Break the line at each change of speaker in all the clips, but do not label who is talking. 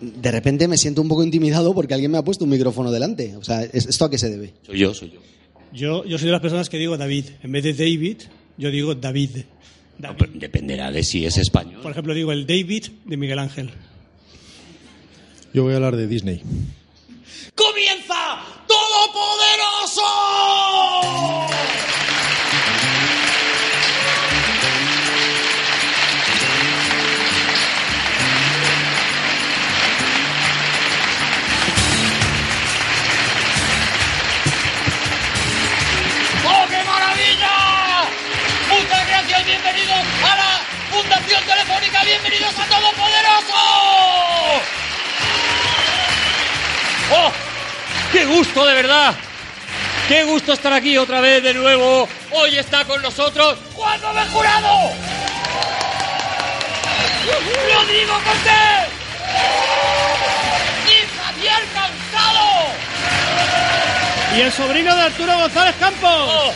de repente me siento un poco intimidado porque alguien me ha puesto un micrófono delante. O sea, ¿es- ¿esto a qué se debe?
Soy yo, soy yo.
Yo, yo soy de las personas que digo David. En vez de David, yo digo David.
No, dependerá de si es español.
Por ejemplo, digo el David de Miguel Ángel.
Yo voy a hablar de Disney.
¡Comienza Todopoderoso! Bienvenidos a Todopoderoso. ¡Oh! ¡Qué gusto, de verdad! ¡Qué gusto estar aquí otra vez de nuevo! Hoy está con nosotros Juan Gómez Jurado. Rodrigo Cortés. Y Javier Cansado.
Y el sobrino de Arturo González Campos.
Oh.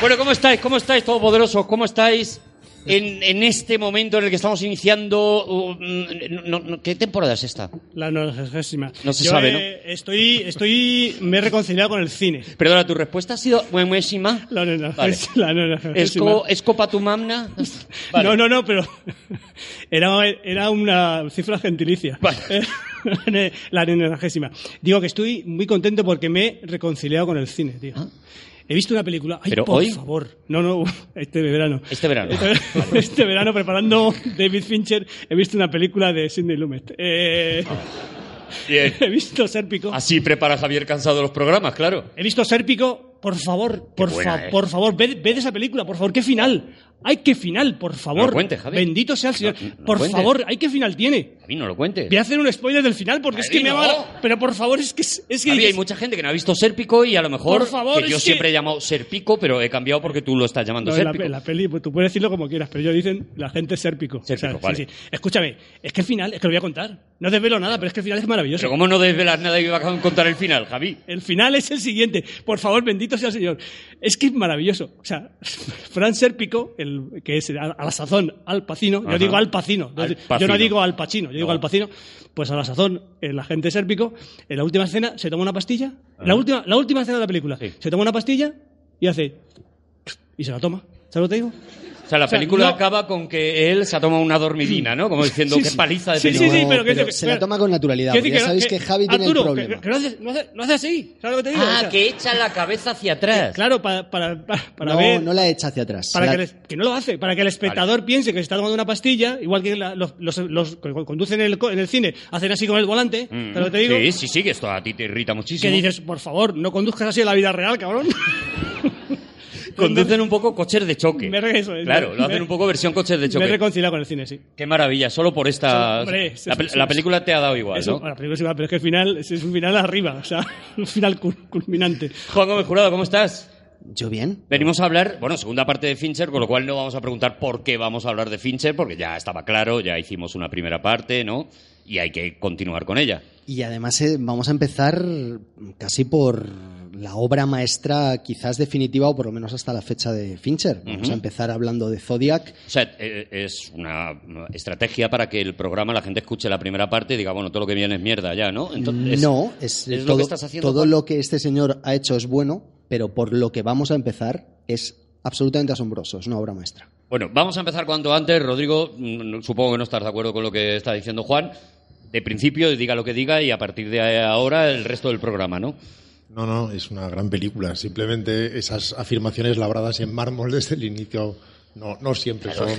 Bueno, ¿cómo estáis? ¿Cómo estáis, todopoderosos? ¿Cómo estáis en, en este momento en el que estamos iniciando? uh, mm, no- no- ¿Qué temporada es esta?
La nonagésima.
No se
Yo,
sabe,
eh, Estoy, estoy, me he reconciliado con el cine.
Perdona, ¿tu respuesta ha sido buenísima?
La nonagésima.
Vale.
La nonagésima.
¿Es, co- ¿Es copa tu mamna? Vale.
No, no, no, pero era, era una cifra gentilicia.
Vale.
la nonagésima. Digo que estoy muy contento porque me he reconciliado con el cine, tío. He visto una película. Ay,
¿Pero
por
hoy?
favor. No, no, este verano.
Este verano.
Este, este verano, preparando David Fincher, he visto una película de Sidney Lumet. Eh,
Bien.
he visto Sérpico.
Así prepara Javier Cansado los programas, claro.
He visto Sérpico. Por favor, por,
buena,
fa-
eh.
por favor, ved, ved esa película, por favor. ¿Qué final? ¡Ay, qué final, por favor!
lo cuentes, Javi.
Bendito sea el Señor.
No, no
por
cuentes.
favor, ¡ay, qué final tiene!
A mí no lo cuentes.
Voy a hacer un spoiler del final porque es
Javi,
que me
no.
va. Pero por favor, es que. Es es que
Javi, hay mucha gente que no ha visto Serpico y a lo mejor
Por favor,
que yo
es que-
siempre he llamado Serpico, pero he cambiado porque tú lo estás llamando
No, en la,
Serpico.
la peli, pues tú puedes decirlo como quieras, pero ellos dicen la gente es sérpico.
Sérpico,
sí,
vale.
sí. Escúchame, es que el final, es que lo voy a contar. No desvelo nada, pero es que el final es maravilloso.
Pero ¿cómo no desvelas nada y vas a contar el final, Javi?
El final es el siguiente. Por favor, bendito sea el Señor. Es que es maravilloso. O sea, Fran Sérpico, el, que es a, la sazón Al Pacino,
Ajá.
yo digo Al Pacino.
Al
Yo no digo Al Pacino, yo digo. Al Pacino. Pues a la sazón, el agente Sérpico, en la última escena se toma una pastilla. La, última, la última escena de la película.
Sí.
Se toma una pastilla y hace. Y se la toma. ¿Sabes lo que te digo?
O sea, la
O sea,
película
no-
acaba con que él se ha tomado una dormidina, ¿no? Como diciendo,
Sí,
qué
sí.
paliza de
Sí, sí,
película.
sí, pero que-
pero
que-
se la
que-
toma con naturalidad.
Decir
ya
que-
sabéis
que-
que Javi tiene el
Arturo,
problema.
Que, que no, hace, no, hace, no hace así. ¿Sabes lo que te digo? O
Ah,
sea,
que echa la cabeza hacia atrás.
Claro, para, para, para,
no,
ver.
no la echa hacia atrás.
Para
La-
que, el que no lo hace, para que el espectador piense que se está tomando una pastilla, igual que la- los, los, los que conducen en el, co- en el cine, hacen así con el volante,
Mm.
¿sabes lo que te digo?
Sí, sí, sí, que esto a ti te irrita muchísimo.
Que dices, por favor, no conduzcas así en la vida real, cabrón.
Conducen un poco coches de choque.
Me re- eso es,
claro,
me-
lo hacen
me-
un poco versión coches de
Me he
choque.
reconciliado con el cine, sí.
Qué maravilla, solo por esta...
Hombre,
la, la película te ha dado igual,
Eso,
¿no?
bueno, primero sí va, pero es que el final es es un final arriba, o sea, un final cul- culminante.
Juan Gómez Jurado, ¿cómo estás?
Yo bien.
Venimos a hablar, bueno, segunda parte de Fincher, con lo cual no vamos a preguntar por qué vamos a hablar de Fincher, porque ya estaba claro, ya hicimos una primera parte, ¿no? Y hay que continuar con ella.
Y además eh, vamos a empezar casi por la obra maestra quizás definitiva o por lo menos hasta la fecha de Fincher. Vamos a empezar hablando de Zodiac.
O sea, eh, es una estrategia para que el programa la gente escuche la primera parte y diga, bueno, todo lo que viene es mierda ya, ¿no? Entonces,
no, es,
es lo
todo,
que estás haciendo,
todo lo que este señor ha hecho es bueno, pero por lo que vamos a empezar es absolutamente asombroso. Es una obra maestra.
Bueno, vamos a empezar cuanto antes. Rodrigo, mm, supongo que no estás de acuerdo con lo que está diciendo Juan. De principio, diga lo que diga y a partir de ahora el resto del programa, ¿no?
No, no, es una gran película. Simplemente esas afirmaciones labradas en mármol desde el inicio no, no siempre
Claro,
son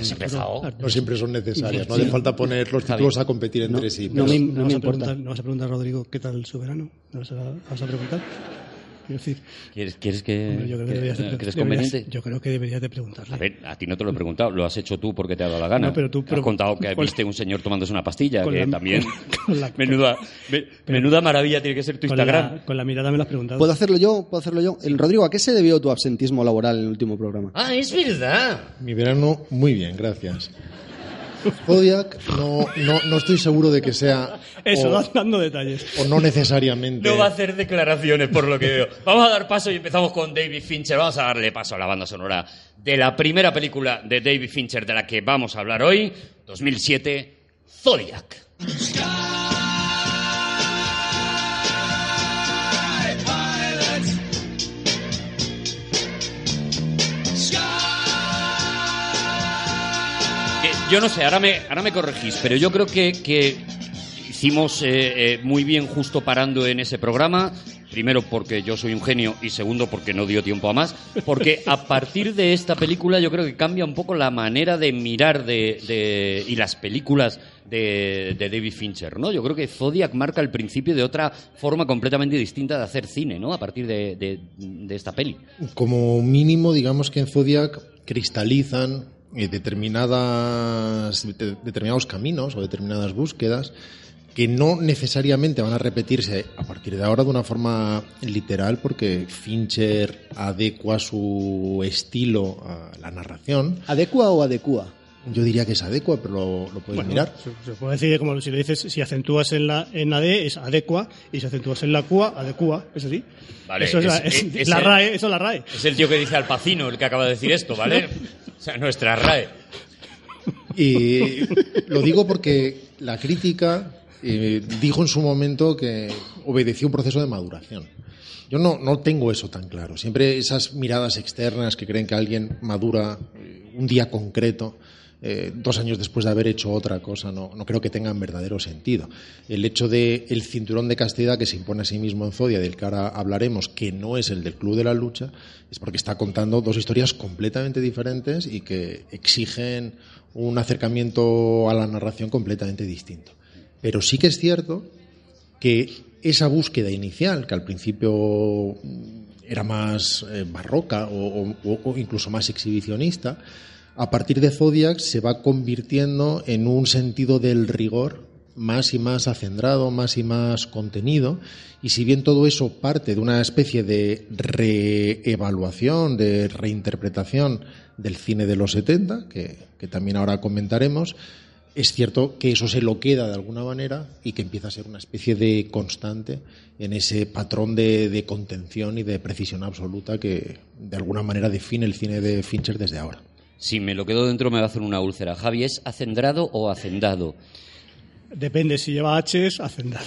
no siempre son necesarias. No hace falta poner los títulos a competir entre sí.
no
pero-
me-
¿No, vas a
importa.
preguntar, ¿No vas a preguntar, Rodrigo, qué tal su verano? ¿No vas a, vas a preguntar? Quiero decir,
¿Quieres, quieres que,
hombre, yo creo que,
que-
deberías de,
que es
deberías-
conveniente?
yo creo que deberías de preguntarle.
A ver, a ti no te lo he preguntado, lo has hecho tú porque te ha dado la gana.
No, pero tú- pero-
has contado que
con-
viste un señor tomándose una pastilla, que
la-
también...
con la-
menuda, me- menuda maravilla tiene que ser tu
con,
Instagram.
la, con la mirada me lo has preguntado.
¿Puedo hacerlo yo? ¿Puedo hacerlo yo? El Rodrigo, ¿a qué se debió tu absentismo laboral en el último programa?
Ah, es verdad.
Mi verano, muy bien, gracias. Zodiac no, no, no estoy seguro de que sea
Eso,
o,
dando detalles.
o no necesariamente.
No va a hacer declaraciones por lo que veo. Vamos a dar paso y empezamos con David Fincher. Vamos a darle paso a la banda sonora de la primera película de David Fincher de la que vamos a hablar hoy, 2007, Zodiac. Yo no sé, ahora me, ahora me corregís, pero yo creo que, que hicimos eh, eh, muy bien justo parando en ese programa. Primero porque yo soy un genio y segundo porque no dio tiempo a más. Porque a partir de esta película yo creo que cambia un poco la manera de mirar de, de- y las películas de, de David Fincher, ¿no? Yo creo que Zodiac marca el principio de otra forma completamente distinta de hacer cine, ¿no? A partir de, de- esta peli.
Como mínimo, digamos que en Zodiac cristalizan determinadas, de- determinados caminos o determinadas búsquedas que no necesariamente van a repetirse a partir de ahora de una forma literal porque Fincher adecua su estilo a la narración.
¿Adecua o adecua?
Yo diría que es adecua, pero lo, lo puedes
Bueno,
mirar.
Se, se puede decir como si le dices, si acentúas en la en AD es adecua y si acentúas en la CUA, adecua, es así.
Vale,
eso es, la,
es-
la RAE, eso es la RAE.
Es el tío que dice al Pacino el que acaba de decir esto, ¿vale? O sea, nuestra RAE.
Y lo digo porque la crítica eh, dijo en su momento que obedeció un proceso de maduración. Yo no, no tengo eso tan claro. Siempre esas miradas externas que creen que alguien madura eh, un día concreto, eh, dos años después de haber hecho otra cosa, no, no creo que tengan verdadero sentido. El hecho de el cinturón de castidad que se impone a sí mismo en Zodia, del que ahora hablaremos, que no es el del Club de la Lucha, es porque está contando dos historias completamente diferentes y que exigen un acercamiento a la narración completamente distinto. Pero sí que es cierto que esa búsqueda inicial, que al principio era más eh, barroca o incluso más exhibicionista, a partir de Zodiac se va convirtiendo en un sentido del rigor más y más acendrado, más y más contenido, y si bien todo eso parte de una especie de reevaluación, de reinterpretación del cine de los 70, que, también ahora comentaremos, es cierto que eso se lo queda de alguna manera y que empieza a ser una especie de constante en ese patrón de contención y de precisión absoluta que de alguna manera define el cine de Fincher desde ahora.
Si me lo quedo dentro me va a hacer una úlcera. Javi, ¿es acendrado o hacendado?
Depende, si lleva H es hacendado.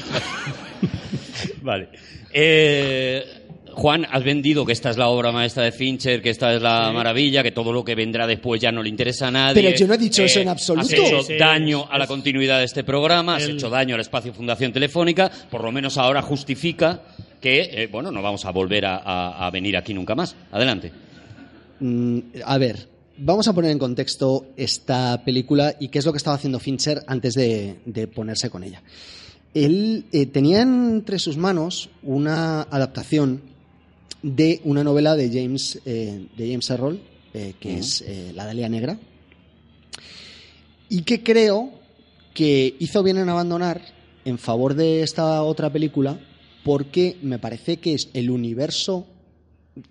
Vale. Eh, Juan, has vendido que esta es la obra maestra de Fincher, que esta es la maravilla, que todo lo que vendrá después ya no le interesa a nadie.
Pero yo no he dicho eso en absoluto.
Has hecho
Sí, sí,
daño a la continuidad de este programa, has
El-
hecho daño al espacio Fundación Telefónica, por lo menos ahora justifica que, eh, bueno, no vamos a volver a, a- a venir aquí nunca más. Adelante.
Mm, a ver, vamos a poner en contexto esta película y qué es lo que estaba haciendo Fincher antes de, de ponerse con ella. Él eh, tenía entre sus manos una adaptación de una novela de James, eh, de James Errol, eh, que es La Dalia Negra, y que creo que hizo bien en abandonar en favor de esta otra película porque me parece que es el universo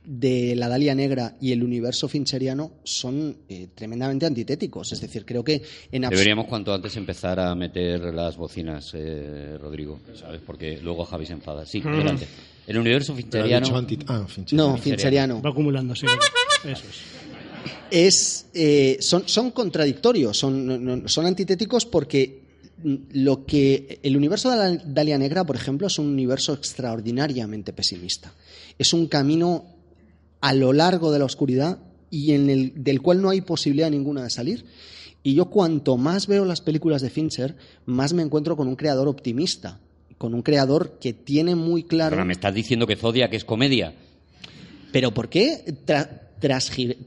de la Dalia Negra y el universo fincheriano son eh, tremendamente antitéticos. Es decir, creo que en
Deberíamos cuanto antes empezar a meter las bocinas, eh, Rodrigo, ¿sabes? Porque luego Javi se enfada. Sí, adelante. El universo fincheriano...
anti- ah, Fincher.
No,
Fincheriano.
fincheriano.
Va acumulando, sí. Eso es.
es, eh, son, son contradictorios, son, son antitéticos porque mm, lo que el universo de la Dalia Negra, por ejemplo, es un universo extraordinariamente pesimista. Es un camino a lo largo de la oscuridad y en el del cual no hay posibilidad ninguna de salir. Y yo cuanto más veo las películas de Fincher, más me encuentro con un creador optimista, con un creador que tiene muy claro.
Perdona, me estás diciendo que Zodiac es comedia.
Pero ¿por qué tra-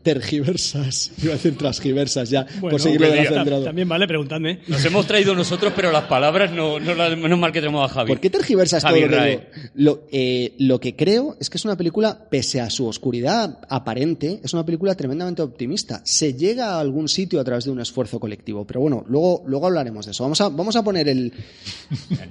tergiversas? Iba a decir transgiversas ya,
Bueno,
por seguirlo acendrado.
También vale, preguntadme.
Nos hemos traído nosotros, pero las palabras no, no las, menos mal que tenemos a Javi.
¿Por qué tergiversas
Javi
todo lo que
Rae.
digo? Lo, eh, lo que creo es que es una película, pese a su oscuridad aparente, es una película tremendamente optimista. Se llega a algún sitio a través de un esfuerzo colectivo. Pero bueno, luego, luego hablaremos de eso. Vamos a, vamos a poner el.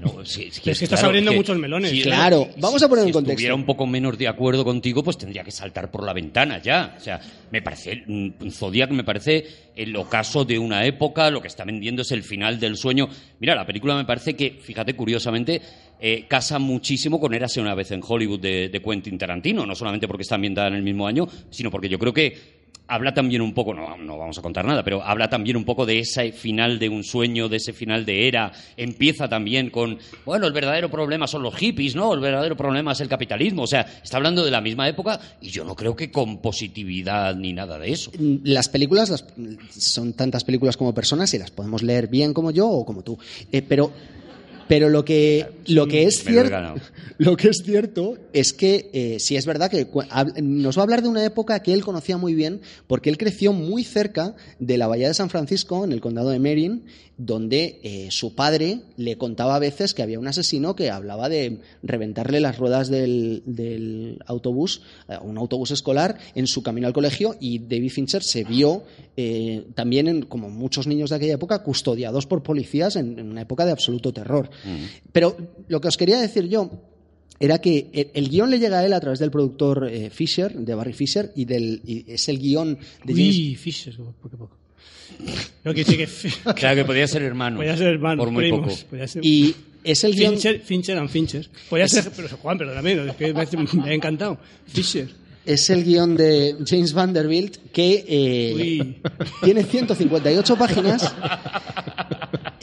No, sí, es,
Es que estás abriendo muchos melones.
Claro, vamos a poner
si
en contexto.
estuviera un poco menos de acuerdo contigo, pues tendría que saltar por la ventana ya. O sea, me parece, mm, Zodiac me parece el ocaso de una época, lo que está vendiendo es el final del sueño. Mira, la película me parece que, fíjate, curiosamente, eh, casa muchísimo con Érase una vez en Hollywood de, de Quentin Tarantino, no solamente porque está ambientada en el mismo año, sino porque yo creo que habla también un poco, no, no vamos a contar nada, pero habla también un poco de ese final de un sueño, de ese final de era. Empieza también con, bueno, el verdadero problema son los hippies, ¿no? El verdadero problema es el capitalismo. O sea, está hablando de la misma época y yo no creo que con positividad ni nada de eso.
Las películas las- son tantas películas como personas y las podemos leer bien como yo o como tú. Eh, pero, pero lo que, lo que es cierto, lo que es cierto es que eh, sí es verdad que nos va a hablar de una época que él conocía muy bien porque él creció muy cerca de la bahía de San Francisco, en el condado de Marin, donde eh, su padre le contaba a veces que había un asesino que hablaba de reventarle las ruedas del, del autobús, eh, un autobús escolar, en su camino al colegio y David Fincher se vio eh, también, en- como muchos niños de aquella época, custodiados por policías en, en una época de absoluto terror. Pero lo que os quería decir yo era que el, el guion le llega a él a través del productor eh, Fisher, de Barry Fisher, y, del, y es el guion de James
Uy, Fisher, poco a poco. Decir que Fi-
Claro que podía ser hermano.
podía ser hermano,
Por muy
primos,
poco.
podía ser-
Y es el guion.
Fincher, Fincher and Fincher. Podía ser, pero Juan, perdóname, es que me, ha- encantado. Fisher.
Es el guion de James Vanderbilt que eh,
Uy.
tiene 158 páginas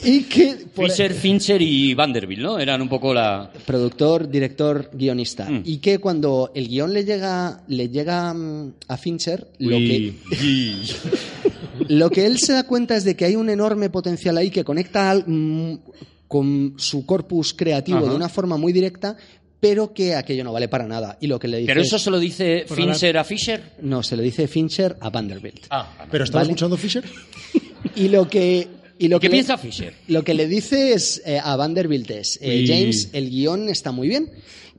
y que por-
Fisher, Fincher y Vanderbilt, ¿no? Eran un poco la...
productor, director, guionista
Mm.
y que cuando el guion le llega le llega mm, a Fincher lo que lo que él se da cuenta es de que hay un enorme potencial ahí que conecta al- mm, con su corpus creativo
Ajá.
de una forma muy directa pero que aquello no vale para nada y lo que le dice
Pero eso
es-
se lo dice Fincher a Fisher.
no se le dice Fincher a Vanderbilt
Ah,
¿Pero estaba
Vale.
escuchando Fisher?
y lo que y lo
¿Qué
que le-
piensa Fisher?
Lo que le dice es, eh, a Vanderbilt es, eh. James, el guion está muy bien,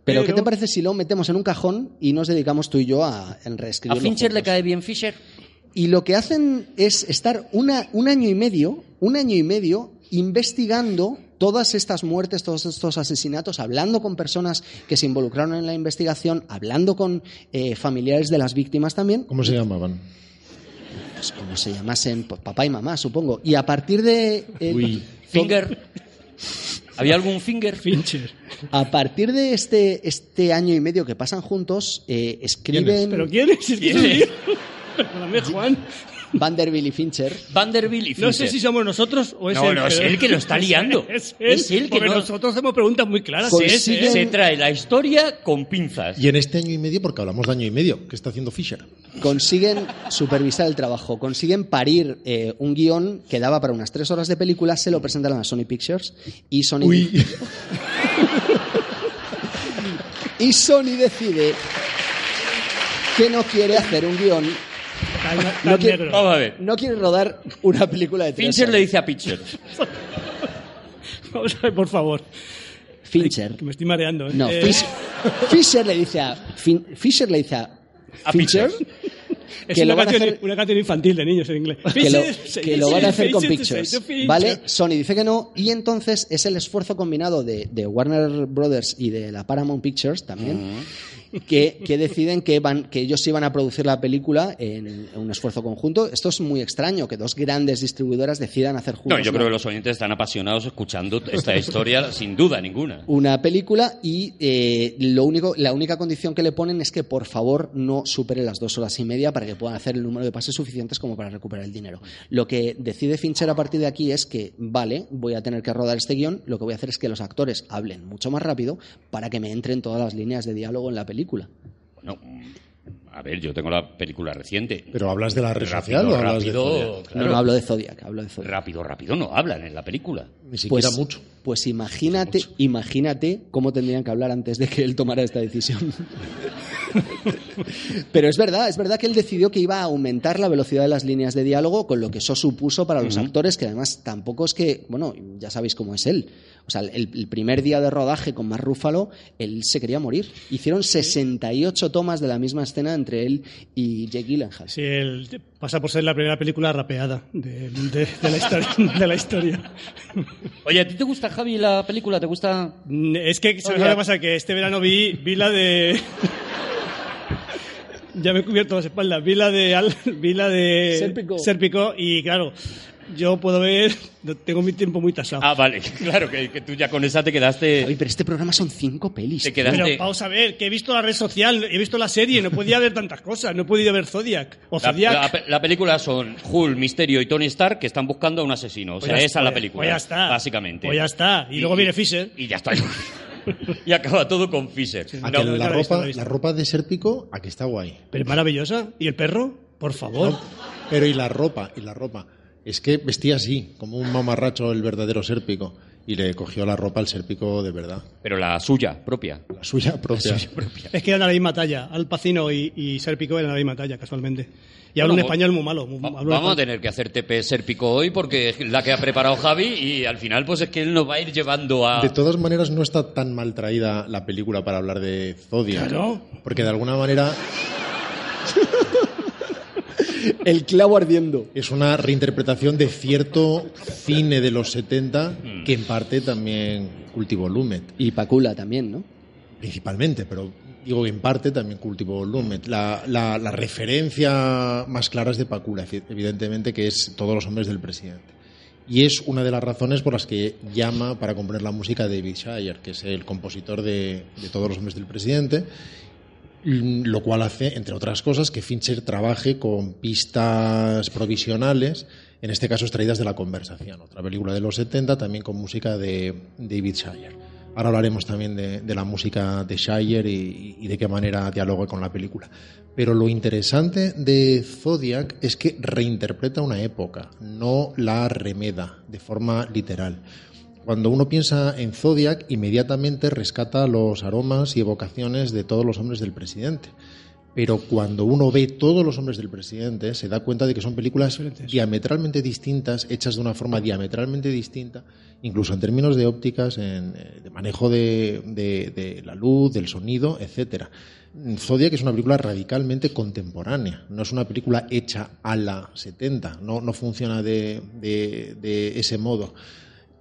pero,
Pero-
¿qué te parece si lo metemos en un cajón y nos dedicamos tú y yo a en
¿A
reescribirlo
Fincher le cae bien Fisher?
Y lo que hacen es estar una- un año y medio, un año y medio investigando todas estas muertes, todos estos asesinatos, hablando con personas que se involucraron en la investigación, hablando con eh, familiares de las víctimas también,
¿Cómo se llamaban?
pues como se llamasen pues, papá y mamá, supongo. Y a partir de... eh,
Uy.
Finger. ¿Había algún Finger?
Fincher.
A partir de este, este año y medio que pasan juntos, eh, escriben
¿Pero quién es? Es que es. Perdóname, Juan.
Vanderbilt y Fincher.
Vanderbilt y Fincher.
No sé si somos nosotros o es
No,
él.
no, es
pero-
él que lo está liando.
Es él,
Es él que
porque
no-
nosotros hacemos preguntas muy claras.
Consigue-
es él.
Se trae la historia con pinzas.
Y en este año y medio, porque hablamos de año y medio, ¿qué está haciendo Fisher?
Consiguen supervisar el trabajo, consiguen parir eh, un guion que daba para unas tres horas de película, se lo presentan a Sony Pictures y Sony,
Uy,
y Sony decide que no quiere hacer un guion,
Tan- tan
No quiere-
negro.
Vamos a ver.
no quiere rodar una película de tres
Fincher le dice a Pitcher.
Vamos a ver, por favor.
Fincher.
Que me estoy mareando. ¿eh?
No,
Eh,
le dice a Fin- Fisher le dice a,
A
Fincher
Pitcher.
es
que
una
lo van a
canción,
hacer-
una canción infantil de niños en inglés.
que lo, que lo van a hacer con Pictures. ¿Vale? Sony dice que no, y entonces es el esfuerzo combinado de, de Warner Brothers y de la Paramount Pictures también, que, que deciden que, van, que ellos iban a producir la película en, en un esfuerzo conjunto. Esto es muy extraño, que dos grandes distribuidoras decidan hacer juntos
No, yo
una-
creo que los oyentes están apasionados escuchando esta historia sin duda ninguna.
una película y eh, lo único, la única condición que le ponen es que por favor no supere las dos horas y media para que puedan hacer el número de pases suficientes como para recuperar el dinero. Lo que decide Fincher a partir de aquí es que, vale, voy a tener que rodar este guion, lo que voy a hacer es que los actores hablen mucho más rápido para que me entren todas las líneas de diálogo en la película.
Bueno, a ver, yo tengo la película reciente.
¿Pero hablas de la red
Rápido,
social o hablas de
rápido,
Zodiac?
claro.
No, no hablo de Zodiac, hablo de Zodiac.
Rápido, rápido no hablan en la película.
Ni siquiera
Pues,
mucho.
pues imagínate, imagínate cómo tendrían que hablar antes de que él tomara esta decisión. Pero es verdad, es verdad que él decidió que iba a aumentar la velocidad de las líneas de diálogo, con lo que eso supuso para los actores, que además tampoco es que, bueno, ya sabéis cómo es él. O sea, el, el primer día de rodaje con Mark Ruffalo, él se quería morir. Hicieron 68 tomas de la misma escena entre él y Jake Gyllenhaal.
Sí, el- pasa por ser la primera película rapeada de, de- de la, historia, de la historia.
Oye, ¿a ti te gusta, Javi, la película? ¿Te gusta?
Es que, ¿sabes lo que pasa? Que este verano vi, vi la de... ya me he cubierto las espaldas. Vi la de, Al- vi la de
Sérpico.
Sérpico y claro, yo puedo ver, tengo mi tiempo muy tasado.
Ah, vale, claro, que, que tú ya con esa te quedaste...
Javi, pero este programa son cinco pelis.
Te quedaste-
Pero vamos a ver, que he visto la red social, he visto la serie, no podía ver tantas cosas, no he podido ver Zodiac. O
La,
Zodiac.
la la película son Hulk, Misterio y Tony Stark que están buscando a un asesino. O
Pues
sea,
ya
esa es la
está,
película.
Pues ya está.
Básicamente.
Pues ya está. Y, luego viene Fisher.
Y ya está. y acaba todo con Fisher. No,
la, ropa, la ropa de Sérpico, aquí está guay.
Pero maravillosa. ¿Y el perro? Por favor.
Pero y la ropa, y la ropa. Es que vestía así, como un mamarracho el verdadero Sérpico. Y le cogió la ropa al Sérpico de verdad.
Pero la suya, propia.
La suya propia.
Es que eran de la misma talla. Al Pacino y, y Sérpico eran de la misma talla, casualmente. Y habla un
Bueno,
español muy malo. muy-
Va- vamos a tener que hacer TP Sérpico hoy porque es la que ha preparado Javi y al final pues es que él nos va a ir llevando a...
De todas maneras, no está tan mal traída la película para hablar de Zodiac.
Claro.
Porque de alguna manera
El clavo ardiendo.
es una reinterpretación de cierto cine de los 70 que en parte también cultivó Lumet.
Y Pacula también, ¿no?
principalmente, pero digo que en parte también cultivó Lumet. La, la- la referencia más clara es de Pacula, evi- evidentemente, que es Todos los hombres del presidente. Y es una de las razones por las que llama para componer la música David Shire, que es el compositor de, de Todos los hombres del presidente, lo cual hace, entre otras cosas, que Fincher trabaje con pistas provisionales, en este caso extraídas de La conversación, otra película de los 70, también con música de David Shire. Ahora hablaremos también de, la música de Shire y de qué manera dialoga con la película. Pero lo interesante de Zodiac es que reinterpreta una época, no la remeda de forma literal. Cuando uno piensa en Zodiac, inmediatamente rescata los aromas y evocaciones de todos los hombres del presidente. Pero cuando uno ve todos los hombres del presidente, se da cuenta de que son películas diametralmente distintas, hechas de una forma diametralmente distinta, incluso en términos de ópticas, en, eh, de manejo de, de- de la luz, del sonido, etcétera. Zodiac es una película radicalmente contemporánea, no es una película hecha a la 70, no, no funciona de, de- de ese modo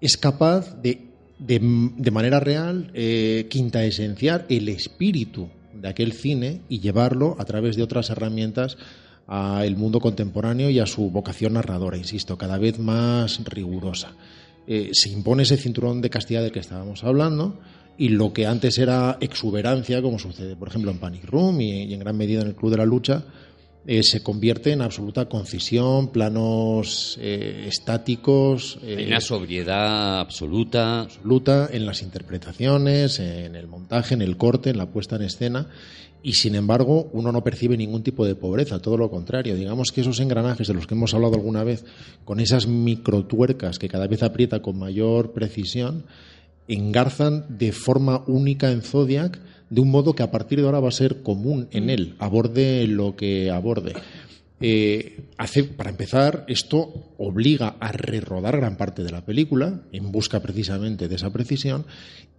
es capaz de, de, de manera real, eh, quintaesenciar el espíritu de aquel cine y llevarlo a través de otras herramientas al mundo contemporáneo y a su vocación narradora, insisto, cada vez más rigurosa. Eh, se impone ese cinturón de castidad del que estábamos hablando y lo que antes era exuberancia, como sucede, por ejemplo, en Panic Room y en gran medida en el Club de la Lucha, eh, se convierte en absoluta concisión, planos eh, estáticos, eh,
Hay una sobriedad absoluta.
absoluta en las interpretaciones, en el montaje, en el corte, en la puesta en escena. Y sin embargo, uno no percibe ningún tipo de pobreza, todo lo contrario. Digamos que esos engranajes de los que hemos hablado alguna vez, con esas microtuercas que cada vez aprieta con mayor precisión, engarzan de forma única en Zodiac, de un modo que a partir de ahora va a ser común en él, aborde lo que aborde. Eh, hace, para empezar, esto obliga a rerodar gran parte de la película en busca precisamente de esa precisión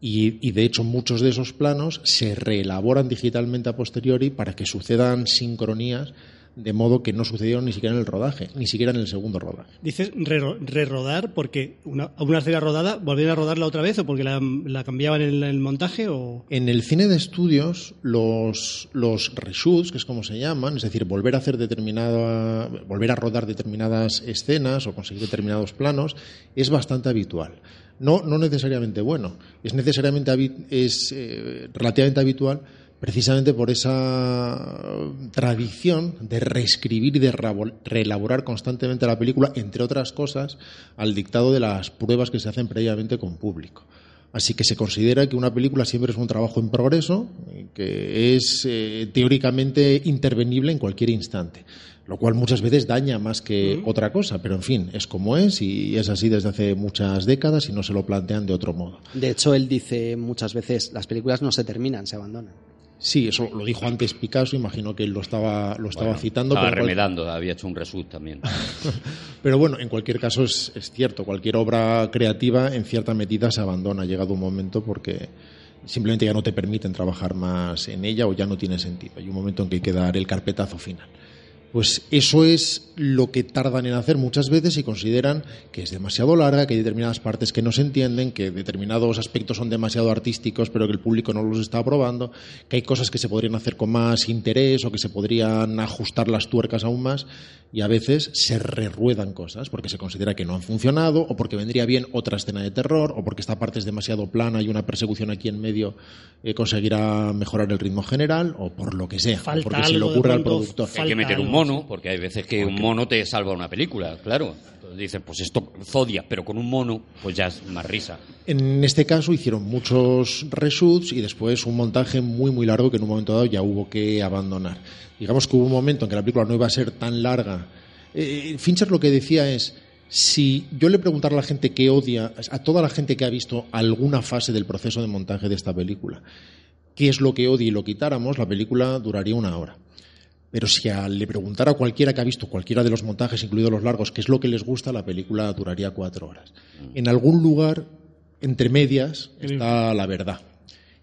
y, y, de hecho muchos de esos planos se reelaboran digitalmente a posteriori para que sucedan sincronías de modo que no sucedieron ni siquiera en el rodaje, ni siquiera en el segundo rodaje.
Dices re- rerodar porque una, una vez rodada, volver a rodarla otra vez o porque la, la cambiaban en el, el montaje o...
En el cine de estudios, los, los reshoots, que es como se llaman, es decir, volver a hacer determinada, volver a rodar determinadas escenas o conseguir determinados planos, es bastante habitual. No, no necesariamente bueno, es necesariamente es eh, relativamente habitual precisamente por esa tradición de reescribir y de reelaborar constantemente la película, entre otras cosas, al dictado de las pruebas que se hacen previamente con público. Así que se considera que una película siempre es un trabajo en progreso, que es eh, teóricamente intervenible en cualquier instante, lo cual muchas veces daña más que otra cosa, pero en fin, es como es y es así desde hace muchas décadas y no se lo plantean de otro modo.
De hecho, él dice muchas veces, las películas no se terminan, se abandonan.
Sí, eso lo dijo antes Picasso, imagino que él lo estaba, lo estaba
Bueno,
citando.
Estaba
cual-
remedando, había hecho un reshoot también.
Pero bueno, en cualquier caso es, es cierto, cualquier obra creativa en cierta medida se abandona, ha llegado un momento porque simplemente ya no te permiten trabajar más en ella o ya no tiene sentido. Hay un momento en que hay que dar el carpetazo final. Pues eso es lo que tardan en hacer muchas veces y consideran que es demasiado larga, que hay determinadas partes que no se entienden, que determinados aspectos son demasiado artísticos pero que el público no los está aprobando, que hay cosas que se podrían hacer con más interés o que se podrían ajustar las tuercas aún más y a veces se reruedan cosas porque se considera que no han funcionado o porque vendría bien otra escena de terror o porque esta parte es demasiado plana y una persecución aquí en medio eh, conseguirá mejorar el ritmo general o por lo que sea, porque se le ocurre al productor.
Hay que meter mono, porque hay veces que un mono te salva una película, claro. Entonces dicen, pues esto Zodiac, pero con un mono, pues ya es más risa.
En este caso hicieron muchos reshoots y después un montaje muy muy largo que en un momento dado ya hubo que abandonar. Digamos que hubo un momento en que la película no iba a ser tan larga. Eh, Fincher lo que decía es, si yo le preguntara a la gente que odia, a toda la gente que ha visto alguna fase del proceso de montaje de esta película, qué es lo que odia y lo quitáramos, la película duraría una hora. Pero si a- le preguntara a cualquiera que ha visto cualquiera de los montajes, incluidos los largos, qué es lo que les gusta, la película duraría cuatro horas. En algún lugar, entre medias, está la verdad.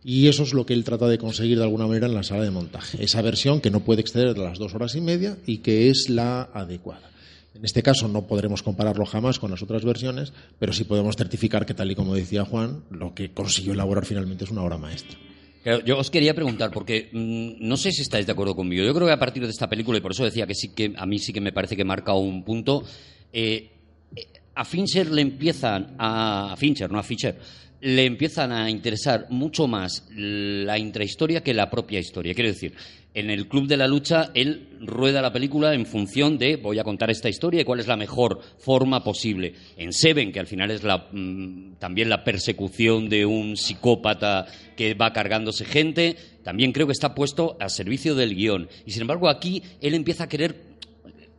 Y eso es lo que él trata de conseguir de alguna manera en la sala de montaje. Esa versión que no puede exceder de las dos horas y media y que es la adecuada. En este caso no podremos compararlo jamás con las otras versiones, pero sí podemos certificar que, tal y como decía Juan, lo que consiguió elaborar finalmente es una obra maestra.
Yo os quería preguntar, porque mm, no sé si estáis de acuerdo conmigo. Yo creo que a partir de esta película, y por eso decía que sí que a mí sí que me parece que marca un punto, eh, eh, a Fincher le empiezan a, a Fincher, no a Fischer, le empiezan a interesar mucho más la intrahistoria que la propia historia. Quiero decir, en el Club de la Lucha él rueda la película en función de voy a contar esta historia y cuál es la mejor forma posible. En Seven, que al final es la, mm, también la persecución de un psicópata que va cargándose gente, también creo que está puesto a servicio del guion. Y sin embargo aquí él empieza a querer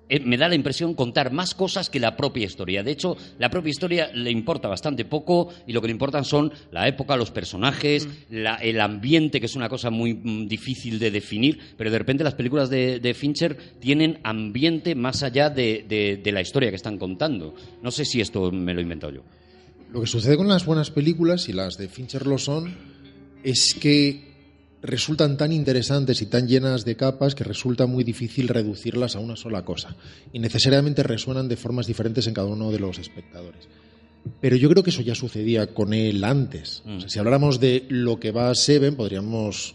eh, me da la impresión contar más cosas que la propia historia. De hecho, la propia historia le importa bastante poco y lo que le importan son la época, los personajes, la- el ambiente, que es una cosa muy mm, difícil de definir, pero de repente las películas de, de Fincher tienen ambiente más allá de, de- de la historia que están contando. No sé si esto me lo he inventado yo.
Lo que sucede con las buenas películas, y las de Fincher lo son, es que resultan tan interesantes y tan llenas de capas que resulta muy difícil reducirlas a una sola cosa. Y necesariamente resuenan de formas diferentes en cada uno de los espectadores. Pero yo creo que eso ya sucedía con él antes. O sea, si habláramos de lo que va a Seven, podríamos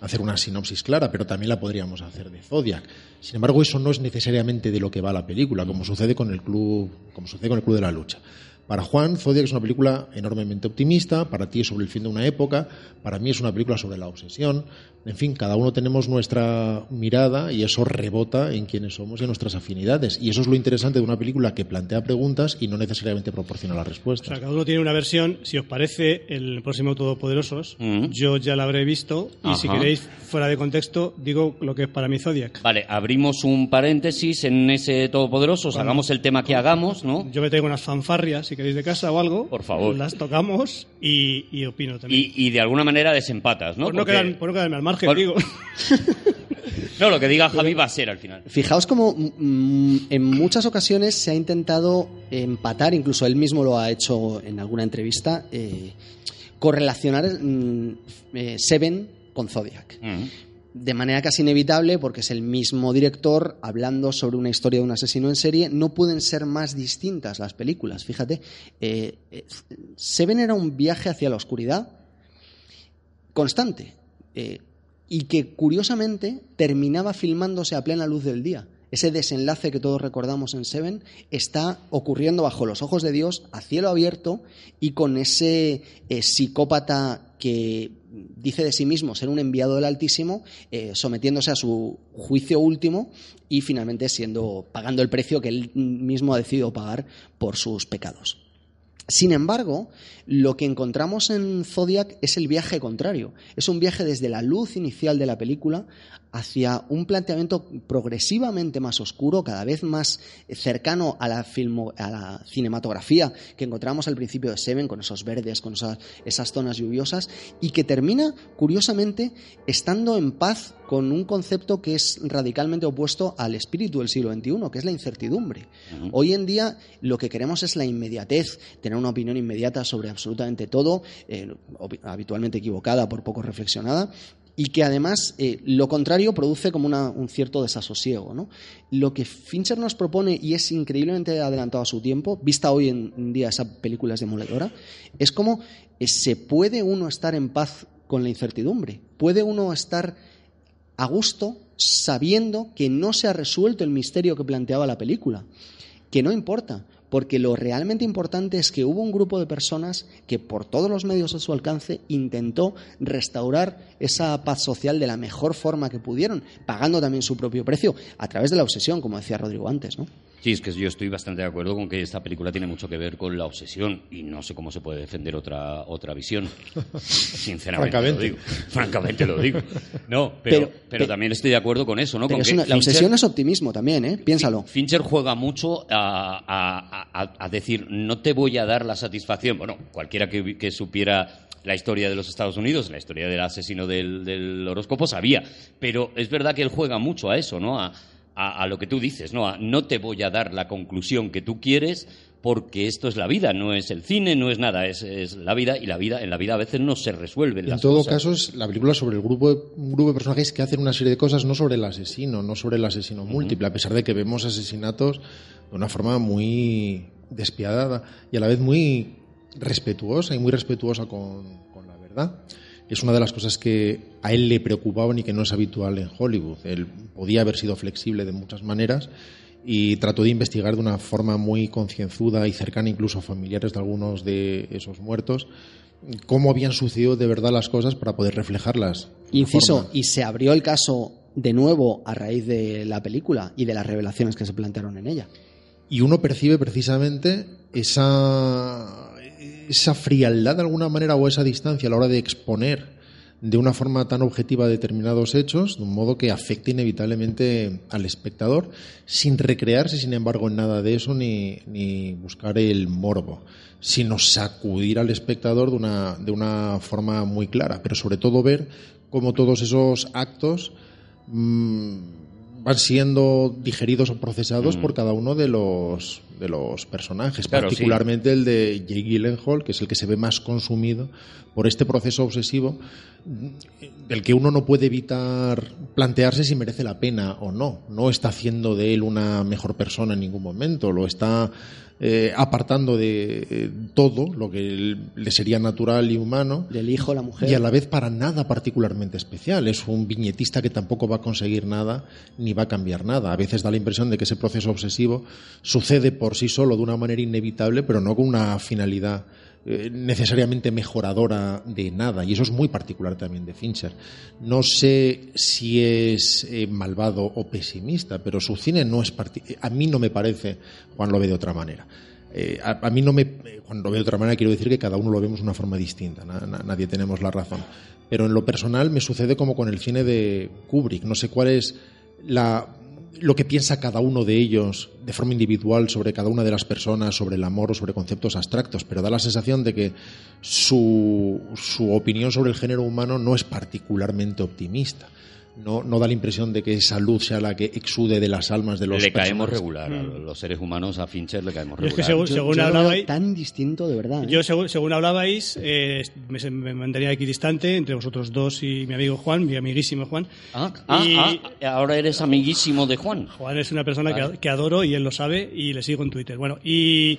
hacer una sinopsis clara, pero también la podríamos hacer de Zodiac. Sin embargo, eso no es necesariamente de lo que va la película, como sucede con el club, como sucede con el Club de la Lucha. Para Juan, Zodiac es una película enormemente optimista, para ti es sobre el fin de una época, para mí es una película sobre la obsesión. En fin, cada uno tenemos nuestra mirada y eso rebota en quienes somos y en nuestras afinidades. Y eso es lo interesante de una película que plantea preguntas y no necesariamente proporciona las
O
respuestas.
sea, cada uno tiene una versión. Si os parece, el próximo Todopoderosos,
Mm.
yo ya la habré visto. Y si
Ajá.
queréis, fuera de contexto, digo lo que es para mí Zodiac.
Vale, abrimos un paréntesis en ese Todopoderoso,
Vamos.
hagamos el tema que hagamos, ¿no?
Yo me traigo unas fanfarrias, si queréis, de casa o algo.
Por favor.
Las tocamos y, y opino también.
Y, y de alguna manera desempatas, ¿no?
por, no
Porque-
quedar- por no quedarme al margen, digo.
No, lo que diga Javi va a ser al final.
Fijaos como mm, en muchas ocasiones se ha intentado empatar, incluso él mismo lo ha hecho en alguna entrevista, eh, correlacionar mm, eh, Seven con Zodiac.
Mm.
De manera casi inevitable, porque es el mismo director hablando sobre una historia de un asesino en serie, no pueden ser más distintas las películas. Fíjate, eh, eh, Seven era un viaje hacia la oscuridad constante eh, y que curiosamente terminaba filmándose a plena luz del día. Ese desenlace que todos recordamos en Seven está ocurriendo bajo los ojos de Dios, a cielo abierto y con ese eh, psicópata que dice de sí mismo ser un enviado del Altísimo, eh, sometiéndose a su juicio último y finalmente siendo pagando el precio que él mismo ha decidido pagar por sus pecados. Sin embargo, lo que encontramos en Zodiac es el viaje contrario. Es un viaje desde la luz inicial de la película hacia un planteamiento progresivamente más oscuro, cada vez más cercano a la, filmo- a la cinematografía que encontramos al principio de Seven, con esos verdes, con esas, esas zonas lluviosas, y que termina, curiosamente, estando en paz con un concepto que es radicalmente opuesto al espíritu del siglo XXI, que es la incertidumbre. Hoy en día lo que queremos es la inmediatez, tener una opinión inmediata sobre absolutamente todo, eh, habitualmente equivocada, por poco reflexionada, y que además eh, lo contrario produce como una- un cierto desasosiego. ¿no? Lo que Fincher nos propone, y es increíblemente adelantado a su tiempo, vista hoy en día esa película es demoledora, es como eh, se puede uno estar en paz con la incertidumbre, puede uno estar a gusto sabiendo que no se ha resuelto el misterio que planteaba la película, que no importa, porque lo realmente importante es que hubo un grupo de personas que por todos los medios a su alcance intentó restaurar esa paz social de la mejor forma que pudieron, pagando también su propio precio a través de la obsesión, como decía Rodrigo antes, ¿no?
Sí, es que yo estoy bastante de acuerdo con que esta película tiene mucho que ver con la obsesión y no sé cómo se puede defender otra otra visión. Sinceramente
Francamente.
lo digo. Francamente lo digo. No, pero,
Pero-
pero,
pe-
también estoy de acudo con eso, ¿no?
Pero
con
es
que
una- la
Fincher-
obsesión es optimismo también, ¿eh? Piénsalo.
Fincher juega mucho a, a- a- a decir, no te voy a dar la satisfacción. Bueno, cualquiera que, que supiera la historia de los Estados Unidos, la historia del asesino del, del horóscopo, sabía. Pero es verdad que él juega mucho a eso, ¿no? A, a- a lo que tú dices, ¿no? A, no te voy a dar la conclusión que tú quieres porque esto es la vida, no es el cine, no es nada, es, es la vida y la vida en la vida a veces no se resuelven
En
las
todo
cosas.
caso, es la película sobre el grupo de, un grupo de personajes que hacen una serie de cosas, no sobre el asesino, no sobre el asesino múltiple, a pesar de que vemos asesinatos de una forma muy despiadada y a la vez muy respetuosa y muy respetuosa con, con la verdad. Es una de las cosas que a él le preocupaban y que no es habitual en Hollywood. Él podía haber sido flexible de muchas maneras y trató de investigar de una forma muy concienzuda y cercana incluso a familiares de algunos de esos muertos cómo habían sucedido de verdad las cosas para poder reflejarlas.
Inciso, y se abrió el caso de nuevo a raíz de la película y de las revelaciones que se plantearon en ella.
Y uno percibe precisamente esa, esa frialdad de alguna manera o esa distancia a la hora de exponer de una forma tan objetiva determinados hechos, de un modo que afecte inevitablemente al espectador, sin recrearse, sin embargo, en nada de eso ni, ni buscar el morbo, sino sacudir al espectador de una, de una forma muy clara, pero sobre todo ver cómo todos esos actos mm, van siendo digeridos o procesados
Mm.
por cada uno de los de los personajes,
Claro, sí.
particularmente el de Jake Gyllenhaal, que es el que se ve más consumido por este proceso obsesivo mm, del que uno no puede evitar plantearse si merece la pena o no. No está haciendo de él una mejor persona en ningún momento, lo está eh, apartando de eh, todo lo que le sería natural y humano
Del hijo, la mujer.
y a la vez para nada particularmente especial. Es un viñetista que tampoco va a conseguir nada ni va a cambiar nada. A veces da la impresión de que ese proceso obsesivo sucede por sí solo de una manera inevitable, pero no con una finalidad eh, necesariamente mejoradora de nada. Y eso es muy particular también de Fincher. No sé si es eh, malvado o pesimista, pero su cine no es... A mí no me parece, Juan lo ve de otra manera. Eh, a, mí no me. Cuando lo veo de otra manera, quiero decir que cada uno lo vemos de una forma distinta. na- na- nadie tenemos la razón. Pero en lo personal me sucede como con el cine de Kubrick. No sé cuál es la, lo que piensa cada uno de ellos de forma individual sobre cada una de las personas, sobre el amor o sobre conceptos abstractos, pero da la sensación de que su, opinión sobre el género humano no es particularmente optimista. No, no da la impresión de que esa luz sea la que exude de las almas de los
le caemos regular. A los seres humanos, a Fincher le caemos
Yo es
regular.
que según, según
yo
hablabais,
tan distinto de verdad. ¿eh?
yo según, según hablabais, eh, me, me mantenía aquí distante entre vosotros dos y mi amigo Juan, mi amiguísimo Juan.
Ah, ah,
Y-
ah, ahora eres amiguísimo de Juan.
Juan es una persona
Vale.
que, que adoro y él lo sabe y le sigo en Twitter. Bueno, y.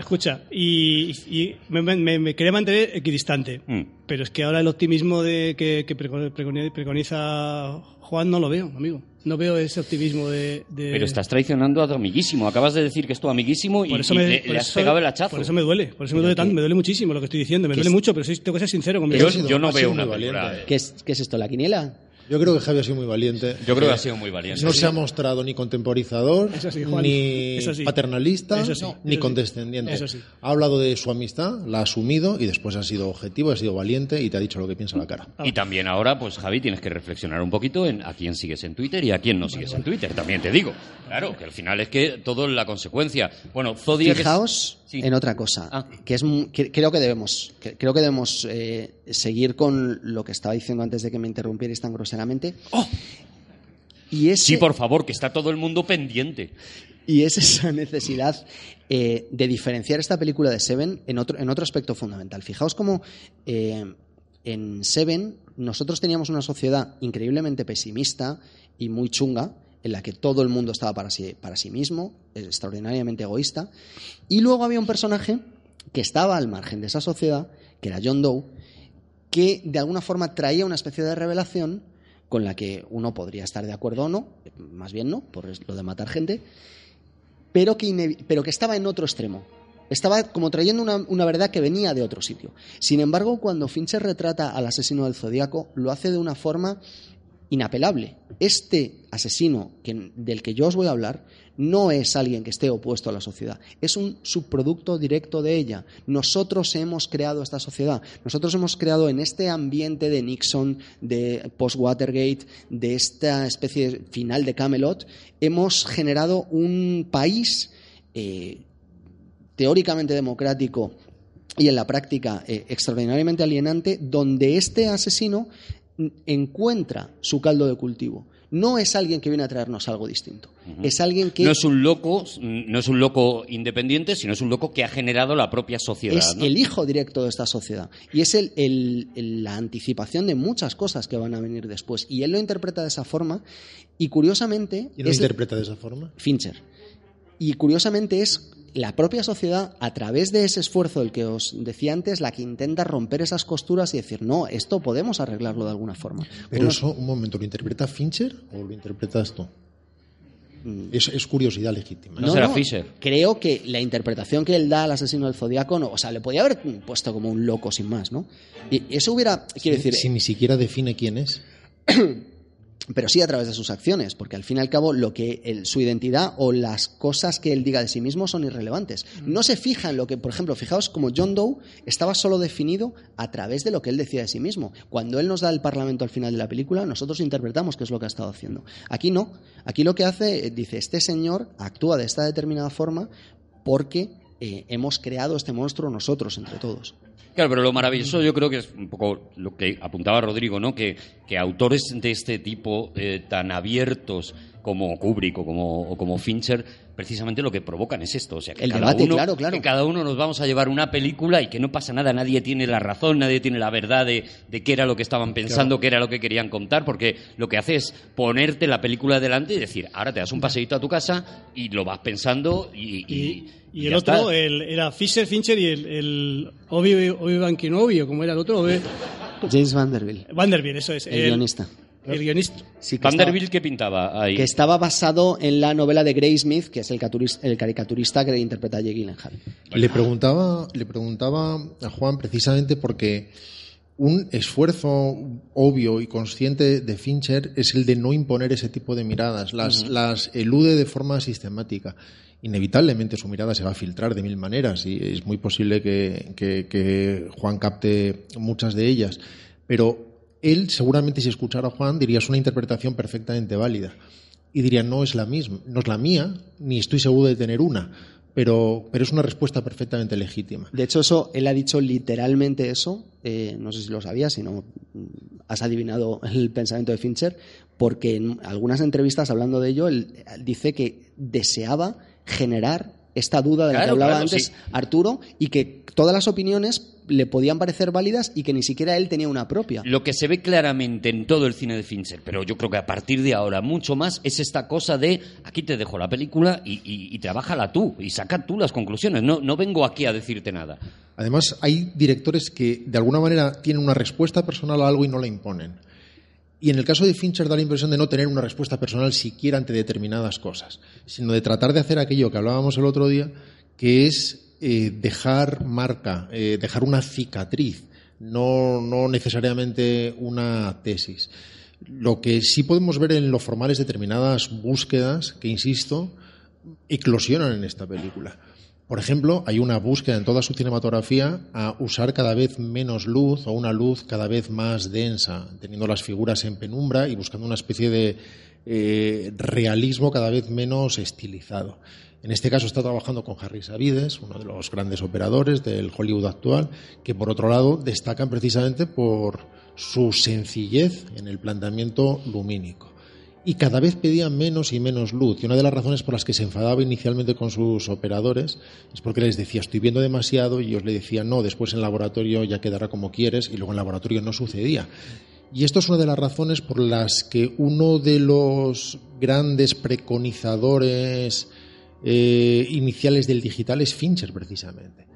Escucha, y, y me, me- me quería mantener equidistante.
Mm.
Pero es que ahora el optimismo de, que, que preco- preconi- preconiza Juan no lo veo, amigo. No veo ese optimismo de. de-
Pero estás traicionando a tu amiguísimo. Acabas de decir que es tu amiguísimo y,
Por eso
y
me,
le,
por
le has
eso-
pegado el hachazo.
Por eso me duele. Por eso me duele tanto. Me duele muchísimo lo que estoy diciendo. Me duele
es-
mucho, pero sí, tengo que ser sincero conmigo.
yo, yo no veo una
valiente.
¿Qué, es, ¿Qué es esto? ¿La quiniela?
Yo creo que Javi ha sido muy valiente.
Yo creo que
Eh,
ha sido muy valiente.
No se ha mostrado ni contemporizador,
Eso sí, Juan.
ni
Eso sí.
paternalista,
Eso sí,
ni
eso sí.
condescendiente.
Eso sí.
Ha hablado de su amistad, la ha asumido y después ha sido objetivo, ha sido valiente y te ha dicho lo que piensa a la cara.
Y también ahora, pues Javi, tienes que reflexionar un poquito en a quién sigues en Twitter y a quién no sigues en Twitter. También te digo. Claro, que al final es que todo es la consecuencia. Bueno, Zodiac es-
Fijaos
Sí.
en otra cosa,
Ah.
que es que creo que debemos, que- creo que debemos eh, seguir con lo que estaba diciendo antes de que me interrumpierais tan groseramente. Y es
Sí, por favor, que está todo el mundo pendiente.
y es esa necesidad eh, de diferenciar esta película de Seven en otro, en otro aspecto fundamental. Fijaos cómo eh, en Seven nosotros teníamos una sociedad increíblemente pesimista y muy chunga, en la que todo el mundo estaba para sí, para sí mismo, extraordinariamente egoísta, y luego había un personaje que estaba al margen de esa sociedad, que era John Doe, que de alguna forma traía una especie de revelación con la que uno podría estar de acuerdo o no, más bien no, por lo de matar gente, pero que, pero que estaba en otro extremo. Estaba como trayendo una, una, verdad que venía de otro sitio. Sin embargo, cuando Fincher retrata al asesino del zodiaco, lo hace de una forma inapelable. Este asesino del que yo os voy a hablar no es alguien que esté opuesto a la sociedad, es un subproducto directo de ella. Nosotros hemos creado esta sociedad, nosotros hemos creado en este ambiente de Nixon, de post-Watergate, de esta especie final de Camelot, hemos generado un país eh, teóricamente democrático y en la práctica eh, extraordinariamente alienante, donde este asesino encuentra su caldo de cultivo. No es alguien que viene a traernos algo distinto. Es alguien que
no es un loco, no es un loco independiente, sino es un loco que ha generado la propia sociedad.
Es el hijo directo de esta sociedad y es el, la anticipación de muchas cosas que van a venir después. Y él lo interpreta de esa forma y curiosamente.
¿Y lo interpreta de esa forma?
Fincher. Y curiosamente es la propia sociedad, a través de ese esfuerzo del que os decía antes, la que intenta romper esas costuras y decir, no, esto podemos arreglarlo de alguna forma.
Pero eso, un momento, ¿lo interpreta Fincher o lo interpretas tú? Mm. Es, curiosidad legítima.
No, será Fisher.
Creo que la interpretación que él da al asesino del zodiaco, no, o sea, le podía haber puesto como un loco sin más, ¿no? Y eso hubiera, quiero decir.
Si ni siquiera define quién es.
pero sí a través de sus acciones, porque al fin y al cabo lo que su identidad o las cosas que él diga de sí mismo son irrelevantes. No se fija en lo que, por ejemplo, fijaos como John Doe estaba solo definido a través de lo que él decía de sí mismo. Cuando él nos da el parlamento al final de la película, nosotros interpretamos qué es lo que ha estado haciendo. Aquí no. Aquí lo que hace, eh, dice, este señor actúa de esta determinada forma porque eh, hemos creado este monstruo nosotros entre todos.
Pero lo maravilloso yo creo que es un poco lo que apuntaba Rodrigo, ¿no? Que, que autores de este tipo eh, tan abiertos como Kubrick o como, como Fincher, precisamente lo que provocan es esto. O sea, que
el
cada
debate,
uno,
claro, claro.
Que cada uno nos vamos a llevar una película y que no pasa nada, nadie tiene la razón, nadie tiene la verdad de, de qué era lo que estaban pensando, qué era lo que querían contar, porque lo que hace es ponerte la película delante y decir, ahora te das un paseíto a tu casa y lo vas pensando y...
y, el otro era Fisher, Fincher y el, el Obi, Obi Kenobi, o como era el otro,
James Vanderbilt.
Vanderbilt, eso es.
El, guionista.
El guionista.
Sí, Vanderbilt, ¿qué pintaba ahí?
Que estaba basado en la novela de Gray Smith, que es el, el caricaturista que interpreta a Jake Gyllenhaal.
Le preguntaba, le preguntaba a Juan precisamente porque un esfuerzo obvio y consciente de Fincher es el de no imponer ese tipo de miradas, las, las elude de forma sistemática. Inevitablemente su mirada se va a filtrar de mil maneras y es muy posible que, que Juan capte muchas de ellas. Pero él seguramente si escuchara a Juan diría es una interpretación perfectamente válida y diría no es la misma, no es la mía, ni estoy seguro de tener una, pero, pero es una respuesta perfectamente legítima.
De hecho, eso, él ha dicho literalmente eso, eh, no sé si lo sabías, si no mm, has adivinado el pensamiento de Fincher, porque en algunas entrevistas hablando de ello, él dice que deseaba generar esta duda de la que hablaba antes Arturo y que todas las opiniones le podían parecer válidas y que ni siquiera él tenía una propia.
Lo que se ve claramente en todo el cine de Fincher, pero yo creo que a partir de ahora mucho más, es esta cosa de aquí te dejo la película y, y, y trabájala tú y saca tú las conclusiones. No, no vengo aquí a decirte nada.
Además, hay directores que de alguna manera tienen una respuesta personal a algo y no la imponen. Y en el caso de Fincher da la impresión de no tener una respuesta personal siquiera ante determinadas cosas, sino de tratar de hacer aquello que hablábamos el otro día, que es eh, dejar marca, eh, dejar una cicatriz, no, no necesariamente una tesis. Lo que sí podemos ver en lo formal es determinadas búsquedas que, insisto, eclosionan en esta película. Por ejemplo, hay una búsqueda en toda su cinematografía a usar cada vez menos luz o una luz cada vez más densa, teniendo las figuras en penumbra y buscando una especie de eh, realismo cada vez menos estilizado. En este caso está trabajando con Harry Savides, uno de los grandes operadores del Hollywood actual, que por otro lado destacan precisamente por su sencillez en el planteamiento lumínico. y cada vez pedía menos y menos luz. Y una de las razones por las que se enfadaba inicialmente con sus operadores es porque les decía, estoy viendo demasiado, y ellos le decían, no, después en laboratorio ya quedará como quieres, y luego en laboratorio no sucedía. Y esto es una de las razones por las que uno de los grandes preconizadores eh, iniciales del digital es Fincher, precisamente.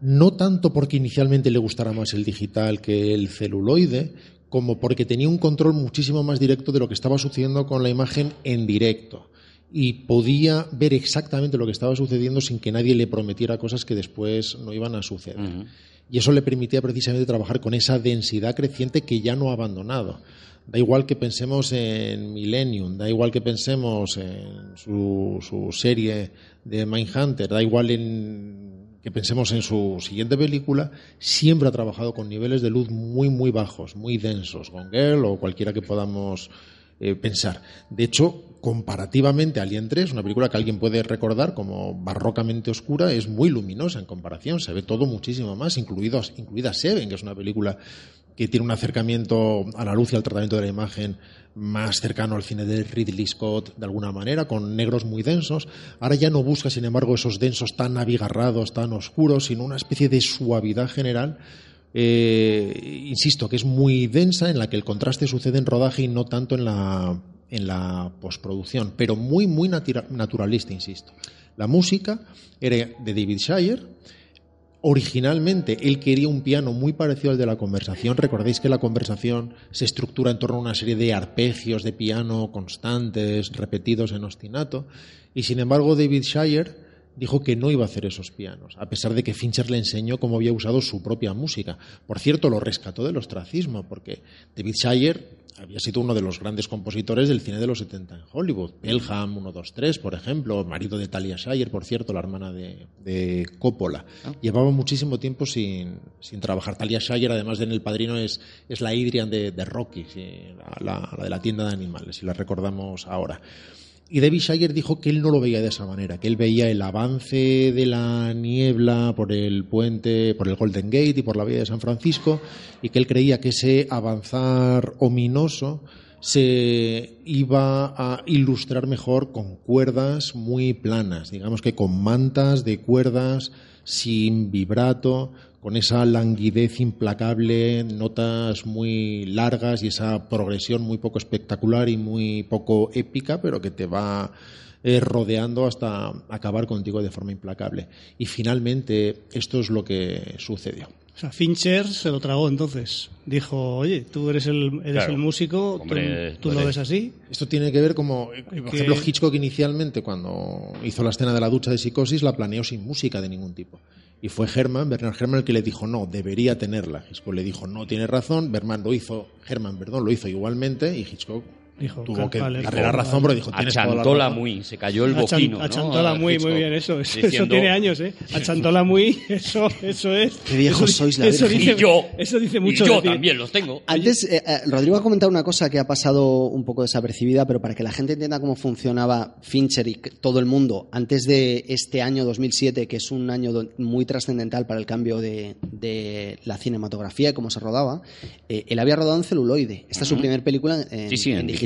No tanto porque inicialmente le gustara más el digital que el celuloide, como porque tenía un control muchísimo más directo de lo que estaba sucediendo con la imagen en directo y podía ver exactamente lo que estaba sucediendo sin que nadie le prometiera cosas que después no iban a suceder. Y eso le permitía precisamente trabajar con esa densidad creciente que ya no ha abandonado. Da igual que pensemos en Millennium, da igual que pensemos en su, serie de Mindhunter, da igual en que pensemos en su siguiente película, siempre ha trabajado con niveles de luz muy, muy bajos, muy densos, con Girl o cualquiera que podamos eh, pensar. De hecho, comparativamente, Alien 3, una película que alguien puede recordar como barrocamente oscura, es muy luminosa en comparación. Se ve todo muchísimo más, incluido, incluida Seven, que es una película que tiene un acercamiento a la luz y al tratamiento de la imagen más cercano al cine de Ridley Scott, de alguna manera, con negros muy densos. Ahora ya no busca, sin embargo, esos densos tan abigarrados, tan oscuros, sino una especie de suavidad general. Eh, insisto, que es muy densa, en la que el contraste sucede en rodaje y no tanto en la, en la postproducción, pero muy, muy naturalista, insisto. La música era de David Shire, Originalmente él quería un piano muy parecido al de la conversación. Recordéis que la conversación se estructura en torno a una serie de arpegios de piano constantes, repetidos en ostinato. Y sin embargo, David Shire dijo que no iba a hacer esos pianos, a pesar de que Fincher le enseñó cómo había usado su propia música. Por cierto, lo rescató del ostracismo, porque David Shire había sido uno de los grandes compositores del cine de los 70 en Hollywood. Pelham 123, por ejemplo, marido de Talia Shire, por cierto, la hermana de, Coppola. Ah. Llevaba muchísimo tiempo sin, trabajar. Talia Shire, además de en El Padrino, es, es la Idrian de, Rocky, la, la de la tienda de animales, si la recordamos ahora. Y David Shire dijo que él no lo veía de esa manera, que él veía el avance de la niebla por el puente, por el Golden Gate y por la vía de San Francisco, y que él creía que ese avanzar ominoso se iba a ilustrar mejor con cuerdas muy planas, digamos que con mantas de cuerdas sin vibrato, con esa languidez implacable, notas muy largas y esa progresión muy poco espectacular y muy poco épica, pero que te va eh, rodeando hasta acabar contigo de forma implacable. Y finalmente esto es lo que sucedió.
O sea, Fincher se lo tragó entonces. Dijo, oye, tú eres el, eres el músico, tú, lo ves así.
Esto tiene que ver como, por ejemplo, Hitchcock inicialmente, cuando hizo la escena de la ducha de psicosis, la planeó sin música de ningún tipo. Y fue Herman, Bernard Herman, el que le dijo, no, debería tenerla. Hitchcock le dijo, no, tiene razón. Berman lo hizo, Herman, perdón, lo hizo igualmente y Hitchcock Dijo, tuvo que darle la razón, pero dijo, tienes
Achantola muy, se cayó el boquino.
Achantola muy, muy bien, eso, eso, tiene años, ¿eh? Achantola muy, eso, eso es.
Qué viejos sois, la
eso dice, y yo, eso dice mucho.
Y yo también los tengo.
Antes, eh, eh, Rodrigo ha comentado una cosa que ha pasado un poco desapercibida, pero para que la gente entienda cómo funcionaba Fincher y todo el mundo antes de este año 2007, que es un año muy trascendental para el cambio de, de la cinematografía y cómo se rodaba, eh, él había rodado en celuloide. Esta es su primera película en,
sí, sí, en digital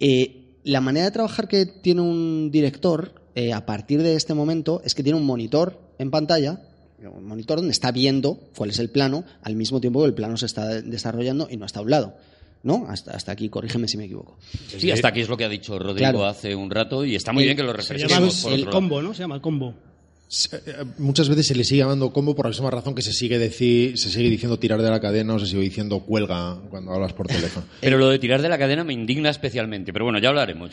eh, la manera de trabajar que tiene un director eh, a partir de este momento es que tiene un monitor en pantalla, un monitor donde está viendo cuál es el plano al mismo tiempo que el plano se está desarrollando y no está a un lado. ¿no? Hasta, hasta aquí, corrígeme si me equivoco.
Sí, hasta aquí es lo que ha dicho Rodrigo hace un rato y está muy bien que lo refresquemos.
Se llama el combo, ¿no? Se llama el combo.
Eh, muchas veces se le sigue llamando combo por la misma razón que se sigue, decir, se sigue diciendo tirar de la cadena o se sigue diciendo cuelga cuando hablas por teléfono.
pero lo de tirar de la cadena me indigna especialmente. Pero bueno, ya hablaremos.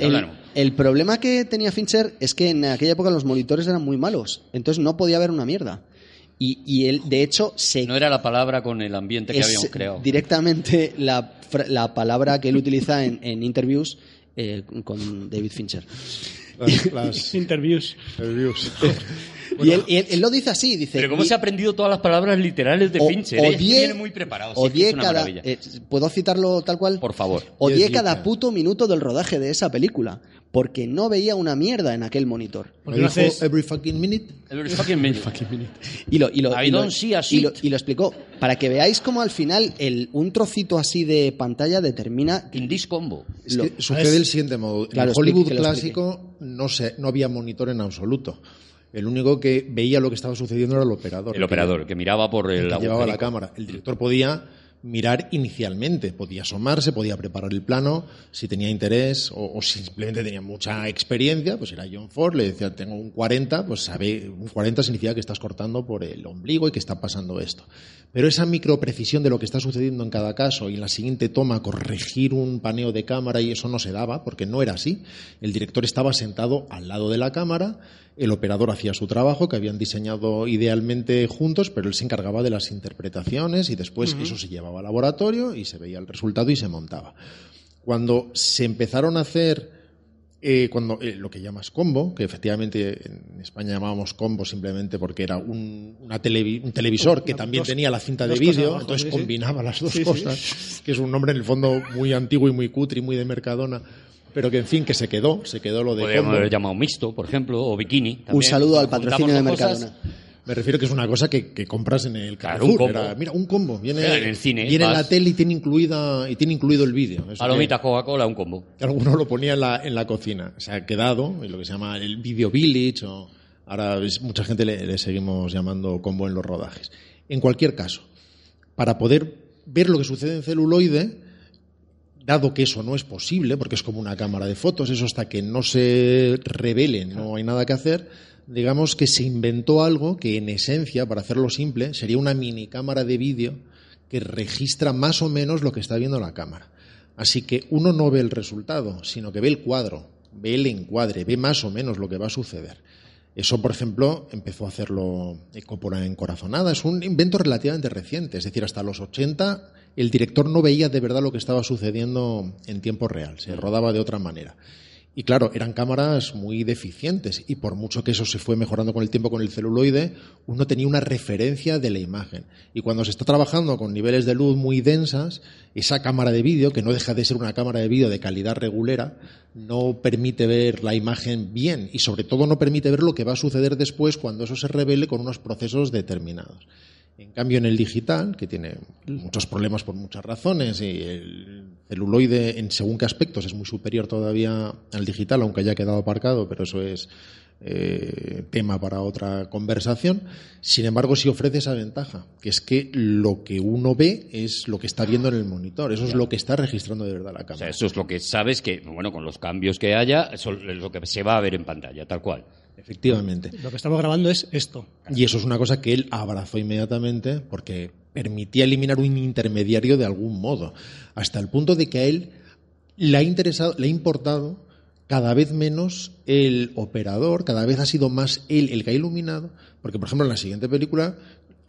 el, problema que tenía Fincher es que en aquella época los monitores eran muy malos. Entonces no podía ver una mierda. Y, él, de hecho, se...
No era la palabra con el ambiente que habíamos creado.
Directamente la, la, palabra que él utiliza en, en interviews eh, con David Fincher.
Las, interviews.
y él, y él- él lo dice así, dice...
Pero ¿cómo
"Di-
se ha aprendido todas las palabras literales de
o-
Fincher? eh? Es que
odié-
viene muy preparado. es que
cada... eh, ¿Puedo citarlo tal cual?
Por favor.
Odié cada
can.
puto minuto del rodaje de esa película, porque no veía una mierda en aquel monitor.
¿Por
Me
qué no
dijo
haces-
every fucking minute.
Every fucking minute.
Y lo, y lo,
I
y lo-
don't see a
y lo- y lo explicó. Para que veáis cómo al final el, un trocito así de pantalla determina...
In this combo.
Es
Lo-
que sucede del siguiente modo. En
Claro,
el Hollywood
explique,
clásico no, se, no había monitor en absoluto. El único que veía lo que estaba sucediendo era el operador.
El operador, que miraba por el
el que llevaba la cámara. El director podía mirar inicialmente, podía asomarse, podía preparar el plano, si tenía interés o, o si simplemente tenía mucha experiencia, pues era John Ford, le decía, tengo un 40, pues sabe, un 40 significa que estás cortando por el ombligo y que está pasando esto. Pero esa microprecisión de lo que está sucediendo en cada caso y en la siguiente toma corregir un paneo de cámara y eso no se daba, porque no era así. El director estaba sentado al lado de la cámara, el operador hacía su trabajo, que habían diseñado idealmente juntos, pero él se encargaba de las interpretaciones y después eso se llevaba al laboratorio y se veía el resultado y se montaba. Cuando se empezaron a hacer eh, cuando eh, lo que llamas combo, que efectivamente en España llamábamos combo simplemente porque era un, una televi- un televisor que
Una-
también
dos-
tenía la cinta de vídeo,
abajo,
entonces
sí, sí.
combinaba las dos
Sí,
cosas, que es un nombre en el fondo muy antiguo y muy cutre y muy de Mercadona, pero que en fin, que se quedó, se quedó lo de
Podríamos haber llamado mixto, por ejemplo, o bikini.
Un saludo al patrocinio de. Mercadona.
Me refiero que es una cosa que, que compras en el
Claro,
Carrefour.
un combo.
Era, mira, un combo. Viene,
Claro, en el cine,
viene en la tele y tiene, incluida, y tiene incluido el vídeo. Eso
Palomita, Coca-Cola, un combo.
que alguno lo ponía en la, en la cocina. Se ha quedado en lo que se llama el video village o ahora es- mucha gente le, le seguimos llamando combo en los rodajes. En cualquier caso, para poder ver lo que sucede en celuloide, dado que eso no es posible, porque es como una cámara de fotos, eso hasta que no se revele no hay nada que hacer, digamos que se inventó algo que en esencia, para hacerlo simple, sería una mini cámara de vídeo que registra más o menos lo que está viendo la cámara. Así que uno no ve el resultado, sino que ve el cuadro, ve el encuadre, ve más o menos lo que va a suceder. Eso, por ejemplo, empezó a hacerlo Coppola en Corazonada. Es un invento relativamente reciente. Es decir, hasta los 80 el director no veía de verdad lo que estaba sucediendo en tiempo real. Se rodaba de otra manera. Y claro, eran cámaras muy deficientes y por mucho que eso se fue mejorando con el tiempo con el celuloide, uno tenía una referencia de la imagen. Y cuando se está trabajando con niveles de luz muy densas, esa cámara de vídeo, que no deja de ser una cámara de vídeo de calidad regulera, no permite ver la imagen bien y sobre todo no permite ver lo que va a suceder después cuando eso se revele con unos procesos determinados. En cambio, en el digital, que tiene muchos problemas por muchas razones, y el celuloide en según qué aspectos es muy superior todavía al digital, aunque haya quedado aparcado, pero eso es eh, tema para otra conversación. Sin embargo, sí ofrece esa ventaja, que es que lo que uno ve es lo que está viendo en el monitor, eso es lo que está registrando de verdad la
O sea,
cámara.
eso es lo que sabes que, bueno, con los cambios que haya, eso es lo que se va a ver en pantalla, tal cual.
Efectivamente.
Lo que estamos grabando es esto.
Y eso es una cosa que él abrazó inmediatamente porque permitía eliminar un intermediario de algún modo, hasta el punto de que a él le ha interesado, le ha importado cada vez menos el operador, cada vez ha sido más él el que ha iluminado, porque por ejemplo en la siguiente película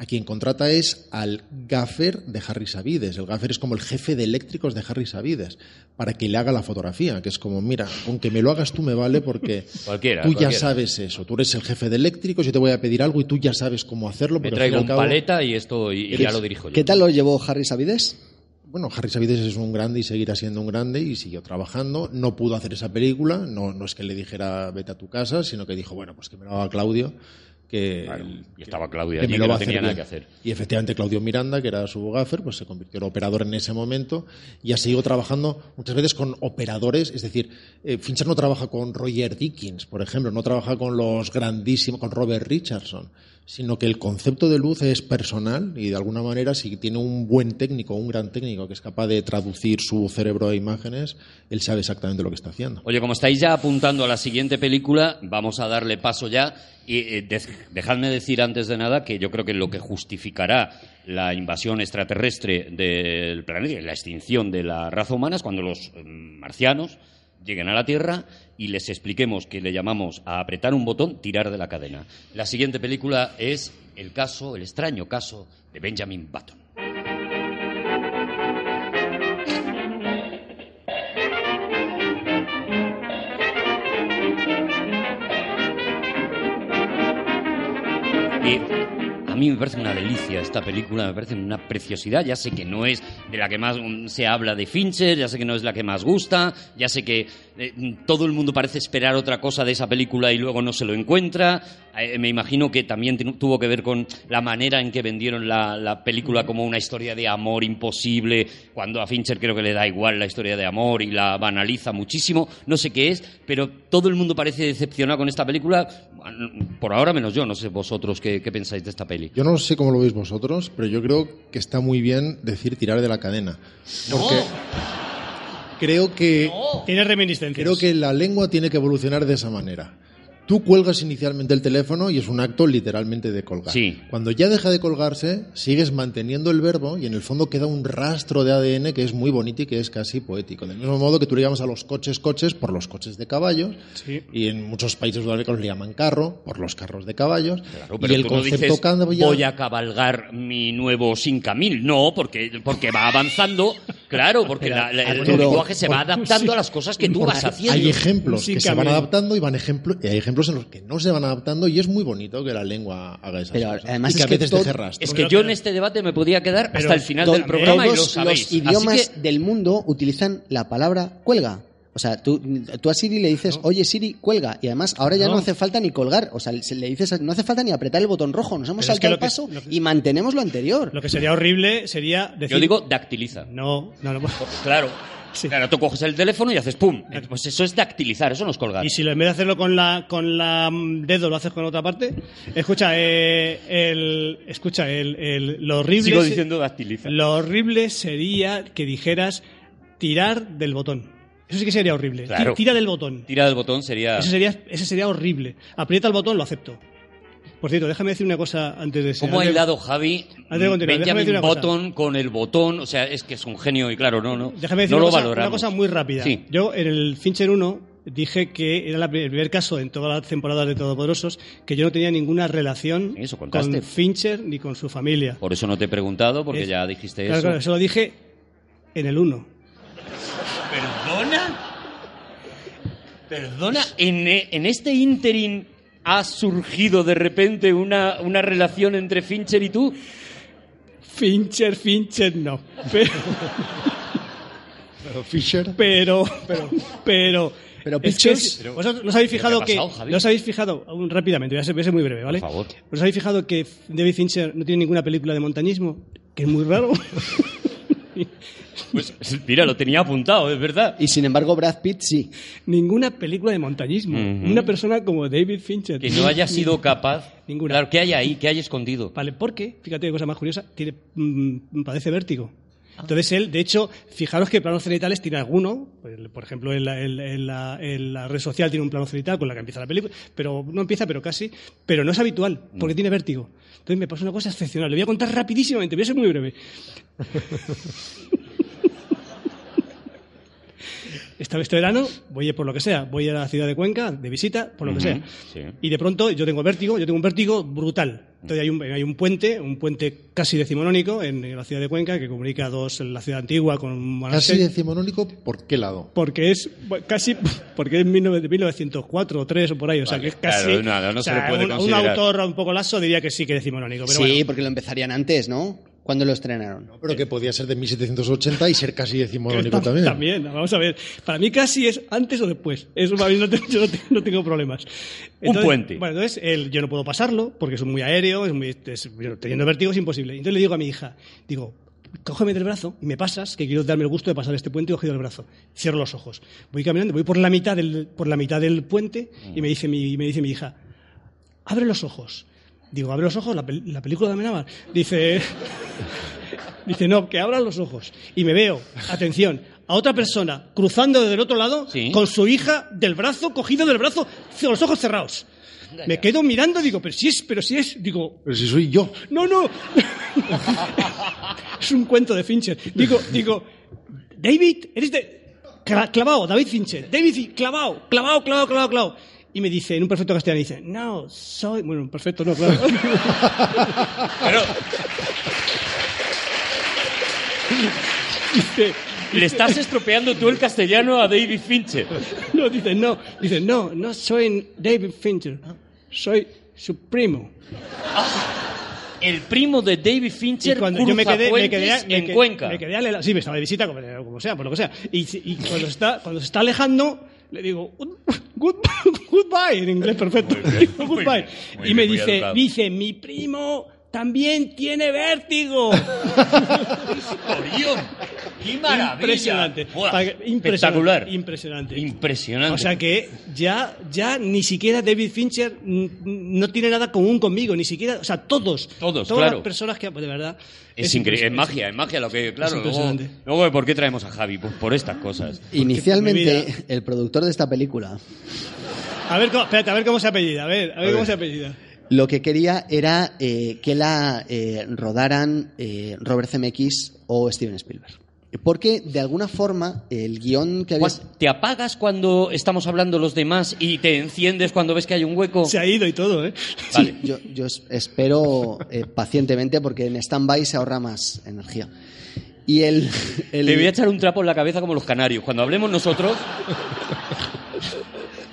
a quien contrata es al gaffer de Harry Savides. El gaffer es como el jefe de eléctricos de Harry Savides, para que le haga la fotografía, que es como, mira, con que me lo hagas tú me vale porque
Cualquiera,
tú ya
cualquiera.
sabes eso. Tú eres el jefe de eléctricos, yo te voy a pedir algo y tú ya sabes cómo hacerlo.
Me traigo un
cabo-
paleta y esto y, y ya lo dirijo yo.
¿Qué tal lo llevó Harry Savides?
Bueno, Harry Savides es un grande y seguirá siendo un grande y siguió trabajando. No pudo hacer esa película, no, no es que le dijera vete a tu casa, sino que dijo, bueno, pues que me lo haga Claudio, que,
Claro, estaba Claudia
que
allí,
me
que
lo
no tenía nada que hacer.
Y efectivamente Claudio Miranda, que era su gaffer, pues se convirtió en operador en ese momento y ha seguido trabajando muchas veces con operadores, es decir, eh, Fincher no trabaja con Roger Dickens, por ejemplo, no trabaja con los grandísimos, con Robert Richardson, sino que el concepto de luz es personal y de alguna manera si tiene un buen técnico, un gran técnico que es capaz de traducir su cerebro a imágenes, él sabe exactamente lo que está haciendo.
Oye, como estáis ya apuntando a la siguiente película, vamos a darle paso ya. Y eh, dej- dejadme decir antes de nada que yo creo que lo que justificará la invasión extraterrestre del planeta, y la extinción de la raza humana, es cuando los eh, marcianos lleguen a la Tierra y les expliquemos que le llamamos a apretar un botón, tirar de la cadena. La siguiente película es el caso, el extraño caso de Benjamin Button. Mí me parece una delicia esta película, me parece una preciosidad. Ya sé que no es de la que más mm, se habla de Fincher, ya sé que no es la que más gusta, ya sé que eh, todo el mundo parece esperar otra cosa de esa película y luego no se lo encuentra. Eh, me imagino que también tu- tuvo que ver con la manera en que vendieron la, la película como una historia de amor imposible, cuando a Fincher creo que le da igual la historia de amor y la banaliza muchísimo. No sé qué es, pero todo el mundo parece decepcionado con esta película. Por ahora menos yo, no sé vosotros qué, qué pensáis de esta peli.
Yo no sé cómo lo veis vosotros, pero yo creo que está muy bien decir tirar de la cadena. Porque creo que
Tiene reminiscencias.
creo que la lengua tiene que evolucionar de esa manera. Tú cuelgas inicialmente el teléfono y es un acto literalmente de colgar.
Sí.
Cuando ya deja de colgarse, sigues manteniendo el verbo y en el fondo queda un rastro de ADN que es muy bonito y que es casi poético. Del mismo modo que tú le llamas a los coches coches por los coches de caballos
Sí.
y en muchos países sudamericanos le llaman carro por los carros de caballos.
Claro,
y
pero
el
tú no
concepto
dices,
caballo-
voy a cabalgar mi nuevo Sinca 1000. No, porque, porque va avanzando. Claro, porque la- la- el lenguaje se va adaptando a las cosas que tú vas haciendo.
Hay ejemplos que se van adaptando y van ejemplo, y hay ejemplos en los que no se van adaptando y es muy bonito que la lengua haga esas
Pero,
cosas.
además
y que
es
a
que
veces
todo-
deje rastro.
Es que yo en este debate me podía quedar
Pero
hasta el final del programa y lo
todos
sabéis.
los idiomas
que,
del mundo utilizan la palabra cuelga. O sea, tú, tú a Siri le dices, oye Siri, cuelga. Y además ahora ya no.
No.
hace falta ni colgar. O sea, se- le dices, no hace falta ni apretar el botón rojo. Nos hemos
Pero es que
saltado el paso
que-
y mantenemos lo anterior.
Lo que sería horrible sería decir...
yo digo dactiliza.
No, no, no.
Claro.
Sí.
Claro, tú coges el teléfono y haces pum. Pues eso es dactilizar, eso no es colgar.
Y si lo, en vez de hacerlo con la con la mm, dedo lo haces con otra parte, escucha, eh, el, escucha, el, el- lo horrible
Sigo diciendo dactiliza.
lo horrible sería que dijeras tirar del botón. Eso sí que sería horrible.
Claro.
Tira del botón.
Tira del botón sería...
Eso sería, ese sería horrible. Aprieta el botón, lo acepto. Por cierto, déjame decir una cosa antes de
¿Cómo ha hilado Javi Benjamin
decir una cosa.
Button con el botón? O sea, es que es un genio y claro, no, no,
Déjame decir
no
una,
lo
cosa,
valoramos.
una cosa muy rápida.
Sí.
Yo en el Fincher 1 dije que era el primer caso en todas las temporadas de Todopoderosos que yo no tenía ninguna relación
Eso
con Fincher ni con su familia.
Por eso no te he preguntado, porque
Es-
ya dijiste
Claro,
eso.
claro, eso lo dije en el 1.
¿Perdona? ¿Perdona? ¿En, e- en este interim ha surgido de repente una, una relación entre Fincher y tú?
Fincher, Fincher, no. Pero,
Pero Fisher
pero, pero,
Pero
es que es- vosotros no os habéis
¿Pero
fijado que,
pasado, Javi?
no os habéis fijado, aún rápidamente, voy a ser, voy a ser muy breve, ¿vale?
Por favor.
¿Os habéis fijado que David Fincher no tiene ninguna película de montañismo? Que es muy raro.
Pues mira, lo tenía apuntado, es verdad.
Y sin embargo, Brad Pitt sí.
ninguna película de montañismo. Una persona como David Fincher.
Que no haya sido capaz.
Ninguna.
Claro, ¿qué hay ahí? ¿Qué hay escondido?
Vale, porque, fíjate qué cosa más curiosa, tiene, mm, padece vértigo. Entonces él, de hecho, fijaros que planos cenitales tiene alguno, por ejemplo, en la, en- en la- en la red social tiene un plano cenital con la que empieza la película, pero no empieza, pero casi, pero no es habitual, porque tiene vértigo. Entonces me pasa una cosa excepcional, le voy a contar rapidísimamente, voy a ser muy breve. Esta, este verano voy por lo que sea, voy a la ciudad de Cuenca de visita, por lo que sea.
sí.
Y de pronto yo tengo vértigo, yo tengo un vértigo brutal. Entonces hay un, hay un puente, un puente casi decimonónico en, en la ciudad de Cuenca que comunica dos, la ciudad antigua con un
casi decimonónico, ¿por qué lado?
Porque es bueno, casi porque es 19 1904 o 3 o por ahí, o sea
Vale,
que es casi
claro, nada, no
o
se
sea,
le puede
un, un autor un poco laso diría que sí que decimonónico, pero
sí,
bueno.
porque lo empezarían antes, ¿no? ¿Cuándo lo estrenaron?
Pero que podía ser de 1780 y ser casi decimonónico
Tam-
también.
También, vamos a ver. Para mí casi es antes o después. Eso para mí no te- yo no, te- no tengo problemas.
Un puente.
Bueno, entonces el- yo no puedo pasarlo porque es muy aéreo, es muy, es- teniendo vértigo es imposible. Entonces le digo a mi hija, digo, cógeme del brazo y me pasas, que quiero darme el gusto de pasar este puente y cogido el brazo. Cierro los ojos. Voy caminando, voy por la mitad del, por la mitad del puente y me dice mi, me dice mi hija, abre los ojos. Digo, abre los ojos, la, pel- la película de Amenábar. Dice, dice, no, que abran los ojos. Y me veo, atención, a otra persona cruzando desde el otro lado
Sí.
con su hija del brazo, cogido del brazo, con los ojos cerrados. Me quedo mirando, digo, pero si es, pero si es, digo,
Pero si soy yo.
no, no. es un cuento de Fincher. Digo, digo, David, eres de. cla- Clavado, David Fincher. David, clavado, clavado, clavado, clavado, clavado. Y me dice, en un perfecto castellano, dice, no, soy. Bueno, en perfecto, no, claro.
Pero
dice,
le estás estropeando tú el castellano a David Fincher.
no, dice, no. Dice, no, no soy David Fincher. Soy su primo.
el primo de David
Y
Fincher
cuando yo me quedé, me quedé, me
en
quedé-
Cuenca.
me quedé sí, me estaba de visita, como, como sea, por lo que sea. Y, y cuando, está, cuando se está alejando, le digo, "Good- goodbye, en inglés perfecto. Digo, goodbye.
bien,
y me dice,
educado.
dice, mi primo también tiene vértigo.
Orión. ¡Qué maravilla!
Impresionante.
Buah,
impresionante,
Espectacular.
Impresionante.
Impresionante.
O sea que ya, ya ni siquiera David Fincher no tiene nada común conmigo, ni siquiera, o sea, todos,
Todos,
todas
claro.
las personas que, de verdad,
es, increíble, es magia, es magia lo que, claro,
Es
luego,
impresionante.
luego, ¿por qué traemos a Javi? Pues por estas cosas.
Inicialmente, el productor de esta película
A ver, cómo, espérate, a ver cómo se apellida, a ver, a ver
A
cómo se apellida.
Lo que quería era eh, que la eh, rodaran eh, Robert Zemeckis o Steven Spielberg. Porque, de alguna forma, el guion que había...
¿Te apagas cuando estamos hablando los demás y te enciendes cuando ves que hay un hueco?
Se ha ido y todo, ¿eh?
Vale.
Sí, yo, yo es- espero eh, pacientemente porque en stand-by se ahorra más energía. Y el... el-
Te voy a echar un trapo en la cabeza como los canarios. Cuando hablemos nosotros.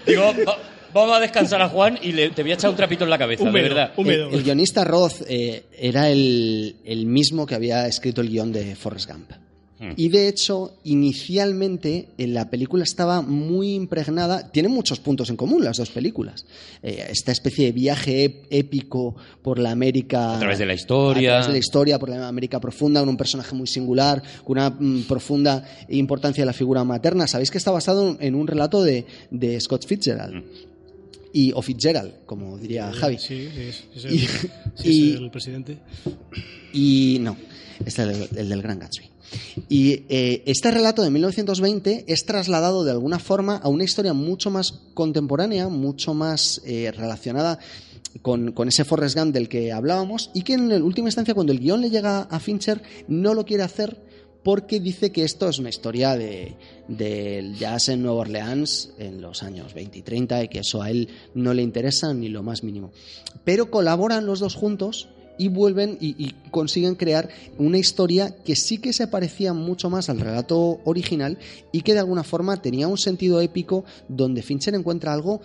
digo, va- vamos a descansar a Juan y le- te voy a echar un trapito en la cabeza, de
Húmedo,
verdad.
húmedo.
el, el guionista Roth eh, era el, el mismo que había escrito el guion de Forrest Gump.
Hmm.
Y de hecho, inicialmente en la película estaba muy impregnada. Tienen muchos puntos en común las dos películas. Eh, esta especie de viaje ép- épico por la América.
A través de la historia.
A través de la historia, por la América profunda, con un personaje muy singular, con una mm, profunda importancia de la figura materna. Sabéis que está basado en un relato de, de Scott Fitzgerald. Y, o Fitzgerald, como diría Javi.
Sí, sí, es, es
Y-
el, sí, es
y-
el presidente.
Y no, este es el, el del Gran Gatsby. Y eh, este relato de 1920 es trasladado de alguna forma a una historia mucho más contemporánea, mucho más eh, relacionada con, con ese Forrest Gump del que hablábamos y que en la última instancia cuando el guion le llega a Fincher no lo quiere hacer porque dice que esto es una historia de, del jazz en Nueva Orleans en los años 20 y 30 y que eso a él no le interesa ni lo más mínimo. Pero colaboran los dos juntos y vuelven y, y consiguen crear una historia que sí que se parecía mucho más al relato original y que de alguna forma tenía un sentido épico donde Fincher encuentra algo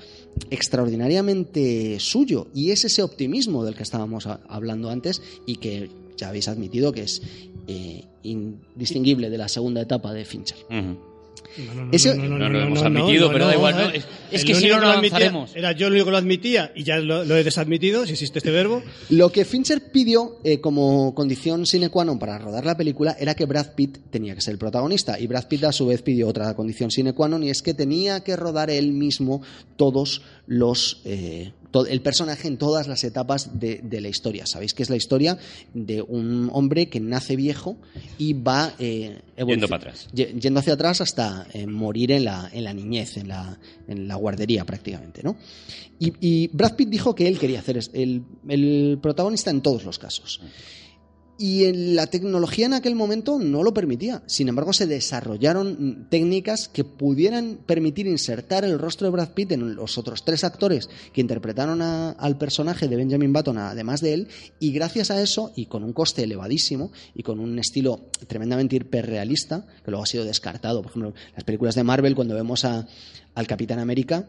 extraordinariamente suyo y es ese optimismo del que estábamos hablando antes y que ya habéis admitido que es eh, indistinguible de la segunda etapa de Fincher.
No, no, no,
Ese-
no, no,
No,
no,
lo hemos admitido,
no,
pero
no,
da igual,
no.
¿no? Es- que si no,
lo
avanzaremos.
Era yo el único que lo admitía y ya lo, lo he desadmitido, si existe este verbo.
Lo que Fincher pidió eh, como condición sine qua non para rodar la película era que Brad Pitt tenía que ser el protagonista. Y Brad Pitt a su vez pidió otra condición sine qua non y es que tenía que rodar él mismo todos los. eh, el personaje en todas las etapas de, de la historia. Sabéis que es la historia de un hombre que nace viejo y va eh,
Yendo para atrás.
ye- yendo hacia atrás hasta eh, morir en la, en la niñez, en la, en la guardería prácticamente, ¿no? Y, y Brad Pitt dijo que él quería es- el, el protagonista en todos los casos. Y en la tecnología en aquel momento no lo permitía. Sin embargo, se desarrollaron técnicas que pudieran permitir insertar el rostro de Brad Pitt en los otros tres actores que interpretaron a- al personaje de Benjamin Button, además de él, y gracias a eso, y con un coste elevadísimo, y con un estilo tremendamente hiperrealista, que luego ha sido descartado. Por ejemplo, las películas de Marvel, cuando vemos a- al Capitán América,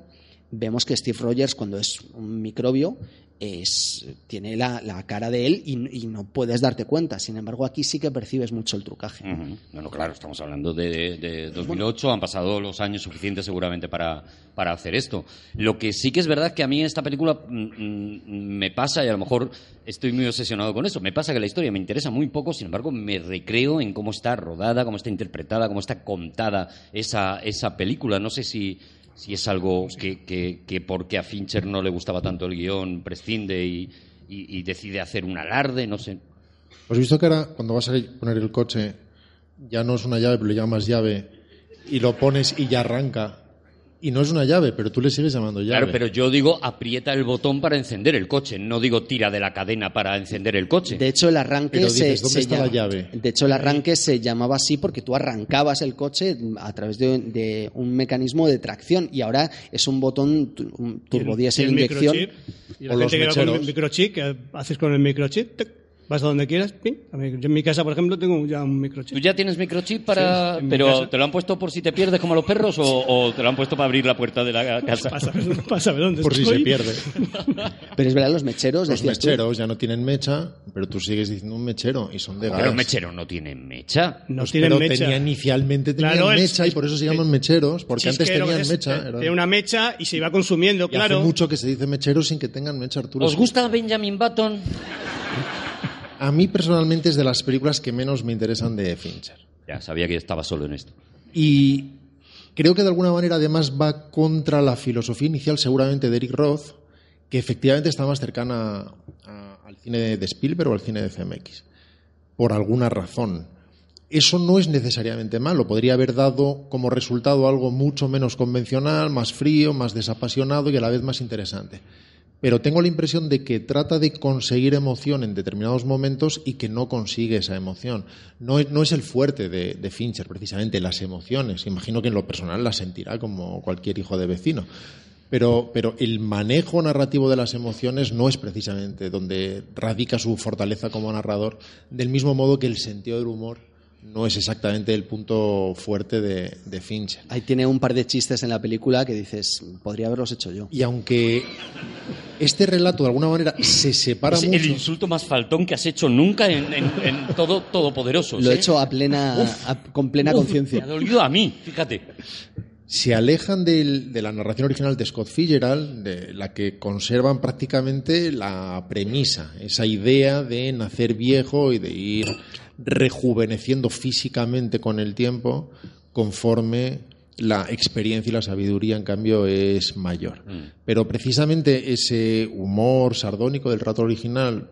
vemos que Steve Rogers, cuando es un microbio, es, tiene la, la cara de él y, y no puedes darte cuenta. Sin embargo, aquí sí que percibes mucho el trucaje.
Ujú. Bueno, claro, estamos hablando de, de 2008, han pasado los años suficientes seguramente para, para hacer esto. Lo que sí que es verdad que a mí esta película mm, mm, me pasa, y a lo mejor estoy muy obsesionado con eso, me pasa que la historia me interesa muy poco, sin embargo me recreo en cómo está rodada, cómo está interpretada, cómo está contada esa, esa película. No sé si, si es algo que, que, que porque a Fincher no le gustaba tanto el guion prescinde y decide hacer un alarde, no sé.
¿Has visto que ahora cuando vas a poner el coche ya no es una llave, pero le llamas llave y lo pones y ya arranca? Y no es una llave, pero tú le sigues llamando llave.
Claro, pero yo digo aprieta el botón para encender el coche, no digo tira de la cadena para encender el coche.
De hecho, el arranque
Pero
se,
dices, ¿dónde
se
está la
llama-
llave?
De hecho, el arranque se llamaba así porque tú arrancabas el coche a través de, de un mecanismo de tracción y ahora es un botón tu- un
el
inyección.
microchip, Y la
O los
gente que va con el microchip, que haces con el microchip, tic, vas a donde quieras. pim. A mí- Yo en mi casa, por ejemplo, tengo ya un microchip.
¿Tú ya tienes microchip para...?
Sí,
¿Pero
casa.
te lo han puesto por si te pierdes como a los perros o, o te lo han puesto para abrir la puerta de la casa?
Para saber dónde
Por si
estoy.
se pierde.
Pero es verdad, los mecheros,
Los
decías tú.
mecheros ya no tienen mecha, pero tú sigues diciendo un mechero y son de gas.
Pero los mecheros no tienen mecha.
No
Pues,
tienen
pero
mecha.
tenían inicialmente tenían
Claro, es-
mecha y por eso se llaman mecheros, porque
es
antes tenían
es,
mecha.
eh, Tiene una mecha y se iba consumiendo,
y
claro.
hace mucho que se dice mechero sin que tengan mecha, Arturo.
¿Os gusta Benjamin Button?
A mí personalmente es de las películas que menos me interesan de Fincher.
Ya, sabía que estaba solo en esto.
Y creo que de alguna manera además va contra la filosofía inicial seguramente de Eric Roth, que efectivamente está más cercana a- al cine de Spielberg o al cine de CMX, por alguna razón. Eso no es necesariamente malo, podría haber dado como resultado algo mucho menos convencional, más frío, más desapasionado y a la vez más interesante. Pero tengo la impresión de que trata de conseguir emoción en determinados momentos y que no consigue esa emoción. No es, el fuerte de, Fincher, precisamente, las emociones. Imagino que en lo personal las sentirá como cualquier hijo de vecino. Pero el manejo narrativo de las emociones no es precisamente donde radica su fortaleza como narrador, del mismo modo que el sentido del humor no es exactamente el punto fuerte de, de Fincher.
Ahí tiene un par de chistes en la película que dices, podría haberlos hecho yo.
Y aunque este relato de alguna manera se separa
Es
mucho.
el insulto más faltón que has hecho nunca en, en- en todo Todopoderosos.
Lo he
¿eh?
hecho a plena, a- con plena conciencia.
Me ha dolido a mí, fíjate.
Se alejan del- de la narración original de Scott Fitzgerald, de la que conservan prácticamente la premisa, esa idea de nacer viejo y de ir rejuveneciendo físicamente con el tiempo conforme la experiencia y la sabiduría, en cambio, es mayor. Pero precisamente ese humor sardónico del rato original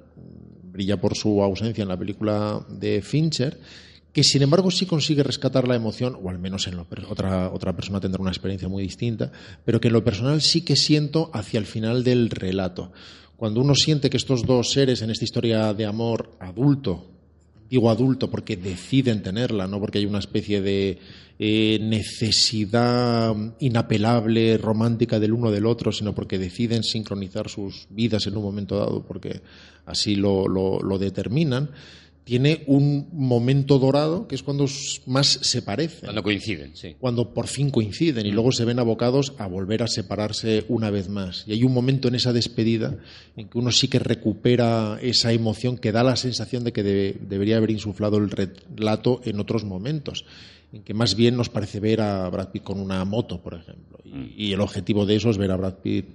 brilla por su ausencia en la película de Fincher, que sin embargo sí consigue rescatar la emoción, o al menos en lo otra, otra persona tendrá una experiencia muy distinta, pero que en lo personal sí que siento hacia el final del relato. Cuando uno siente que estos dos seres en esta historia de amor adulto, digo adulto porque deciden tenerla, no porque hay una especie de eh, necesidad inapelable, romántica del uno del otro, sino porque deciden sincronizar sus vidas en un momento dado, porque así lo- lo determinan, tiene un momento dorado que es cuando más se parecen
Cuando coinciden, sí.
cuando por fin coinciden y luego se ven abocados a volver a separarse una vez más. Y hay un momento en esa despedida en que uno sí que recupera esa emoción que da la sensación de que debe- debería haber insuflado el relato en otros momentos, en que más bien nos parece ver a Brad Pitt con una moto, por ejemplo. Y, y el objetivo de eso es ver a Brad Pitt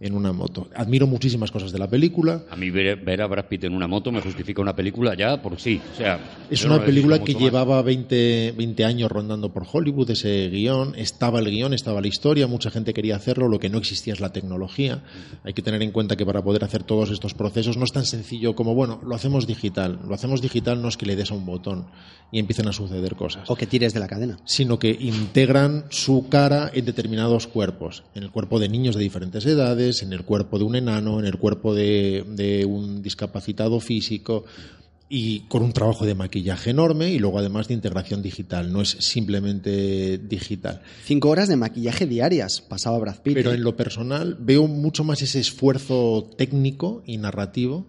en una moto. Admiro muchísimas cosas de la película.
A mí ver, ver a Brad Pitt en una moto me justifica una película ya por sí. O sea,
Es una
no
película que llevaba 20, 20 años rondando por Hollywood, ese guion, estaba el guion, estaba la historia, mucha gente quería hacerlo, lo que no existía es la tecnología. Hay que tener en cuenta que para poder hacer todos estos procesos no es tan sencillo como, bueno, lo hacemos digital. Lo hacemos digital no es que le des a un botón y empiecen a suceder cosas
O que tires de la cadena.
sino que integran su cara en determinados cuerpos, en el cuerpo de niños de diferentes edades, en el cuerpo de un enano, en el cuerpo de, de un discapacitado físico y con un trabajo de maquillaje enorme y luego además de integración digital, no es simplemente digital.
Cinco horas de maquillaje diarias pasaba Brad Pitt.
Pero en lo personal veo mucho más ese esfuerzo técnico y narrativo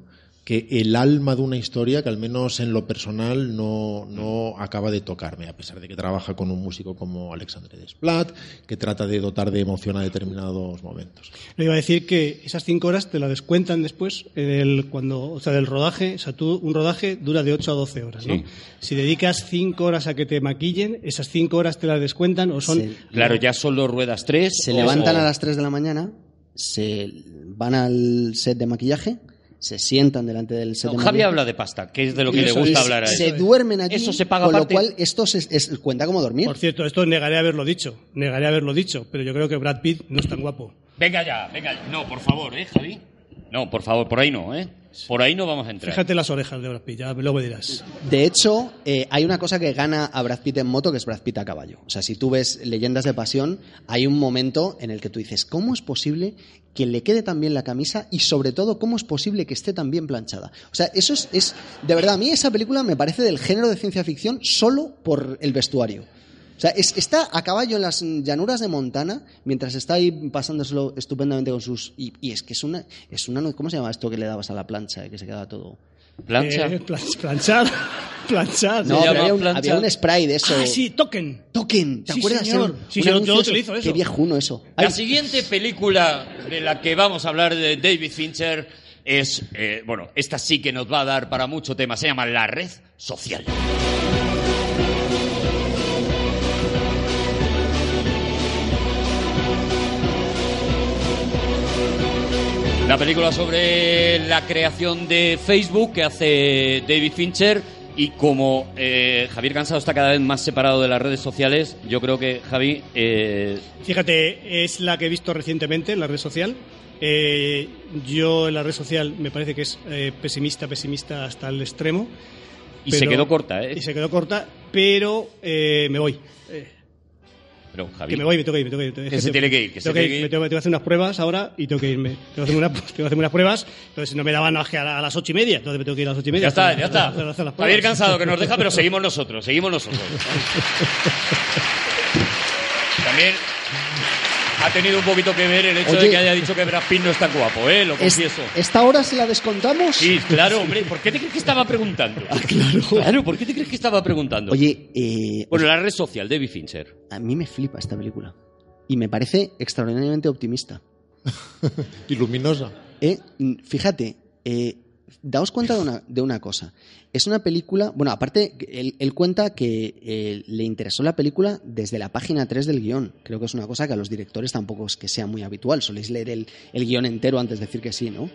que el alma de una historia que al menos en lo personal no, no acaba de tocarme, a pesar de que trabaja con un músico como Alexandre Desplat, que trata de dotar de emoción a determinados momentos.
Le iba a decir que esas cinco horas te la descuentan después el, cuando, o sea, del rodaje. O sea, tú, un rodaje dura de 8 a 12 horas, ¿no?
Sí.
Si dedicas cinco horas a que te maquillen, esas cinco horas te las descuentan o son...
Sí.
Claro, ya solo ruedas tres.
Se
o-
levantan
o-
a las 3 de la mañana, se van al set de maquillaje, se sientan delante del set
No,
de
Javi habla de pasta, que es de lo que
Eso
le gusta
es.
hablar a él.
Se duermen allí,
Eso se paga
con
aparte.
lo cual esto se- es- cuenta como dormir.
Por cierto, esto negaré haberlo dicho, negaré haberlo dicho, pero yo creo que Brad Pitt no es tan guapo.
Venga ya, venga ya. No, por favor, ¿eh, Javi? No, por favor, por ahí no, ¿eh? Por ahí no vamos a entrar.
Fíjate las orejas de Brad Pitt, ya luego me dirás.
De hecho, eh, hay una cosa que gana a Brad Pitt en moto, que es Brad Pitt a caballo. O sea, si tú ves Leyendas de Pasión, hay un momento en el que tú dices, ¿cómo es posible que le quede tan bien la camisa y sobre todo, cómo es posible que esté tan bien planchada? O sea, eso es, es de verdad, a mí esa película me parece del género de ciencia ficción solo por el vestuario. O sea, es- está a caballo en las llanuras de Montana mientras está ahí pasándoselo estupendamente con sus... Y, y es que es una, es una... ¿Cómo se llama esto que le dabas a la plancha que se quedaba todo?
Plancha.
Eh, plan- planchar. planchar.
No, pero había un, había un spray de eso.
Ah, sí, token.
Token, ¿te
Sí,
acuerdas?
señor. Sí,
un
sí, yo- utilizo
Qué
eso.
viejuno eso.
La
Ay,
siguiente película de la que vamos a hablar de David Fincher es, eh, bueno, esta sí que nos va a dar para mucho tema, se llama La Red Social. La película sobre la creación de Facebook que hace David Fincher y como eh, Javier Cansado está cada vez más separado de las redes sociales, yo creo que Javi eh,
Fíjate, es la que he visto recientemente en la red social. Eh, yo en la red social me parece que es pesimista, pesimista hasta el extremo.
y se quedó corta, ¿eh?
Y se quedó corta, pero me voy.
Pero, Javi,
que me voy, me tengo que ir, me tengo que ir.
Que se tiene que ir, que se tiene que ir.
Me tengo, me tengo que hacer unas pruebas ahora y tengo que irme. Tengo que hacer, una- tengo que unas pruebas, entonces no me daban a, a las ocho y media, entonces me tengo que ir a las ocho y media.
Ya está, ya está.
hacer- hacer.
Javier cansado que nos deja, pero seguimos nosotros, seguimos nosotros. También ha tenido un poquito que ver el hecho de que haya dicho que Brad Pitt no es tan guapo, ¿eh? Lo
es-
confieso.
¿Esta hora se la descontamos?
Sí, claro, hombre. ¿Por qué te crees que estaba preguntando?
claro.
Claro, ¿por qué te crees que estaba preguntando?
Oye, eh,
Bueno, la red social, David Fincher.
a mí me flipa esta película. Y me parece extraordinariamente optimista.
Y luminosa.
Eh, fíjate, eh, daos cuenta de una, de una cosa. Es una película, bueno, aparte, él, cuenta que eh, le interesó la película desde la página 3 del guion. Creo que es una cosa que a los directores tampoco es que sea muy habitual. Soléis leer el, el guion entero antes de decir que sí, ¿no?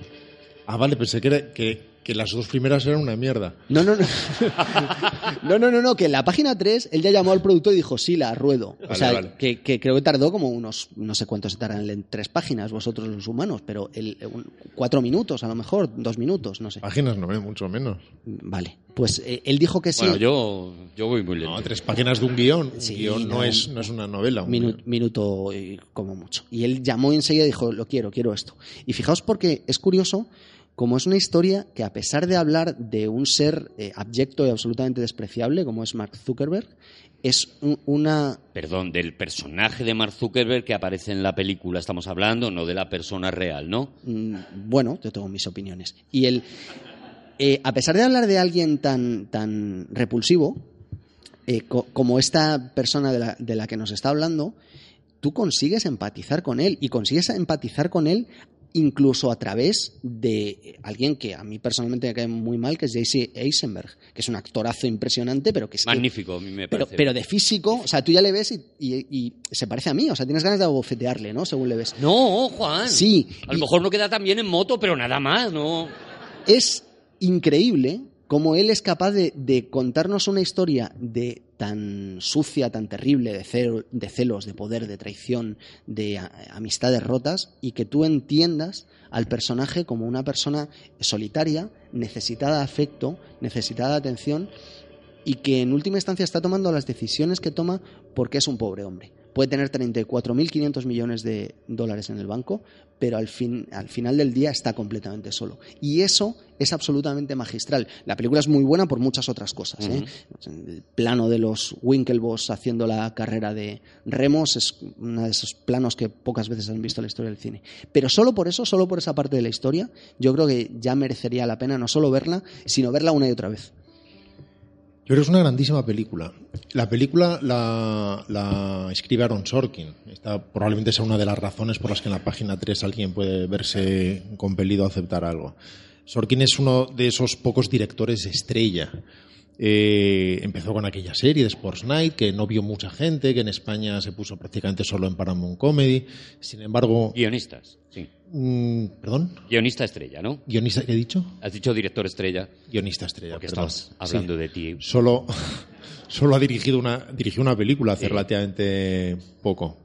Ah, vale, pensé que, que, que las dos primeras eran una mierda.
No, no, no. No, no, no, no, que en la página 3 él ya llamó al productor y dijo, sí, la ruedo. o
Vale,
sea,
vale.
Que, que creo que tardó como unos, no sé cuánto se tardan en tres páginas vosotros los humanos, pero el, un- cuatro minutos a lo mejor, dos minutos, no sé.
Páginas no, ¿eh? mucho menos.
Vale, pues eh, él dijo que sí.
Bueno, yo, yo voy muy lento.
No, tres páginas de un guion. Un
Sí,
guion no,
no.
es, no es una novela. un
Minu-
guion.
minuto y como mucho. Y él llamó enseguida y dijo, lo quiero, quiero esto. Y fijaos porque es curioso como es una historia que a pesar de hablar de un ser eh, abyecto y absolutamente despreciable, como es Mark Zuckerberg, es un- una...
Perdón, del personaje de Mark Zuckerberg que aparece en la película estamos hablando, no de la persona real, ¿no?
mm, Bueno, yo tengo mis opiniones. Y él, eh, a pesar de hablar de alguien tan, tan repulsivo, eh, co- como esta persona de la, de la que nos está hablando, tú consigues empatizar con él y consigues empatizar con él incluso a través de alguien que a mí personalmente me cae muy mal, que es JC Eisenberg, que es un actorazo impresionante, pero que es que-
Magnífico, a mí me
pero,
parece.
pero de físico, o sea, tú ya le ves y, y- y se parece a mí, o sea, tienes ganas de abofetearle, ¿no? Según le ves.
No, Juan.
Sí,
A lo mejor no queda tan bien en moto, pero nada más, ¿no?
Es increíble cómo él es capaz de, contarnos una historia de tan sucia, tan terrible, de, celo- de celos, de poder, de traición, de amistades rotas, y que tú entiendas al personaje como una persona solitaria, necesitada de afecto, necesitada de atención, y que en última instancia está tomando las decisiones que toma porque es un pobre hombre. Puede tener 34.500 millones de dólares en el banco, pero al, fin, al final del día está completamente solo. Y eso es absolutamente magistral. La película es muy buena por muchas otras cosas. ¿eh? El plano de los Winklevoss haciendo la carrera de remos es uno de esos planos que pocas veces han visto en la historia del cine. Pero solo por eso, solo por esa parte de la historia, yo creo que ya merecería la pena no solo verla, sino verla una y otra vez.
Yo creo que es una grandísima película. La película la, escribe Aaron Sorkin. Esta probablemente sea una de las razones por las que en la página 3 alguien puede verse compelido a aceptar algo. Sorkin es uno de esos pocos directores estrella. Eh, empezó con aquella serie de Sports Night que no vio mucha gente, que en España se puso prácticamente solo en Paramount Comedy. Sin embargo,
Guionistas, sí.
mm, perdón,
Guionista estrella, ¿no?
guionista, ¿qué he dicho?
Has dicho director estrella,
Guionista estrella.
porque
perdón.
estás hablando
Sí.
de ti.
Solo, solo ha dirigido una, dirigió una película hace
Sí.
relativamente poco.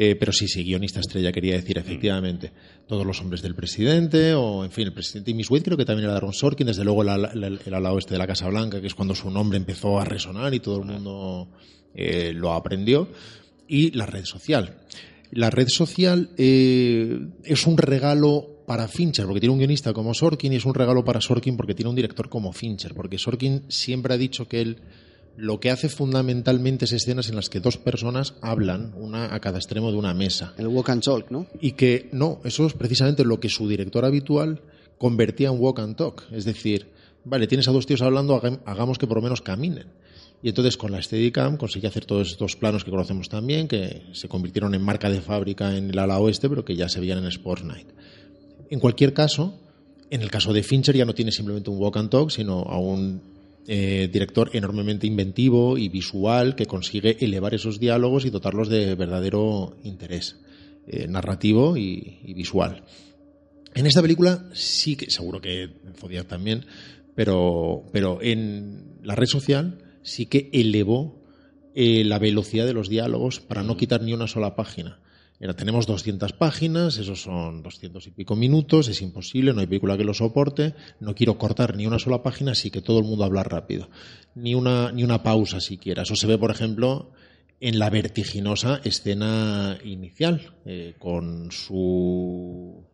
Eh, pero sí, sí, guionista estrella, quería decir, efectivamente. Todos los hombres del presidente, o en fin, el presidente y Miss Wade creo que también era Aaron Sorkin, desde luego el, ala- el, el ala oeste de la Casa Blanca, que es cuando su nombre empezó a resonar y todo el mundo eh, lo aprendió. Y la red social. La red social eh, es un regalo para Fincher, porque tiene un guionista como Sorkin, y es un regalo para Sorkin porque tiene un director como Fincher, porque Sorkin siempre ha dicho que él lo que hace fundamentalmente es escenas en las que dos personas hablan, una a cada extremo de una mesa.
El walk and talk, ¿no?
Y que no, eso es precisamente lo que su director habitual convertía en walk and talk. Es decir, vale, tienes a dos tíos hablando, haga- hagamos que por lo menos caminen. Y entonces con la Steadicam conseguí hacer todos estos planos que conocemos también, que se convirtieron en marca de fábrica en el ala oeste, pero que ya se veían en Sports Night. En cualquier caso, en el caso de Fincher ya no tiene simplemente un walk and talk, sino a un eh, director enormemente inventivo y visual que consigue elevar esos diálogos y dotarlos de verdadero interés eh, narrativo y, y visual. En esta película sí que, seguro que en Zodiac también, pero, pero en la red social sí que elevó eh, la velocidad de los diálogos para no quitar ni una sola página. Tenemos 200 páginas, esos son 200 y pico minutos, es imposible, no hay película que lo soporte, no quiero cortar ni una sola página, así que todo el mundo habla rápido. Ni una, ni una pausa siquiera. Eso se ve, por ejemplo, en la vertiginosa escena inicial, eh, con su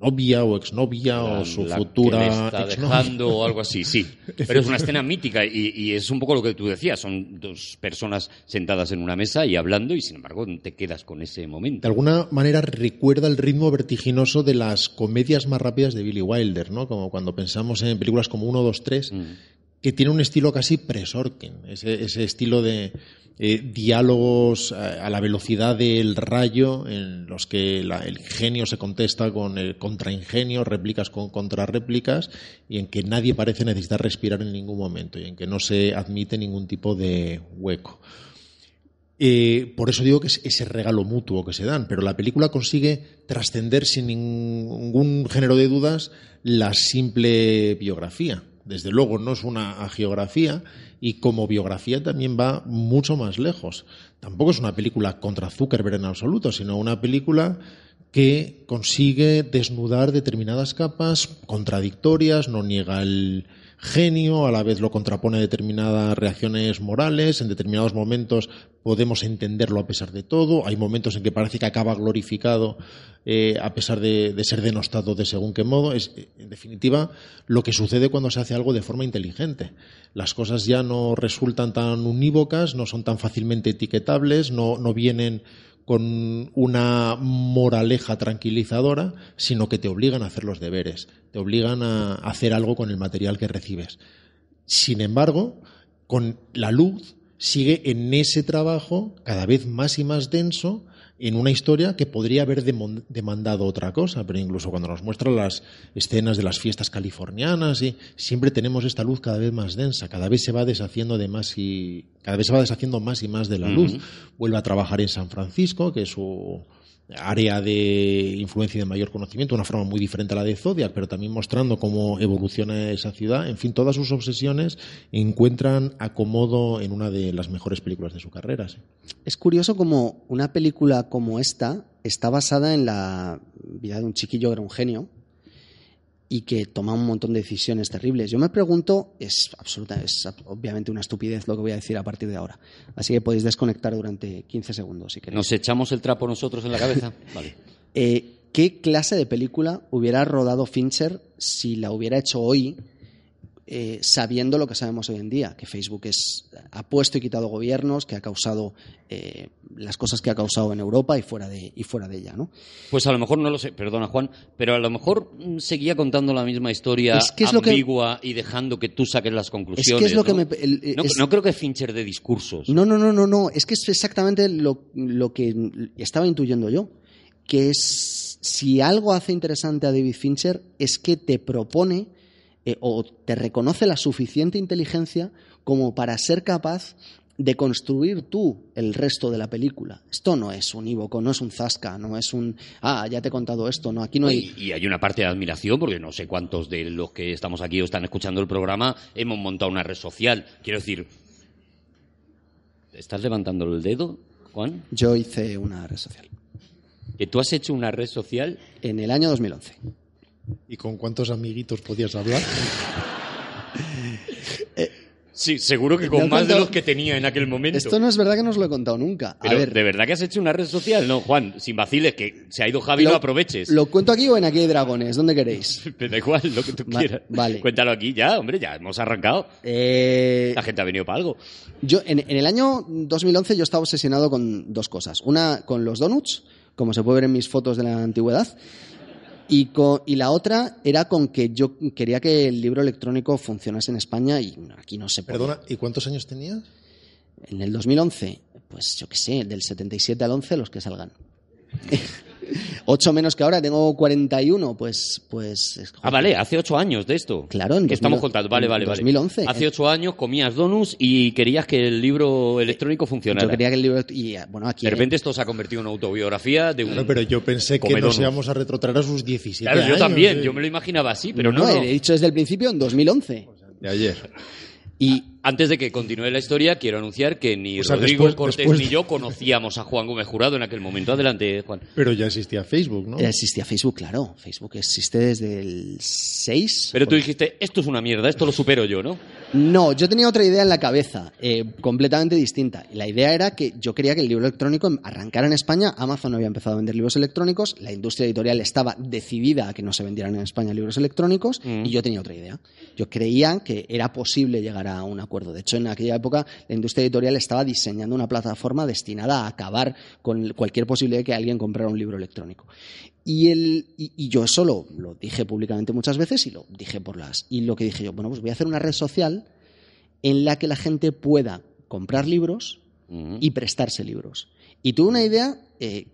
novia o exnovia
La-
o su
la
futura
que le está dejando o algo así, sí. Pero es una escena mítica y, y es un poco lo que tú decías. Son dos personas sentadas en una mesa y hablando y sin embargo te quedas con ese
de
momento.
alguna manera recuerda el ritmo vertiginoso de las comedias más rápidas de Billy Wilder, ¿no? Como cuando pensamos en películas como 1, 2, 3,
Mm.
Que tiene un estilo casi pre-Sorkin, ese, estilo de eh, diálogos a, la velocidad del rayo, en los que el genio se contesta con el contraingenio, réplicas con contrarréplicas, y en que nadie parece necesitar respirar en ningún momento, y en que no se admite ningún tipo de hueco. Eh, por eso digo que es ese regalo mutuo que se dan, pero la película consigue trascender sin ningún género de dudas la simple biografía. Desde luego no es una agiografía y como biografía también va mucho más lejos. Tampoco es una película contra Zuckerberg en absoluto, sino una película que consigue desnudar determinadas capas contradictorias, no niega el genio, a la vez lo contrapone a determinadas reacciones morales, en determinados momentos podemos entenderlo a pesar de todo, hay momentos en que parece que acaba glorificado eh, a pesar de, de ser denostado de según qué modo, es en definitiva lo que sucede cuando se hace algo de forma inteligente. Las cosas ya no resultan tan unívocas, no son tan fácilmente etiquetables, no, no vienen con una moraleja tranquilizadora, sino que te obligan a hacer los deberes, te obligan a hacer algo con el material que recibes. Sin embargo, con la luz sigue en ese trabajo cada vez más y más denso en una historia que podría haber demandado otra cosa, pero incluso cuando nos muestra las escenas de las fiestas californianas y siempre tenemos esta luz cada vez más densa, cada vez se va deshaciendo de más y cada vez se va deshaciendo más y más de la luz.
Ujú.
Vuelve a trabajar en San Francisco, que es su área de influencia y de mayor conocimiento, una forma muy diferente a la de Zodiac, pero también mostrando cómo evoluciona esa ciudad. En fin, todas sus obsesiones encuentran acomodo en una de las mejores películas de su carrera.
Es curioso como una película como esta está basada en la vida de un chiquillo que era un genio y que toma un montón de decisiones terribles. Yo me pregunto, es absoluta, es obviamente una estupidez lo que voy a decir a partir de ahora. Así que podéis desconectar durante 15 segundos si queréis.
¿Nos echamos el trapo nosotros en la cabeza? Vale.
Eh, ¿Qué clase de película hubiera rodado Fincher si la hubiera hecho hoy, eh, sabiendo lo que sabemos hoy en día? Que Facebook es, ha puesto y quitado gobiernos, que ha causado eh, las cosas que ha causado en Europa y fuera de, y fuera de ella, ¿no?
Pues a lo mejor no lo sé, perdona Juan, pero a lo mejor mm, seguía contando la misma historia
Es que es lo que-
ambigua y dejando que tú saques las conclusiones.
Es que es lo
¿no?
que me- el-
no,
es-
no creo que Fincher de discursos.
No, no, no, no, no. Es que es exactamente lo, lo que estaba intuyendo yo. Que es si algo hace interesante a David Fincher es que te propone eh, o te reconoce la suficiente inteligencia como para ser capaz de construir tú el resto de la película. Esto no es unívoco, no es un zasca, no es un ah, ya te he contado esto, no, aquí no hay
Y, y hay una parte de admiración, porque no sé cuántos de los que estamos aquí o están escuchando el programa hemos montado una red social. Quiero decir, ¿estás levantando el dedo, Juan?
yo hice una red social
¿Que tú has hecho una red social?
en el año 2011.
¿Y con cuántos amiguitos podías hablar?
Sí, seguro que con más de los que tenía en aquel momento.
Esto no es verdad que no os lo he contado nunca. A
Pero,
ver,
¿de verdad que has hecho una red social? No, Juan, sin vaciles, que se ha ido Javi, no aproveches.
¿Lo cuento aquí o en Aquí hay dragones? ¿Dónde queréis?
Me da igual, lo que tú
Va-
quieras.
vale.
Cuéntalo aquí ya, hombre, ya hemos arrancado.
Eh,
La gente ha venido para algo.
yo, en, en el año 2011 yo estaba obsesionado con dos cosas. Una, con los donuts, como se puede ver en mis fotos de la antigüedad. Y, co- y la otra era con que yo quería que el libro electrónico funcionase en España y aquí no se puede.
Perdona, ¿y cuántos años tenías?
En el 2011, pues yo qué sé, del 77 al 11 los que salgan. Ocho menos que ahora, tengo 41, pues... pues es-
Ah, vale, hace ocho años de esto.
Claro, en
Que
2000
estamos contando. Vale,
en
vale, vale.
2011.
Hace ocho años comías donuts y querías que el libro electrónico funcionara.
Yo quería que el libro... Y bueno, aquí...
De repente esto se ha convertido en una autobiografía de un...
Claro, pero yo pensé que nos
¿no?
íbamos a retrotraer a sus 17
Claro, yo
años.
también.
eh.
Yo me lo imaginaba así, pero
no,
no, no.
he dicho desde el principio en 2011.
De ayer.
Y
Antes de que continúe la historia, quiero anunciar que ni
O sea,
Rodrigo
después-
Cortés
después-
ni yo conocíamos a Juan Gómez Jurado en aquel momento. Adelante, Juan.
Pero ya existía Facebook, ¿no?
existía Facebook, claro. Facebook existe desde el 6.
Pero tú dijiste, esto es una mierda, esto lo supero yo, ¿no?
No, yo tenía otra idea en la cabeza, eh, completamente distinta. La idea era que yo quería que el libro electrónico arrancara en España. Amazon no había empezado a vender libros electrónicos. La industria editorial estaba decidida a que no se vendieran en España libros electrónicos.
Mm.
Y yo tenía otra idea. Yo creía que era posible llegar a un acuerdo. De hecho, en aquella época la industria editorial estaba diseñando una plataforma destinada a acabar con cualquier posibilidad de que alguien comprara un libro electrónico. Y, el, y, y yo eso lo, lo dije públicamente muchas veces y lo dije por las. Y lo que dije yo, bueno, pues voy a hacer una red social en la que la gente pueda comprar libros y prestarse libros. Y tuve una idea, eh,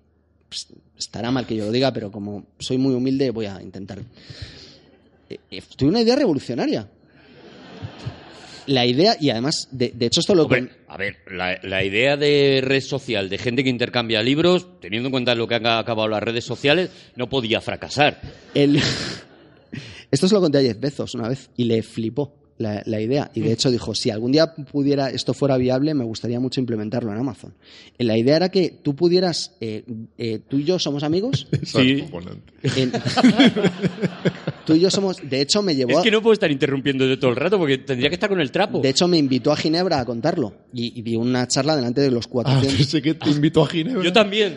pues, estará mal que yo lo diga, pero como soy muy humilde voy a intentar. Eh, eh, tuve una idea revolucionaria. La idea, y además, de, de hecho esto lo...
Hombre, a ver, la, la idea de red social, de gente que intercambia libros, teniendo en cuenta lo que han acabado las redes sociales, no podía fracasar.
El... Esto se lo conté a Jeff Bezos una vez y le flipó la, la idea. Y de hecho dijo, si algún día pudiera, esto fuera viable, me gustaría mucho implementarlo en Amazon. Eh, La idea era que tú pudieras, eh, eh, tú y yo somos amigos.
Sí.
en- tú y yo somos, de hecho me llevó
Es
a-
que no puedo estar interrumpiendo de todo el rato porque tendría que estar con el trapo.
de hecho me invitó a Ginebra a contarlo y, y di una charla delante de los
Ah,
400
pensé que te invito a Ginebra.
Yo también.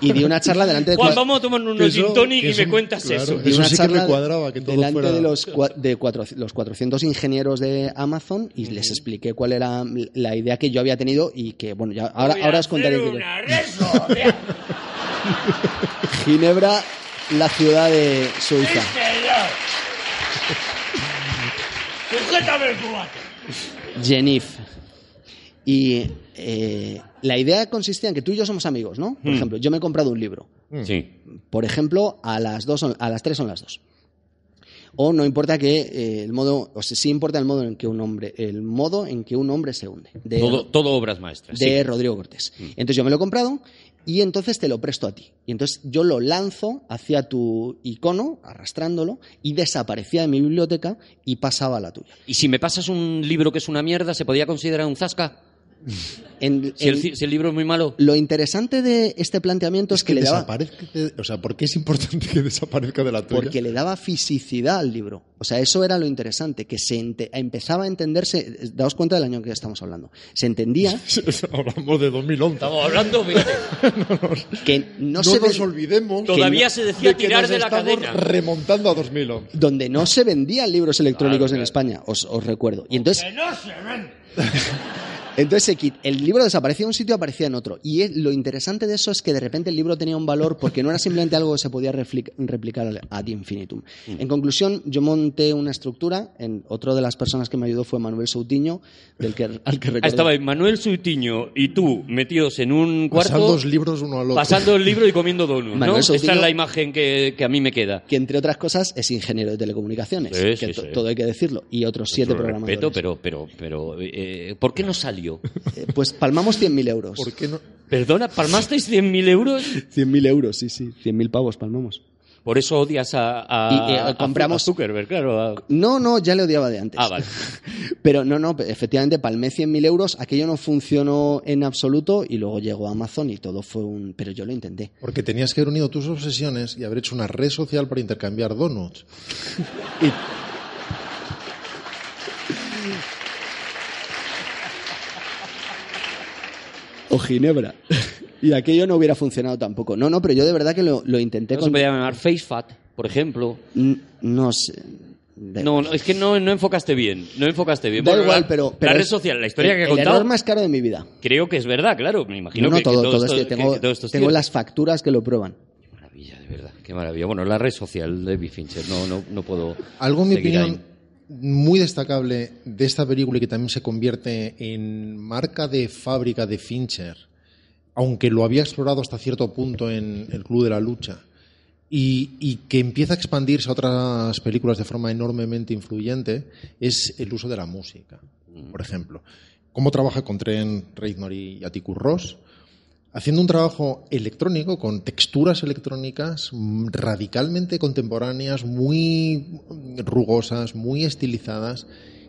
y, y di una charla delante de
Juan, vamos a tomar unos gin tonic y me cuentas
claro.
eso.
di
Eso
una
que
charla
me cuadraba, que todo
delante
fuera-
de los, cua- de cuatro- los 400 ingenieros de Amazon y les expliqué cuál era la idea que yo había tenido y que, bueno, ya ahora,
Voy a
ahora os contaré.
hacer una.
Ginebra, la ciudad de Suiza.
Sujétame el cubate.
Genif. Y eh, la idea consistía en que tú y yo somos amigos, ¿no? Por
Hmm.
ejemplo, yo me he comprado un libro.
Sí.
Por ejemplo, a las dos son- a las tres son las dos. O no importa que eh, el modo, o sea, sí importa el modo en que un hombre, el modo en que un hombre se hunde. De,
Todo, todo obras maestras.
de
sí.
Rodrigo Cortés. Entonces yo me lo he comprado y entonces te lo presto a ti. Y entonces yo lo lanzo hacia tu icono, arrastrándolo, y desaparecía de mi biblioteca y pasaba a la tuya.
Y si me pasas un libro que es una mierda, ¿se podía considerar un zasca?
En-
Si el,
en-
ci- si el libro es muy malo.
lo interesante de este planteamiento es,
Es que
le daba.
O sea, ¿por qué es importante que desaparezca de la tuya?
porque le daba fisicidad al libro. O sea, eso era lo interesante, que se ente- empezaba a entenderse, daos cuenta del año que estamos hablando, se entendía
Hablamos de 2011.
Estamos hablando, fíjate,
que no,
No,
se
nos
ve-
olvidemos
todavía
no-
se decía
de que
tirar
nos
de la cadena.
remontando a 2011.
donde no se vendían libros electrónicos
Claro,
en
claro.
España, os, os recuerdo. Y entonces, entonces se quit- el libro desaparecía en un sitio y aparecía en otro. Y es- lo interesante de eso es que de repente el libro tenía un valor porque no era simplemente algo que se podía replicar ad infinitum.
Mm.
En conclusión, yo monté una estructura. En, otro de las personas que me ayudó fue Manuel Soutiño, del que, al que
Ah,
recuerdo.
Estaba Manuel Suitiño y tú metidos en un cuarto,
Pasando dos libros uno al otro.
pasando el libro y comiendo donuts, ¿no?
Soutiño-
es la imagen que, que a mí me queda.
que entre otras cosas es ingeniero de telecomunicaciones,
Sí,
que
sí,
to-
sí.
todo hay que decirlo, y otros siete
respeto, pero, pero, pero, eh, ¿por qué no salió?
Pues palmamos 100.000 euros.
¿Por qué no?
Perdona, ¿palmasteis 100.000 euros?
100.000 euros, sí, sí. 100.000 pavos palmamos.
Por eso odias a, a,
Y, eh,
a-
compramos-
a Zuckerberg, claro. a-
No, no, ya le odiaba de antes.
Ah, vale.
Pero no, no, efectivamente palmé 100.000 euros, aquello no funcionó en absoluto y luego llegó Amazon y todo fue un... Pero yo lo intenté.
Porque tenías que haber unido tus obsesiones y haber hecho una red social para intercambiar donuts.
O Ginebra. y aquello no hubiera funcionado tampoco. No, no, pero yo de verdad que lo, lo intenté
No se
con...
podía llamar FaceFat, por ejemplo.
N- No sé.
No, no, es que no, no enfocaste bien. No enfocaste bien.
Da
Bueno,
igual,
la-
pero, pero
la red social, la historia
el,
que he
el
contado,
error más caro de mi vida.
creo que es verdad, claro. Me imagino
No, no,
que, que
todo,
todo
todo
esto,
esto-
que-
tengo,
que todo esto es
tengo
cierto.
las facturas que lo prueban.
maravilla, de verdad, qué maravilla. Bueno, la red social de David Fincher, no, no, no puedo.
Algo, en mi opinión,
ahí.
Muy destacable de esta película y que también se convierte en marca de fábrica de Fincher, aunque lo había explorado hasta cierto punto en El Club de la Lucha, y, que empieza a expandirse a otras películas de forma enormemente influyente, es el uso de la música. Por ejemplo, cómo trabaja con Trent Reznor y Atticus Ross, haciendo un trabajo electrónico con texturas electrónicas mm, radicalmente contemporáneas, muy rugosas, muy estilizadas,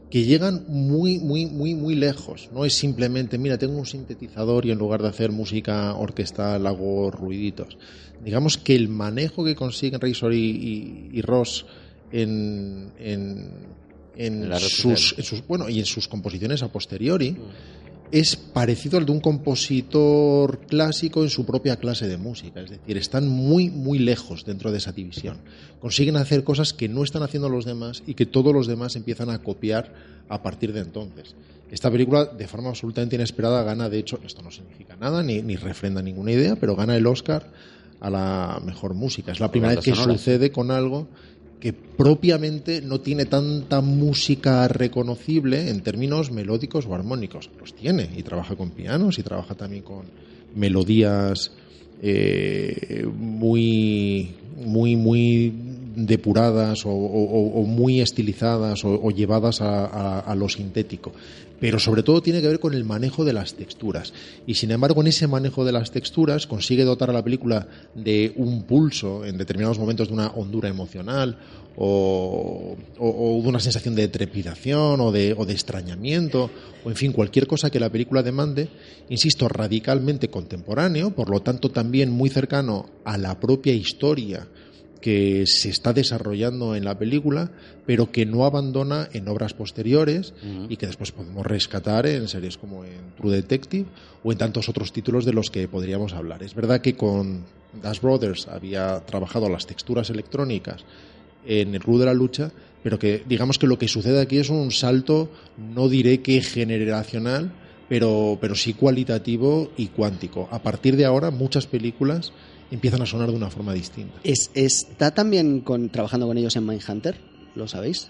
que llegan muy, muy, muy, muy lejos. No es simplemente, mira, tengo un sintetizador y en lugar de hacer música orquestal hago ruiditos. Digamos que el manejo que consiguen Razor y, y- y Ross en, en, en sus,
social.
en sus- bueno, y en sus composiciones a posteriori es parecido al de un compositor clásico en su propia clase de música. Es decir, están muy, muy lejos dentro de esa división. Consiguen hacer cosas que no están haciendo los demás y que todos los demás empiezan a copiar a partir de entonces. Esta película, de forma absolutamente inesperada, gana, de hecho, esto no significa nada ni, ni refrenda ninguna idea, pero gana el Oscar a la mejor música. Es la primera vez que sucede con algo que propiamente no tiene tanta música reconocible en términos melódicos o armónicos. Los tiene y trabaja con pianos y trabaja también con melodías eh, muy, muy, muy depuradas o, muy estilizadas o, o llevadas a, a- a lo sintético. Pero sobre todo tiene que ver con el manejo de las texturas. Y sin embargo, en ese manejo de las texturas consigue dotar a la película de un pulso en determinados momentos de una hondura emocional o, o- de una sensación de trepidación o de, o de extrañamiento o en fin cualquier cosa que la película demande, insisto, radicalmente contemporáneo, por lo tanto también muy cercano a la propia historia que se está desarrollando en la película, pero que no abandona en obras posteriores y que después podemos rescatar en series como en True Detective o en tantos otros títulos de los que podríamos hablar. Es verdad que con Dash Brothers había trabajado las texturas electrónicas en el Club de la Lucha, pero que digamos que lo que sucede aquí es un salto, no diré que generacional, pero, pero sí cualitativo y cuántico. A partir de ahora, muchas películas empiezan a sonar de una forma distinta.
Es- ¿Está también con, trabajando con ellos en Mindhunter? ¿Lo sabéis?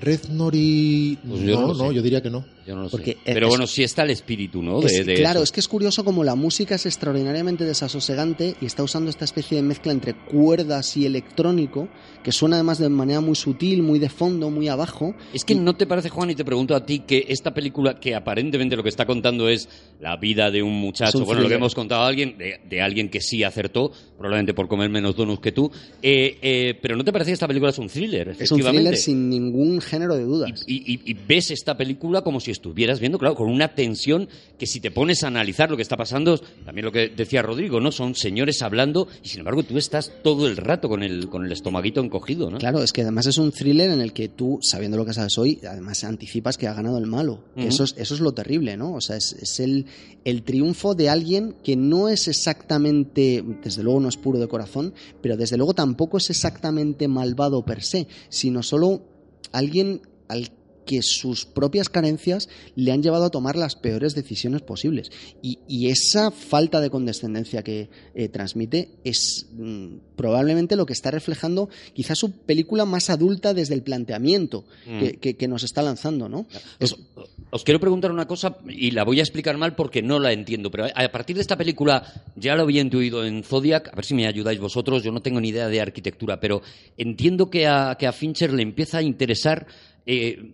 Reznor y...
Pues yo no
no, yo diría que no.
Yo no lo
Porque
sé.
es-
Pero bueno, sí está el espíritu, ¿no?
Es-
De, de
claro,
eso.
es que es curioso como la música es extraordinariamente desasosegante y está usando esta especie de mezcla entre cuerdas y electrónico que suena además de manera muy sutil, muy de fondo, muy abajo.
Es que no te parece, Juan, y te pregunto a ti, que esta película, que aparentemente lo que está contando es la vida de un muchacho,
un
bueno, lo que hemos contado a alguien, de, de alguien que sí acertó, probablemente por comer menos donuts que tú, eh, eh, pero ¿no te parece que esta película es un thriller?
Es un thriller sin ningún género de dudas.
Y, y- y ves esta película como si estuvieras viendo, claro, con una tensión que si te pones a analizar lo que está pasando, también lo que decía Rodrigo, ¿no? Son señores hablando y sin embargo tú estás todo el rato con el, con el estomaguito encogido, ¿no?
Claro, es que además es un thriller en el que tú, sabiendo lo que sabes hoy, además anticipas que ha ganado el malo. Eso, es, eso es lo terrible, ¿no? O sea, es, es el, el triunfo de alguien que no es exactamente, desde luego no es puro de corazón, pero desde luego tampoco es exactamente malvado per se, sino solo alguien al que sus propias carencias le han llevado a tomar las peores decisiones posibles. Y, y esa falta de condescendencia que eh, transmite es mm, probablemente lo que está reflejando quizás su película más adulta desde el planteamiento
Mm.
que, que- que nos está lanzando, ¿no?
Os, os quiero preguntar una cosa y la voy a explicar mal porque no la entiendo, pero a partir de esta película ya lo había intuido en Zodiac, a ver si me ayudáis vosotros, yo no tengo ni idea de arquitectura, pero entiendo que a, que a Fincher le empieza a interesar, eh,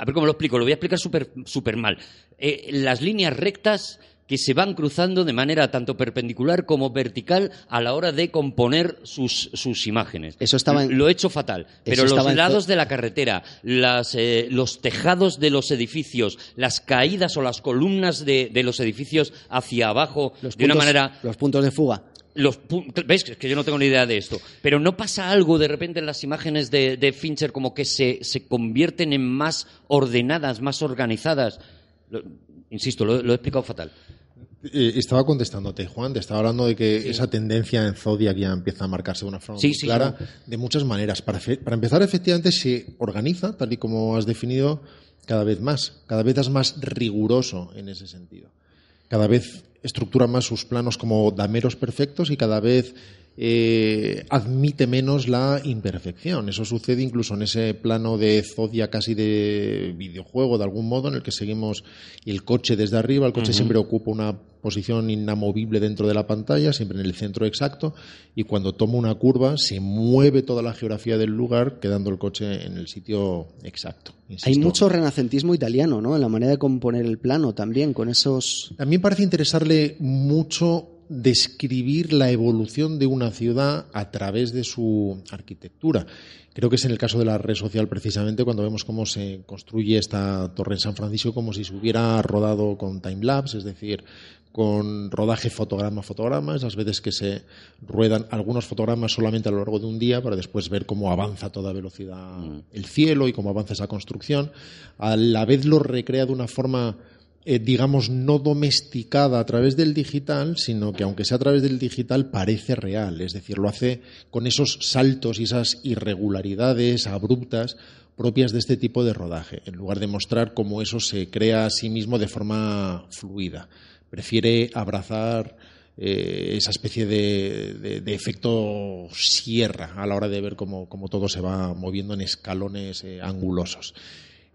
a ver cómo lo explico, lo voy a explicar súper súper mal, Eh, las líneas rectas que se van cruzando de manera tanto perpendicular como vertical a la hora de componer sus, sus imágenes.
Eso estaba en-
Lo he hecho fatal, pero los lados de la carretera, las, eh, los tejados de los edificios, las caídas o las columnas de, de los edificios hacia abajo,
Los
de una manera...
Los puntos de fuga.
Los ¿Ves? Es que yo no tengo ni idea de esto. Pero ¿no pasa algo de repente en las imágenes de, de Fincher como que se, se convierten en más ordenadas, más organizadas? Lo- insisto, lo, lo he explicado fatal.
Eh, estaba contestándote, Juan, te estaba hablando de que esa tendencia en Zodiac ya empieza a marcarse de una forma
Sí,
muy
sí,
clara de muchas maneras. Para, para empezar, efectivamente, se organiza, tal y como has definido, cada vez más. Cada vez es más riguroso en ese sentido. Cada vez estructura más sus planos como dameros perfectos y cada vez eh, admite menos la imperfección. Eso sucede incluso en ese plano de Zodia casi de videojuego, de algún modo, en el que seguimos el coche desde arriba. El coche siempre ocupa una posición inamovible dentro de la pantalla, siempre en el centro exacto, y cuando toma una curva se mueve toda la geografía del lugar, quedando el coche en el sitio exacto.
Hay mucho renacentismo italiano, ¿no? En la manera de componer el plano también, con esos.
También parece interesarle mucho describir la evolución de una ciudad a través de su arquitectura. Creo que es en el caso de la red social precisamente cuando vemos cómo se construye esta torre en San Francisco como si se hubiera rodado con timelapse, es decir, con rodaje fotograma a fotograma, esas veces que se ruedan algunos fotogramas solamente a lo largo de un día para después ver cómo avanza a toda velocidad mm. el cielo y cómo avanza esa construcción. A la vez lo recrea de una forma eh, digamos, no domesticada a través del digital, sino que aunque sea a través del digital parece real, es decir, lo hace con esos saltos y esas irregularidades abruptas propias de este tipo de rodaje, en lugar de mostrar cómo eso se crea a sí mismo de forma fluida. Prefiere abrazar eh, esa especie de, efecto sierra a la hora de ver cómo, todo se va moviendo en escalones eh, angulosos.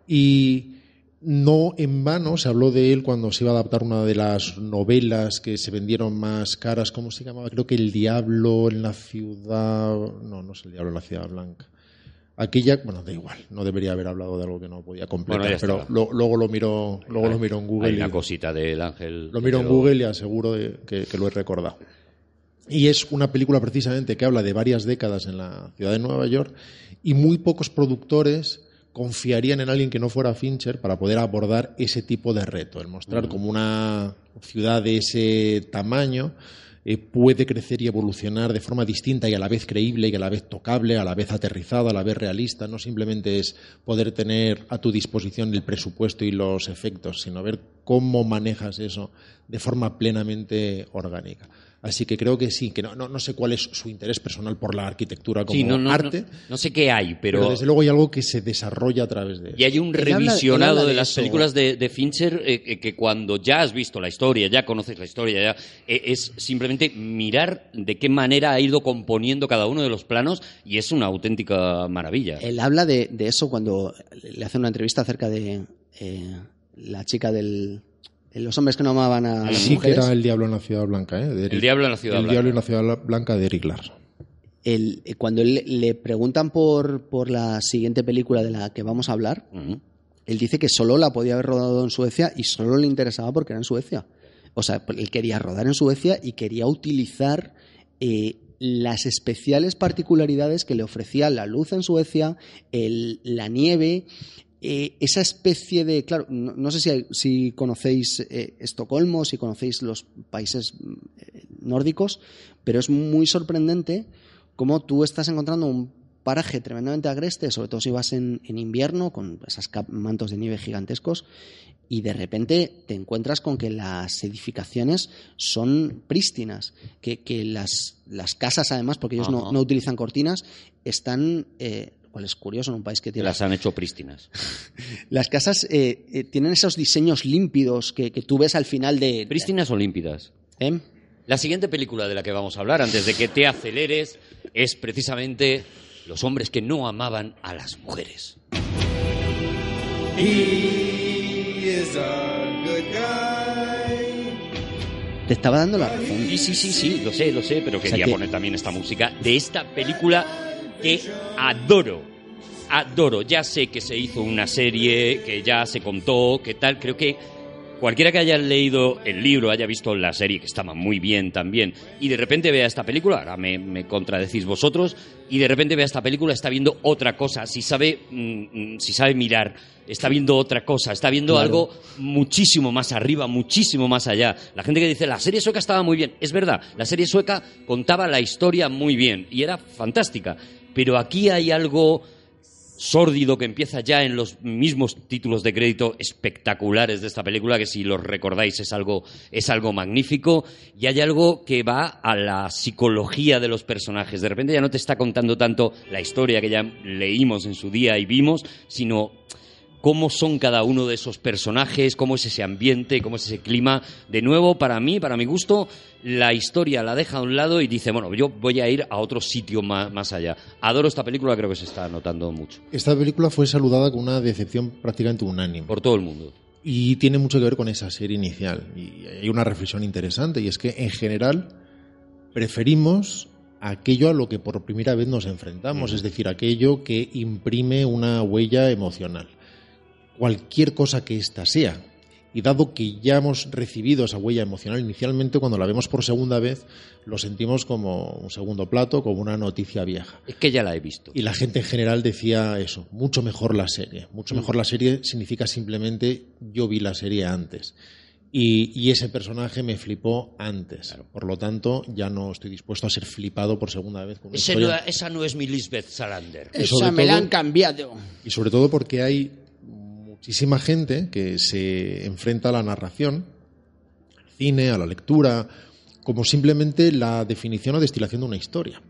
Y no en vano se habló de él cuando se iba a adaptar una de las novelas que se vendieron más caras. ¿Cómo se llamaba? Creo que El Diablo en la Ciudad. No, no es El Diablo en la Ciudad Blanca. Aquella, bueno, da igual, no debería haber hablado de algo que no podía completar, pero luego lo miro, luego lo miro en Google.
Hay una cosita del ángel.
Lo miro en Google y aseguro que, que lo he recordado. Y es una película precisamente que habla de varias décadas en la ciudad de Nueva York y muy pocos productores confiarían en alguien que no fuera Fincher para poder abordar ese tipo de reto, el mostrar como una ciudad de ese tamaño eh, puede crecer y evolucionar de forma distinta y a la vez creíble y a la vez tocable, a la vez aterrizada, a la vez realista. No simplemente es poder tener a tu disposición el presupuesto y los efectos, sino ver cómo manejas eso de forma plenamente orgánica. Así que creo que sí, que no, no, sé cuál es su interés personal por la arquitectura como arte.
No, sé qué hay, pero...
desde luego hay algo que se desarrolla a través de eso.
Y hay un revisionado de, las películas de, Fincher eh, eh, que cuando ya has visto la historia, ya conoces la historia, ya eh, es simplemente mirar de qué manera ha ido componiendo cada uno de los planos y es una auténtica maravilla.
Él habla de, eso cuando le hace una entrevista acerca de la chica del los hombres que no amaban a las
sí que era el diablo en la ciudad blanca, ¿eh?
el diablo en la ciudad
el diablo en la ciudad blanca de Eric Larson.
El, eh, cuando le preguntan por, por la siguiente película de la que vamos a hablar, él dice que solo la podía haber rodado en Suecia y solo le interesaba porque era en Suecia. O sea, él quería rodar en Suecia y quería utilizar eh, las especiales particularidades que le ofrecía la luz en Suecia, el, la nieve, eh, esa especie de, claro, no, sé si, conocéis eh, Estocolmo, si conocéis los países eh, nórdicos, pero es muy sorprendente cómo tú estás encontrando un paraje tremendamente agreste, sobre todo si vas en, invierno, con esos mantos de nieve gigantescos, y de repente te encuentras con que las edificaciones son prístinas, que, las, las, casas además, porque ellos no, utilizan cortinas, están es curioso en un país que tiene...
Las han hecho prístinas.
Las casas eh, eh, tienen esos diseños límpidos que, tú ves al final de...
¿Prístinas o límpidas?
¿Eh?
La siguiente película de la que vamos a hablar, antes de que te aceleres, es precisamente Los hombres que no amaban a las mujeres.
Te estaba dando la razón.
Sí, sí, sí, sí, lo sé, lo sé, pero quería poner también esta música de esta película que adoro. Adoro. Ya sé que se hizo una serie, que ya se contó, que tal. Creo que cualquiera que haya leído el libro, haya visto la serie, que estaba muy bien también, y de repente vea esta película, ahora me, contradecís vosotros, y de repente vea esta película, está viendo otra cosa, si sabe, mm, mm, si sabe mirar, está viendo otra cosa, está viendo algo muchísimo más arriba, muchísimo más allá. La gente que dice, la serie sueca estaba muy bien, es verdad, la serie sueca contaba la historia muy bien, y era fantástica, pero aquí hay algo sórdido que empieza ya en los mismos títulos de crédito espectaculares de esta película, que si los recordáis es algo, es algo magnífico, y hay algo que va a la psicología de los personajes. De repente ya no te está contando tanto la historia que ya leímos en su día y vimos, sino cómo son cada uno de esos personajes, cómo es ese ambiente, cómo es ese clima. De nuevo, para mí, para mi gusto, la historia la deja a un lado y dice, bueno, yo voy a ir a otro sitio más, más allá. Adoro esta película, creo que se está notando mucho.
Esta película fue saludada con una decepción prácticamente unánime.
Por todo el mundo.
Y tiene mucho que ver con esa serie inicial. Y hay una reflexión interesante, y es que en general preferimos aquello a lo que por primera vez nos enfrentamos, es decir, aquello que imprime una huella emocional. Cualquier cosa que ésta sea. Y dado que ya hemos recibido esa huella emocional inicialmente, cuando la vemos por segunda vez, lo sentimos como un segundo plato, como una noticia vieja.
Es que ya la he visto.
Y la gente en general decía eso, mucho mejor la serie. Mucho mejor la serie significa simplemente yo vi la serie antes. Y, y ese personaje me flipó antes. Por lo tanto, ya no estoy dispuesto a ser flipado por segunda vez con una
no- esa no es mi Lisbeth Salander.
Esa me la
todo-
han cambiado.
Y sobre todo porque hay muchísima gente que se enfrenta a la narración, al cine, a la lectura, como simplemente la definición o destilación de una historia.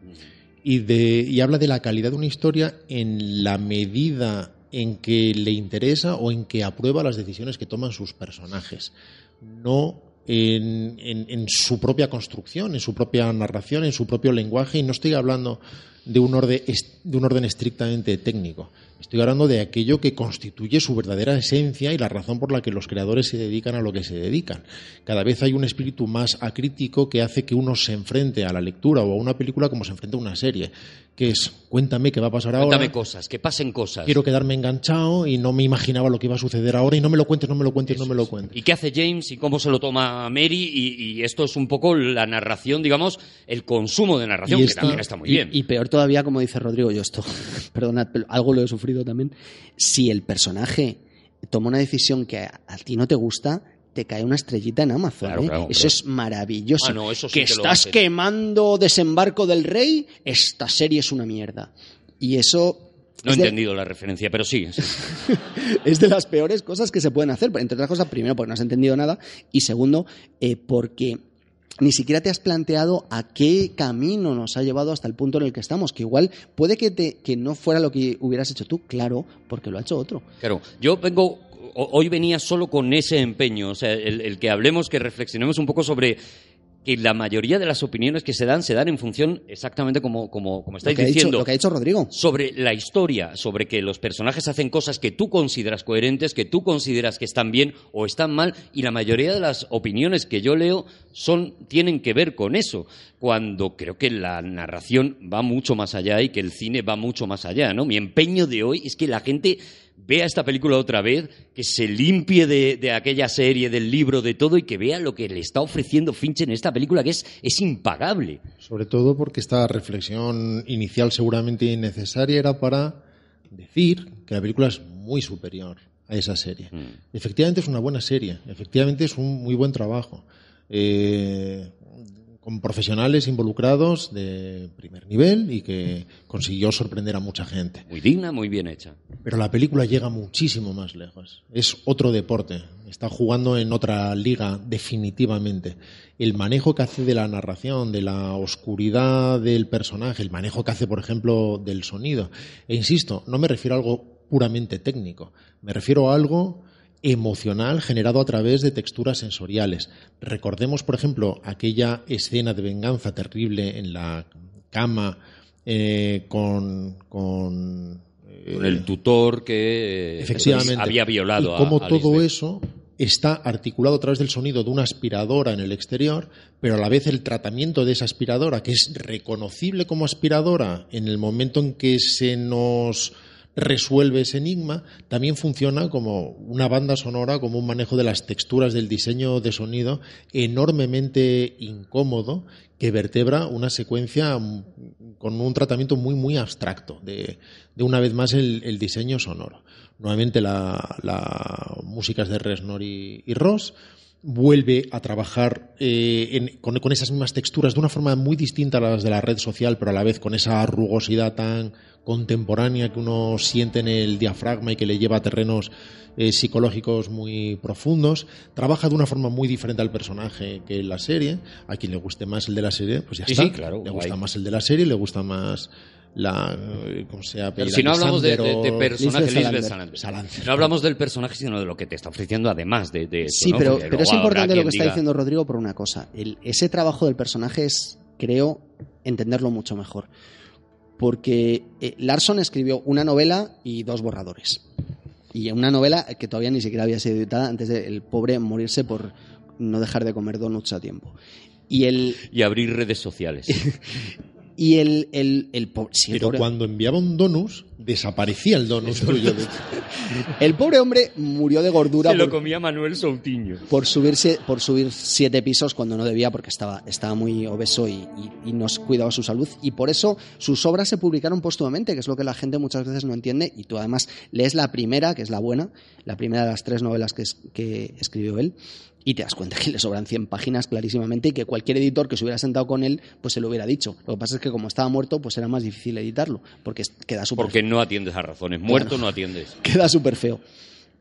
Y, habla de la calidad de una historia en la medida en que le interesa o en que aprueba las decisiones que toman sus personajes, no en, en- su propia construcción, en su propia narración, en su propio lenguaje, y no estoy hablando de un orden, de un orden estrictamente técnico. Estoy hablando de aquello que constituye su verdadera esencia y la razón por la que los creadores se dedican a lo que se dedican. Cada vez hay un espíritu más acrítico que hace que uno se enfrente a la lectura o a una película como se enfrenta a una serie, que es cuéntame qué va a pasar ahora.
Cuéntame cosas, que pasen cosas.
Quiero quedarme enganchado y no me imaginaba lo que iba a suceder ahora y no me lo cuentes, no me lo cuentes, no me lo cuentes.
¿Y qué hace James y cómo se lo toma Mary? Y, y esto es un poco la narración, digamos, el consumo de narración,
Y
que
esta-
también está muy
Y-
bien.
Y, peor todavía, como dice Rodrigo, yo esto, perdonad, pero algo lo he sufrido también. Si el personaje toma una decisión que a, a ti no te gusta, te cae una estrellita en Amazon.
Claro,
¿eh?
claro,
eso
claro.
es maravilloso.
Ah, no, eso sí
que
que
estás quemando Desembarco del Rey, esta serie es una mierda. Y eso
no he
de-
entendido la referencia, pero sí. sí.
es de las peores cosas que se pueden hacer. Entre otras cosas, primero, porque no has entendido nada. Y segundo, eh, porque ni siquiera te has planteado a qué camino nos ha llevado hasta el punto en el que estamos. Que igual puede que, te, que no fuera lo que hubieras hecho tú, claro, porque lo ha hecho otro.
Claro, yo vengo, hoy venía solo con ese empeño, o sea, el, el que hablemos, que reflexionemos un poco sobre que la mayoría de las opiniones que se dan se dan en función exactamente como, como, como
Lo
estáis
que, ha dicho,
diciendo.
lo que ha dicho Rodrigo.
sobre la historia, sobre que los personajes hacen cosas que tú consideras coherentes, que tú consideras que están bien o están mal, y la mayoría de las opiniones que yo leo son, tienen que ver con eso, cuando creo que la narración va mucho más allá y que el cine va mucho más allá, ¿no? Mi empeño de hoy es que la gente vea esta película otra vez, que se limpie de, de aquella serie, del libro, de todo, y que vea lo que le está ofreciendo Fincher en esta película, que es, es impagable.
Sobre todo porque esta reflexión inicial seguramente innecesaria era para decir que la película es muy superior a esa serie.
Mm.
Efectivamente es una buena serie, efectivamente es un muy buen trabajo. Eh, con profesionales involucrados de primer nivel y que consiguió sorprender a mucha gente.
Muy digna, muy bien hecha.
Pero la película llega muchísimo más lejos. Es otro deporte. Está jugando en otra liga, definitivamente. El manejo que hace de la narración, de la oscuridad del personaje, el manejo que hace, por ejemplo, del sonido. E insisto, no me refiero a algo puramente técnico. Me refiero a algo emocional generado a través de texturas sensoriales. Recordemos, por ejemplo, aquella escena de venganza terrible en la cama eh, con, con
Con el tutor que eh,
Efectivamente.
había violado
y cómo
a, a
todo
Lisbeth.
eso está articulado a través del sonido de una aspiradora en el exterior, pero a la vez el tratamiento de esa aspiradora, que es reconocible como aspiradora en el momento en que se nos resuelve ese enigma, también funciona como una banda sonora, como un manejo de las texturas del diseño de sonido enormemente incómodo que vertebra una secuencia con un tratamiento muy, muy abstracto de, una vez más el, diseño sonoro. Nuevamente la, la música es de Resnor y Ross vuelve a trabajar eh, en- con, con esas mismas texturas de una forma muy distinta a las de la red social, pero a la vez con esa rugosidad tan contemporánea que uno siente en el diafragma y que le lleva a terrenos eh, psicológicos muy profundos. Trabaja de una forma muy diferente al personaje que en la serie. A quien le guste más el de la serie, pues ya
Sí,
está.
sí, claro,
le
guay.
gusta más el de la serie, le gusta más la eh,
si no hablamos de, de- de
Lisandro-
personaje
Lisbeth
Lisbeth
Salander.
No hablamos del personaje, sino de lo que te está ofreciendo además de, de
Sí,
¿no?
pero, pero es importante lo que está
diga-
diciendo Rodrigo por una cosa. El- ese trabajo del personaje es, creo, entenderlo mucho mejor. Porque eh, Larson escribió una novela y dos borradores. Y una novela que todavía ni siquiera había sido editada antes de el pobre morirse por no dejar de comer donuts a tiempo. Y el,
Y abrir redes sociales.
y el, el, el po- sí, el
Pero
pobre-
cuando enviaba un donus, desaparecía el donus tuyo.
el pobre hombre murió de gordura
Se lo
por-
comía Manuel Soutinho.
por subirse por subir siete pisos cuando no debía porque estaba, estaba muy obeso y, y- y no cuidaba su salud y por eso sus obras se publicaron póstumamente que es lo que la gente muchas veces no entiende y tú además lees la primera que es la buena la primera de las tres novelas que, es- que escribió él y te das cuenta que le sobran 100 páginas clarísimamente y que cualquier editor que se hubiera sentado con él pues se lo hubiera dicho lo que pasa es que como estaba muerto pues era más difícil editarlo porque queda súper
Porque no atiendes a razones. Muerto no atiendes.
queda súper feo.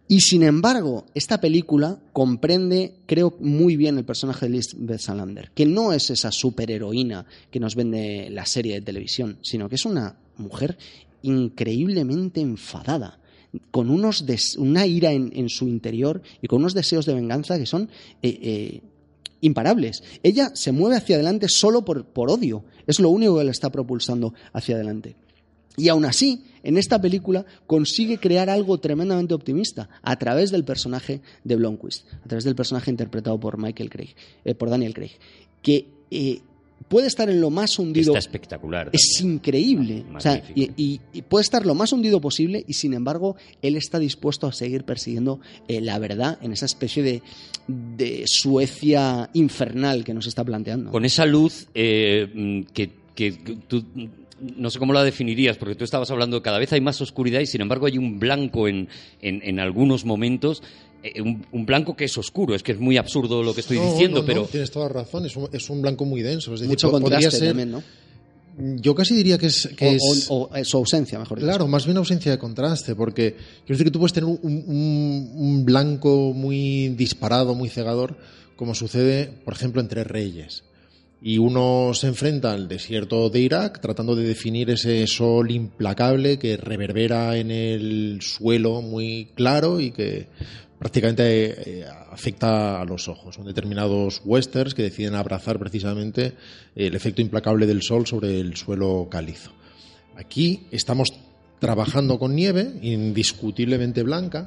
Y sin embargo, esta película comprende, creo, muy bien el personaje de Lisbeth Salander, que no es esa superheroína que nos vende la serie de televisión, sino que es una mujer increíblemente enfadada, con unos una ira en, en su interior y con unos deseos de venganza que son eh, eh, imparables. Ella se mueve hacia adelante solo por, por odio, es lo único que le está propulsando hacia adelante. Y aún así, en esta película consigue crear algo tremendamente optimista a través del personaje de Blomqvist, a través del personaje interpretado por Michael Craig, eh, por Daniel Craig, que eh, puede estar en lo más hundido.
Está espectacular.
Es increíble. O sea, y,
Magnífico.
y- y puede estar lo más hundido posible y sin embargo él está dispuesto a seguir persiguiendo eh, la verdad en esa especie de, de Suecia infernal que nos está planteando.
Con esa luz eh, mm, que, que tú no sé cómo la definirías, porque tú estabas hablando de cada vez hay más oscuridad y sin embargo hay un blanco en, en, en algunos momentos, un, un blanco que es oscuro, es que es muy absurdo lo que estoy
No,
diciendo,
no, no,
pero
tienes toda la razón, es un, es un blanco muy denso. Es decir,
Mucho
po- podría
contraste
ser,
también, ¿no?
Yo casi diría que es. Que
O,
es
o- o, eh, su ausencia, mejor dicho.
Claro, más bien ausencia de contraste, porque quiero decir que tú puedes tener un, un- un blanco muy disparado, muy cegador, como sucede, por ejemplo, en Tres Reyes. Y uno se enfrenta al desierto de Irak tratando de definir ese sol implacable que reverbera en el suelo muy claro y que prácticamente eh, afecta a los ojos. Son determinados westerns que deciden abrazar precisamente el efecto implacable del sol sobre el suelo calizo. Aquí estamos trabajando con nieve, indiscutiblemente blanca,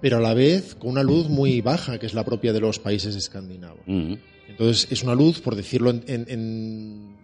pero a la vez con una luz muy baja, que es la propia de los países escandinavos.
Mm.
Entonces es una luz, por decirlo en, en- en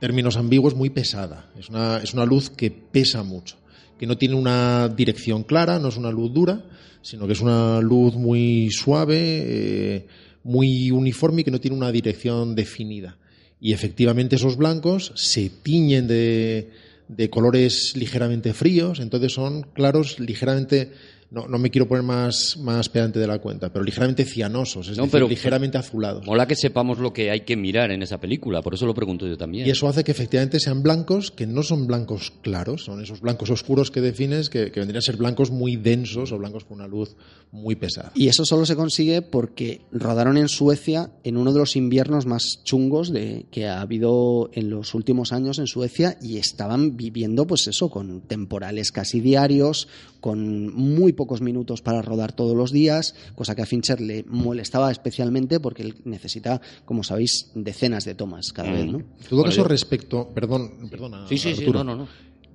términos ambiguos, muy pesada. Es una, es una luz que pesa mucho, que no tiene una dirección clara, no es una luz dura, sino que es una luz muy suave, eh, muy uniforme y que no tiene una dirección definida. Y efectivamente esos blancos se tiñen de, de colores ligeramente fríos, entonces son claros ligeramente, no, no me quiero poner más, más pedante de la cuenta, pero ligeramente cianosos, es
No,
decir,
pero-
ligeramente azulados.
Mola que sepamos lo que hay que mirar en esa película, por eso lo pregunto yo también.
Y eso hace que efectivamente sean blancos que no son blancos claros, son esos blancos oscuros que defines que, que vendrían a ser blancos muy densos o blancos con una luz muy pesada.
Y eso solo se consigue porque rodaron en Suecia en uno de los inviernos más chungos de, que ha habido en los últimos años en Suecia y estaban viviendo, pues eso, con temporales casi diarios, con muy pocos minutos para rodar todos los días, cosa que a Fincher le molestaba especialmente porque él necesita, como sabéis, decenas de tomas cada
Mm.
vez, ¿no?
En todo caso, respecto, perdón, perdona,
Sí, sí, sí,
Arturo.
no, no, no.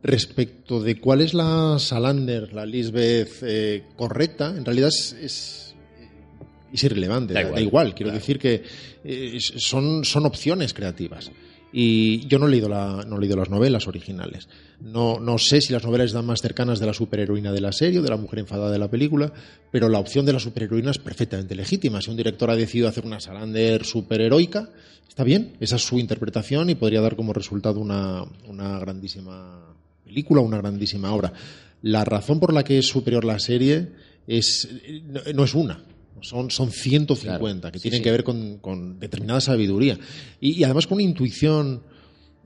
Respecto de cuál es la Salander, la Lisbeth eh, correcta, en realidad es, es, es irrelevante,
Da
da,
igual,
da igual. Quiero
claro.
decir que eh, son, son opciones creativas. Y yo no he leído, la, no he leído las novelas originales. No, no sé si las novelas están más cercanas de la superheroína de la serie o de la mujer enfadada de la película, pero la opción de la superheroína es perfectamente legítima. Si un director ha decidido hacer una Salander superheroica, está bien, esa es su interpretación y podría dar como resultado una, grandísima película, una grandísima obra. La razón por la que es superior la serie es, no es una, son, son 150
Claro,
que
sí,
tienen
sí.
que ver con, con determinada sabiduría y, y además con una intuición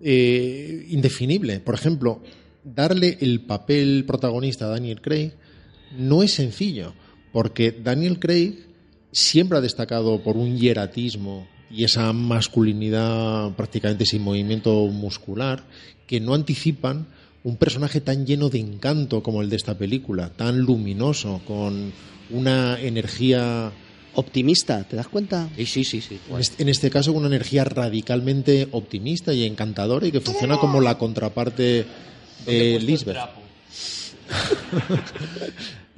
eh, indefinible. Por ejemplo, darle el papel protagonista a Daniel Craig no es sencillo, porque Daniel Craig siempre ha destacado por un hieratismo y esa masculinidad prácticamente sin movimiento muscular que no anticipan un personaje tan lleno de encanto como el de esta película, tan luminoso, con una energía
Optimista, ¿te das cuenta?
Sí, sí, sí. sí.
En este, en este caso, con una energía radicalmente optimista y encantadora y que funciona como la contraparte de Lisbeth.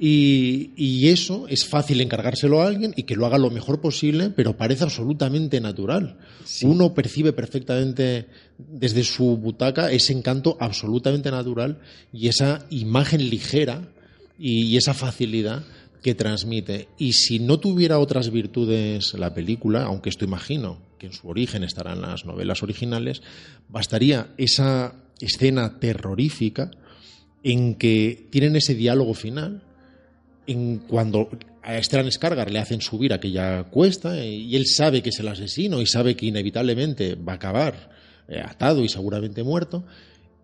Y, y eso es fácil encargárselo a alguien y que lo haga lo mejor posible, pero parece absolutamente natural. Uno percibe perfectamente desde su butaca ese encanto absolutamente natural y esa imagen ligera y, y esa facilidad que transmite. Y si no tuviera otras virtudes la película, aunque esto imagino que en su origen estarán las novelas originales, bastaría esa escena terrorífica en que tienen ese diálogo final, en cuando a Stellan Skargar le hacen subir aquella cuesta eh, y él sabe que es el asesino y sabe que inevitablemente va a acabar eh, atado y seguramente muerto,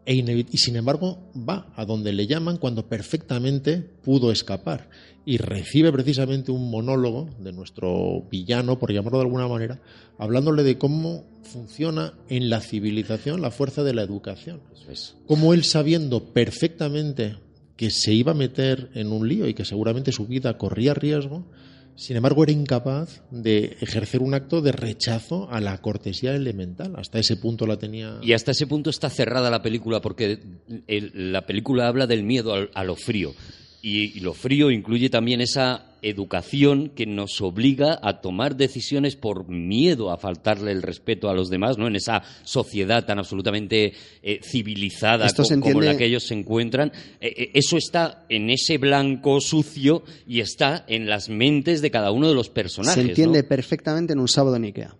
e y sin embargo va a donde le llaman cuando perfectamente pudo escapar y recibe precisamente un monólogo de nuestro villano, por llamarlo de alguna manera, hablándole de cómo funciona en la civilización la fuerza de la educación.
Es.
Como él sabiendo perfectamente que se iba a meter en un lío y que seguramente su vida corría riesgo, sin embargo era incapaz de ejercer un acto de rechazo a la cortesía elemental. Hasta ese punto la tenía.
Y hasta ese punto está cerrada la película porque la película habla del miedo a, lo frío. Y lo frío incluye también esa educación que nos obliga a tomar decisiones por miedo a faltarle el respeto a los demás, ¿no? En esa sociedad tan absolutamente eh, civilizada
Esto
como en la
entiende-
que ellos se encuentran. Eh, eh, eso está en ese blanco sucio y está en las mentes de cada uno de los personajes.
Se
¿no?
entiende perfectamente en un sábado en Ikea.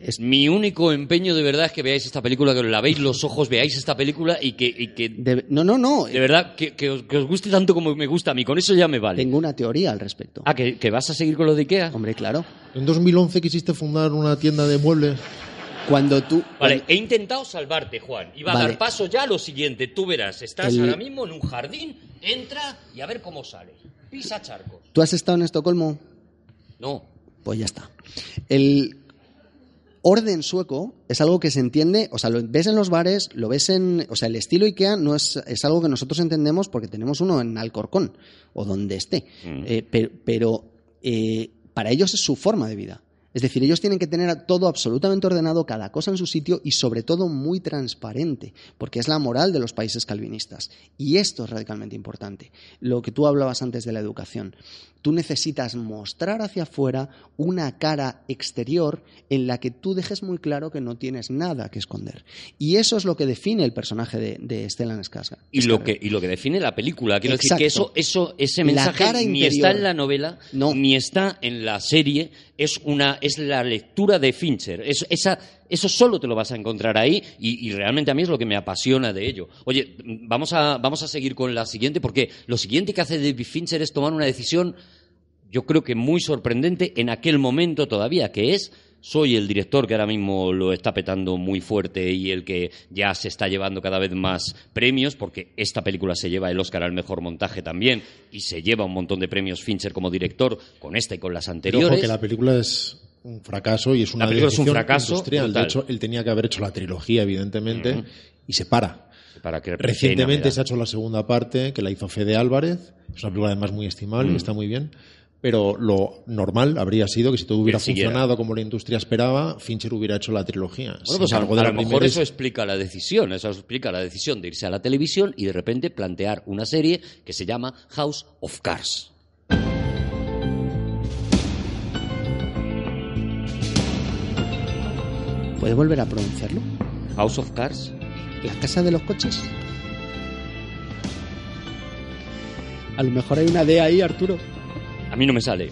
Es-
Mi único empeño de verdad es que veáis esta película, que os lavéis los ojos, veáis esta película y que, y que de,
de- no, no, no.
verdad que, que os, que os guste tanto como me gusta a mí. Con eso ya me vale.
Tengo una teoría al respecto.
Ah, ¿que, que vas a seguir con lo de Ikea.
Hombre, claro.
En 2011 quisiste fundar una tienda de muebles.
Cuando tú.
Vale, he intentado salvarte, Juan. Iba a
Vale.
dar paso ya a lo siguiente. Tú verás, estás
El-
ahora mismo en un jardín, entra y a ver cómo sale. Pisa charco.
¿Tú has estado en Estocolmo?
No.
Pues ya está. El orden sueco es algo que se entiende, o sea, lo ves en los bares, lo ves en. O sea, el estilo IKEA no es, es algo que nosotros entendemos porque tenemos uno en Alcorcón o donde esté.
Mm.
Eh, pero pero, eh, para ellos es su forma de vida. Es decir, ellos tienen que tener todo absolutamente ordenado, cada cosa en su sitio y sobre todo muy transparente, porque es la moral de los países calvinistas. Y esto es radicalmente importante. Lo que tú hablabas antes de la educación. Tú necesitas mostrar hacia afuera una cara exterior en la que tú dejes muy claro que no tienes nada que esconder. Y eso es lo que define el personaje de, de Stellan Skarsgård.
Y lo, que, y lo que define la película. Quiero decir que eso, eso, ese mensaje
cara
ni
interior.
está en la novela,
No.
ni está en la serie. Es, una, es la lectura de Fincher. Es, esa, eso solo te lo vas a encontrar ahí y, y realmente a mí es lo que me apasiona de ello. Oye, vamos a, vamos a seguir con la siguiente porque lo siguiente que hace David Fincher es tomar una decisión, yo creo que muy sorprendente en aquel momento todavía, que es soy el director que ahora mismo lo está petando muy fuerte y el que ya se está llevando cada vez más premios, porque esta película se lleva el Oscar al mejor montaje también y se lleva un montón de premios Fincher como director con esta y con las
Pero
anteriores.
ojo que la película es un fracaso y es una
La película es un fracaso
industrial.
total.
De hecho, él tenía que haber hecho la trilogía, evidentemente, y se para.
Para que
Recientemente se ha hecho la segunda parte, que la hizo Fede Álvarez. Es una película además muy estimable,
Mm.
está muy bien. Pero lo normal habría sido que si todo hubiera funcionado como la industria esperaba, Fincher hubiera hecho la trilogía.
Bueno, pues a,
encargó
a
de
lo mejor eso explica la decisión, eso explica la decisión de irse a la televisión y de repente plantear una serie que se llama House of Cards.
¿Puedes volver a pronunciarlo?
House of Cards.
¿La casa de los coches? A lo mejor hay una D ahí, Arturo.
A mí no me sale.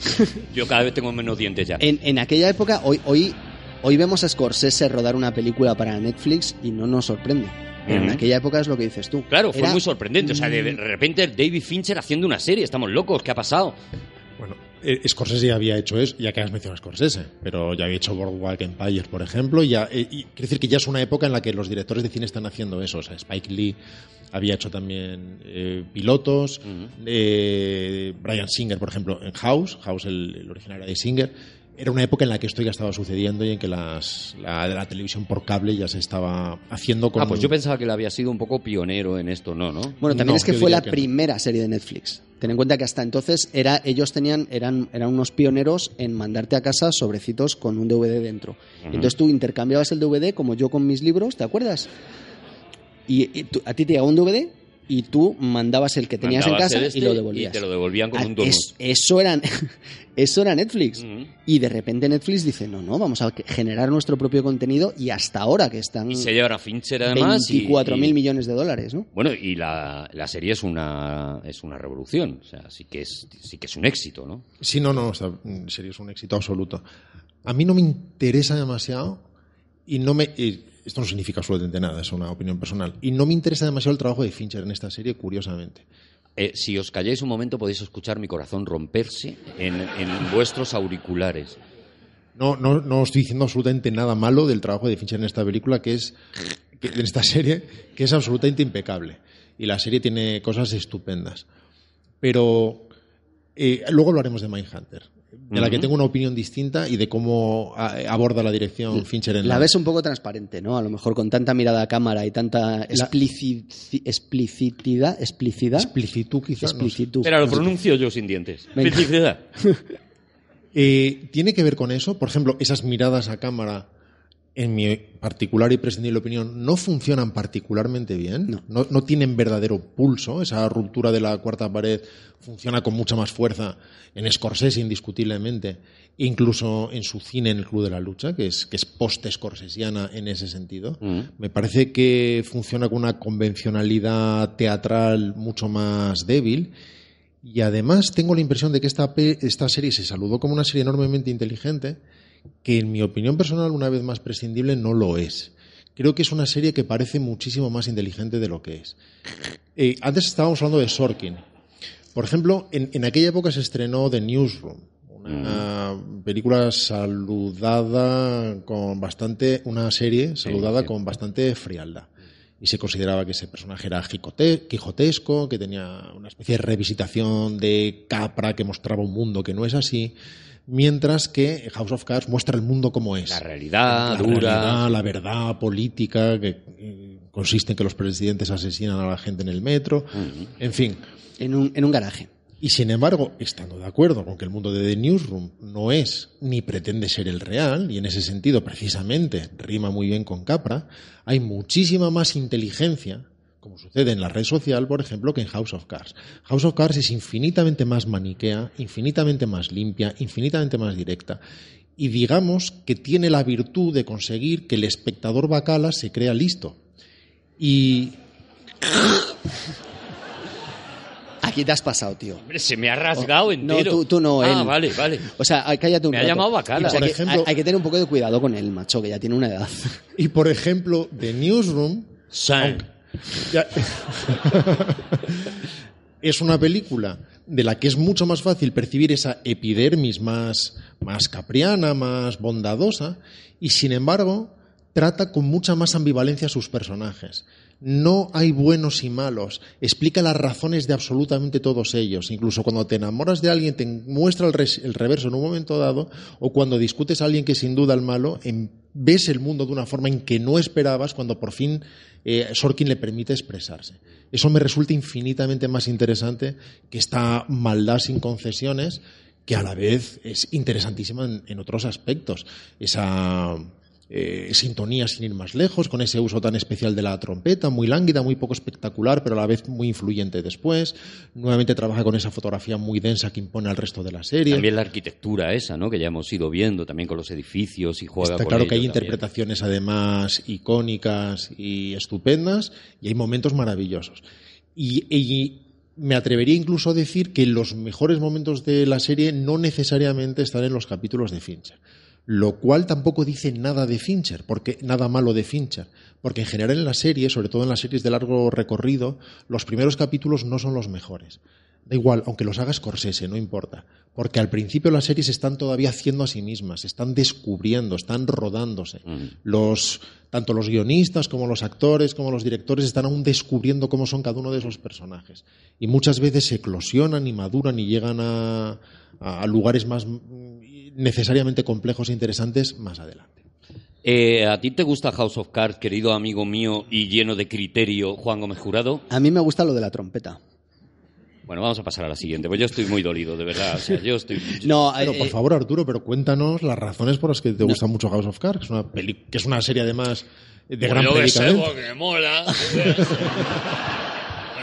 Yo cada vez tengo menos dientes ya.
En, en aquella época, hoy, hoy, hoy vemos a Scorsese rodar una película para Netflix y no nos sorprende. Pero en aquella época es lo que dices tú.
Claro, fue
Era-
muy sorprendente. O sea, de de repente David Fincher haciendo una serie. Estamos locos. ¿Qué ha pasado?
Bueno, eh, Scorsese ya había hecho eso, ya que has mencionado a Scorsese, pero ya había hecho Boardwalk Empire, por ejemplo, y ya, eh, y quiere decir que ya es una época en la que los directores de cine están haciendo eso. O sea, Spike Lee había hecho también eh, pilotos, eh, Brian Singer, por ejemplo, en House, House el, el original era de Singer, era una época en la que esto ya estaba sucediendo y en que las, la, la televisión por cable ya se estaba haciendo con...
Ah, pues yo pensaba que él había sido un poco pionero en esto, ¿no? ¿no?
Bueno, también
No,
es que fue la
que no.
primera serie de Netflix. Ten en cuenta que hasta entonces era, ellos tenían, eran, eran unos pioneros en mandarte a casa sobrecitos con un DVD dentro. Entonces tú intercambiabas el DVD como yo con mis libros, ¿te acuerdas? Y, y tú- a ti te llegaba un DVD y tú mandabas el que tenías en casa
este
y lo devolvías.
Y te lo devolvían con
Ah,
un
es- eso, era, eso era Netflix. Y de repente Netflix dice, no, no, vamos a generar nuestro propio contenido y hasta ahora que están
Y se lleva a Fincher además. y-
24
y-
mil millones de dólares, ¿no?
Bueno, y la, la serie es una, es una revolución. O sea, sí que es, sí que es un éxito, ¿no?
Sí, no, no, en serio, es un éxito absoluto. A mí no me interesa demasiado y no me... y esto no significa absolutamente nada, es una opinión personal. Y no me interesa demasiado el trabajo de Fincher en esta serie, curiosamente.
Eh, si os calláis un momento podéis escuchar mi corazón romperse en, en vuestros auriculares.
No, no, no estoy diciendo absolutamente nada malo del trabajo de Fincher en esta película, que es que- en esta serie, que es absolutamente impecable. Y la serie tiene cosas estupendas. Pero eh, luego hablaremos de Mindhunter, de la que tengo una opinión distinta y de cómo a- aborda la dirección Fincher en
La ves un poco transparente, ¿no? A lo mejor con tanta mirada a cámara y tanta explici- explicitidad, explicidad,
explicitud, quizás. no sé.
explicitud.
Espera, lo pronuncio yo sin dientes.
Venga.
Felicidad.
Eh, ¿Tiene que ver con eso? Por ejemplo, esas miradas a cámara, en mi particular y prescindible opinión, no funcionan particularmente bien.
No.
no tienen verdadero pulso. Esa ruptura de la cuarta pared funciona con mucha más fuerza en Scorsese, indiscutiblemente. Incluso en su cine, en el Club de la Lucha, que es, que es post-scorsesiana en ese sentido.
Mm.
Me parece que funciona con una convencionalidad teatral mucho más débil. Y además tengo la impresión de que esta, esta serie se saludó como una serie enormemente inteligente, que en mi opinión personal, una vez más prescindible, no lo es. Creo que es una serie que parece muchísimo más inteligente de lo que es. Eh, antes estábamos hablando de Sorkin. Por ejemplo, en, en aquella época se estrenó The Newsroom, una película saludada con bastante, una serie saludada
sí.
con bastante frialdad. Y se consideraba que ese personaje era quijotesco, que tenía una especie de revisitación de Capra que mostraba un mundo que no es así, mientras que House of Cards muestra el mundo como es.
La realidad
La
dura.
realidad, la verdad política, que eh, consiste en que los presidentes asesinan a la gente en el metro, en fin.
En un, en un garaje.
Y sin embargo, estando de acuerdo con que el mundo de The Newsroom no es ni pretende ser el real, y en ese sentido precisamente rima muy bien con Capra, hay muchísima más inteligencia, como sucede en la red social, por ejemplo, que en House of Cards. House of Cards es infinitamente más maniquea, infinitamente más limpia, infinitamente más directa. Y digamos que tiene la virtud de conseguir que el espectador bacala se crea listo. Y
Aquí te has pasado, tío.
Hombre, se me ha rasgado
Oh,
entero.
No, tú, tú no,
Ah,
él.
vale, vale.
O sea, ay, cállate un
Me ha
rato.
llamado bacala.
O sea,
Por
que
ejemplo-
hay, hay que tener un poco de cuidado con él, macho, que ya tiene una edad.
Y por ejemplo, The Newsroom
Sam.
Es una película de la que es mucho más fácil percibir esa epidermis más, más capriana, más bondadosa, y sin embargo trata con mucha más ambivalencia a sus personajes. No hay buenos y malos. Explica las razones de absolutamente todos ellos. Incluso cuando te enamoras de alguien, te muestra el, reverso en un momento dado, o cuando discutes a alguien que sin duda el malo, ves el mundo de una forma en que no esperabas cuando por fin eh, Sorkin le permite expresarse. Eso me resulta infinitamente más interesante que esta maldad sin concesiones, que a la vez es interesantísima en otros aspectos. Esa eh, sintonía sin ir más lejos, con ese uso tan especial de la trompeta, muy lánguida, muy poco espectacular, pero a la vez muy influyente después. Nuevamente trabaja con esa fotografía muy densa que impone al resto de la serie.
También la arquitectura esa, ¿no? Que ya hemos ido viendo, también con los edificios y juega
Está
con
claro que hay
también.
interpretaciones además icónicas y estupendas y hay momentos maravillosos. Y, y me atrevería incluso a decir que los mejores momentos de la serie no necesariamente están en los capítulos de Fincher. Lo cual tampoco dice nada de Fincher, porque nada malo de Fincher, porque en general en la serie, sobre todo en las series de largo recorrido, los primeros capítulos no son los mejores. Da igual, aunque los haga Scorsese, no importa. Porque al principio las series están todavía haciendo a sí mismas, están descubriendo, están rodándose. Los, tanto los guionistas como los actores, como los directores están aún descubriendo cómo son cada uno de esos personajes. Y muchas veces se eclosionan y maduran y llegan a, a lugares más mm, necesariamente complejos e interesantes más adelante.
Eh, ¿A ti te gusta House of Cards, querido amigo mío y lleno de criterio, Juan Gómez Jurado?
A mí me gusta lo de la trompeta.
Bueno, vamos a pasar a la siguiente, pues yo estoy muy dolido, de verdad. O sea, yo estoy...
No,
Pero
eh,
por favor, Arturo, pero cuéntanos las razones por las que te gusta mucho House of Cards, que es una, peli- que es una serie además de gran
Yo que sé, porque mola.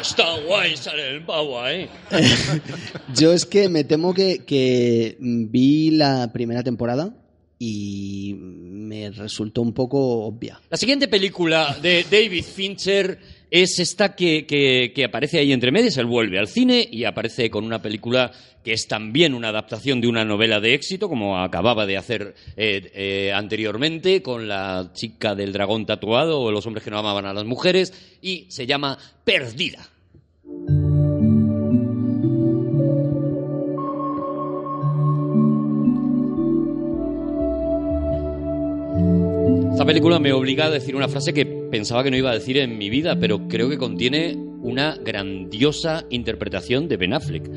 Está guay, sale el pavo ahí.
Yo es que me temo que, que vi la primera temporada y me resultó un poco obvia.
La siguiente película de David Fincher es esta que, que- que aparece ahí entre medias. Él vuelve al cine y aparece con una película que es también una adaptación de una novela de éxito, como acababa de hacer eh, eh, anteriormente con la chica del dragón tatuado o los hombres que no amaban a las mujeres, y se llama Perdida. Esta película me obliga a decir una frase que pensaba que no iba a decir en mi vida, pero creo que contiene una grandiosa interpretación de Ben Affleck.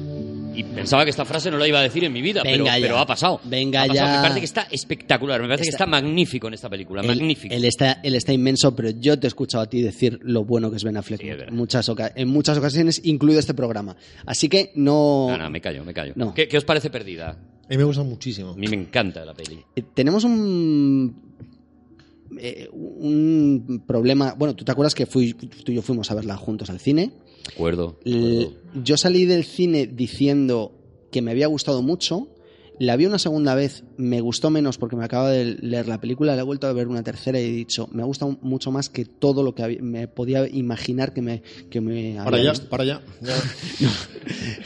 Y pensaba que esta frase no la iba a decir en mi vida, pero,
Venga ya.
pero ha pasado.
Venga
Ha pasado.
ya.
Me parece que está espectacular, me parece que
Está-
magnífico en esta película,
Él-
magnífico.
Él, está, él está inmenso, pero yo te he escuchado a ti decir lo bueno que es Ben Affleck
Sí, es verdad.
muchas en muchas ocasiones, incluido este programa. Así que no...
No, no, me callo, me callo.
No.
¿Qué, qué os parece Perdida?
A mí me gusta muchísimo.
A mí me encanta la peli.
Eh, Tenemos un... eh, un problema... Bueno, tú te acuerdas que fui, tú y yo fuimos a verla juntos al cine.
De acuerdo. de acuerdo.
Yo salí del cine diciendo que me había gustado mucho. La vi una segunda vez, me gustó menos porque me acaba de leer la película. La he vuelto a ver una tercera y he dicho, me ha gustado mucho más que todo lo que me podía imaginar que me, que me
Para
había
allá, para allá. Ya.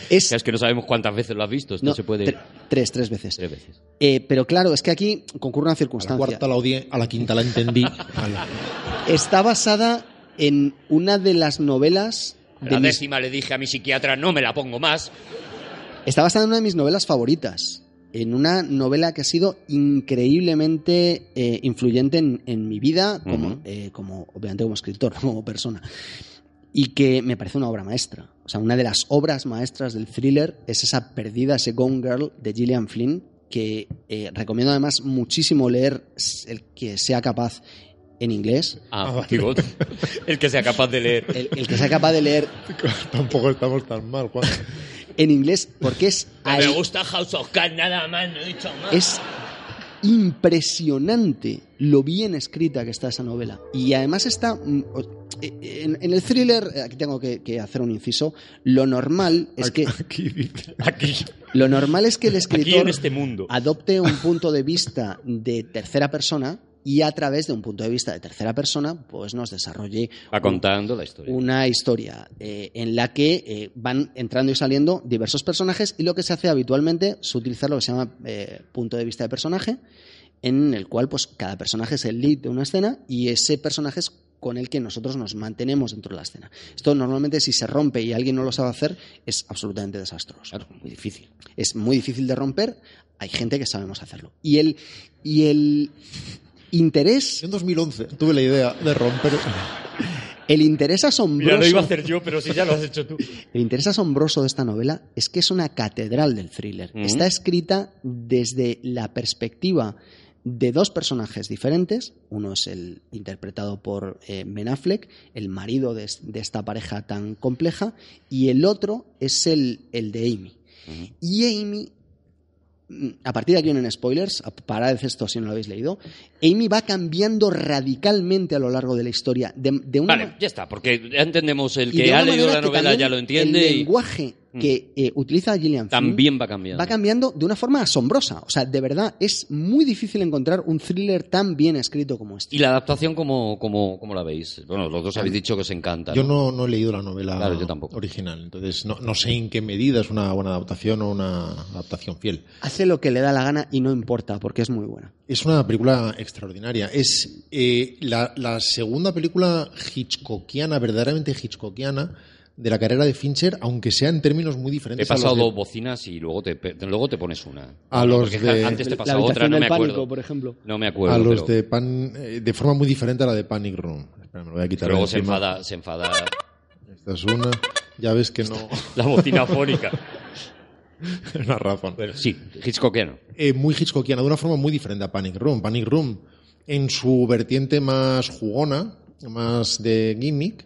Es,
Es que no sabemos cuántas veces lo has visto, esto
no,
se puede...
tre- tres, tres veces.
Tres veces.
Eh, pero claro, es que aquí concurre una
A la
circunstancia.
cuarta la odié, a la quinta la entendí. la-
Está basada en una de las novelas de
La
mis-
décima le dije a mi psiquiatra, no me la pongo más.
Está basada en una de mis novelas favoritas. En una novela que ha sido increíblemente eh, influyente en, en mi vida, como, eh, como, obviamente como escritor, como persona. Y que me parece una obra maestra. O sea, una de las obras maestras del thriller es esa perdida, ese Gone Girl de Gillian Flynn, que eh, recomiendo además muchísimo leer el que sea capaz en inglés.
Ah, digo, el que sea capaz de leer.
El, el que sea capaz de leer
Tampoco estamos tan mal, Juan.
en inglés, porque es
me gusta House of Cards nada más, no he dicho más.
Es impresionante lo bien escrita que está esa novela. Y además está... mm, eh, En, en el thriller, eh, aquí tengo que, que hacer un inciso, lo normal es que,
Aquí.
Aquí,
lo normal es que el escritor
en este mundo.
adopte un punto de vista de tercera persona y a través de un punto de vista de tercera persona, pues nos desarrolle
Va contando la historia.
una historia eh, en la que eh, van entrando y saliendo diversos personajes y lo que se hace habitualmente es utilizar lo que se llama eh, punto de vista de personaje, en el cual pues cada personaje es el lead de una escena y ese personaje es con el que nosotros nos mantenemos dentro de la escena. Esto normalmente si se rompe y alguien no lo sabe hacer es absolutamente desastroso.
Claro, muy difícil.
Es muy difícil de romper, hay gente que sabemos hacerlo. Y el, y el interés,
En 2011 tuve la idea de romper.
el interés asombroso...
hacer yo, pero si ya lo has hecho tú.
El interés asombroso de esta novela es que es una catedral del thriller. Está escrita desde la perspectiva de dos personajes diferentes. Uno es el interpretado por eh, Ben Affleck, el marido de, es- de esta pareja tan compleja, y el otro es el, el de Amy. Y Amy, a partir de aquí vienen spoilers, parad esto si no lo habéis leído, Amy va cambiando radicalmente a lo largo de la historia. De, de una
Vale, ya está, porque ya entendemos el que ha leído la novela ya lo entiende
El
y
lenguaje que eh, utiliza Gillian Flynn
también va cambiando.
va cambiando de una forma asombrosa. O sea, de verdad, es muy difícil encontrar un thriller tan bien escrito como este.
¿Y la adaptación cómo, cómo, cómo la veis? Bueno, los dos habéis dicho que os encanta.
Yo no, no he leído la novela
Claro, yo tampoco.
original, entonces no, no sé en qué medida es una buena adaptación o una adaptación fiel.
Hace lo que le da la gana y no importa, porque es muy buena.
Es una película extraordinaria. Es eh, la, la segunda película hitchcockiana, verdaderamente hitchcockiana, de la carrera de Fincher, aunque sea en términos muy
He
diferentes. a los
pasado
de-
dos bocinas y luego te, luego te pones una.
A los de-
Antes te
La
pasaba otra, no me
pánico,
acuerdo.
por ejemplo.
No me acuerdo.
a los
pero-
de pan eh, de forma muy diferente a la de Panic Room. Espera, me lo voy a quitar.
pero luego se
encima.
enfada, se enfada
Esta es una. Ya ves que no.
la bocina fónica.
una razón.
Sí, Hitchcockiano.
Eh, muy Hitchcockiana, de una forma muy diferente a Panic Room. Panic Room, en su vertiente más jugona, más de gimmick,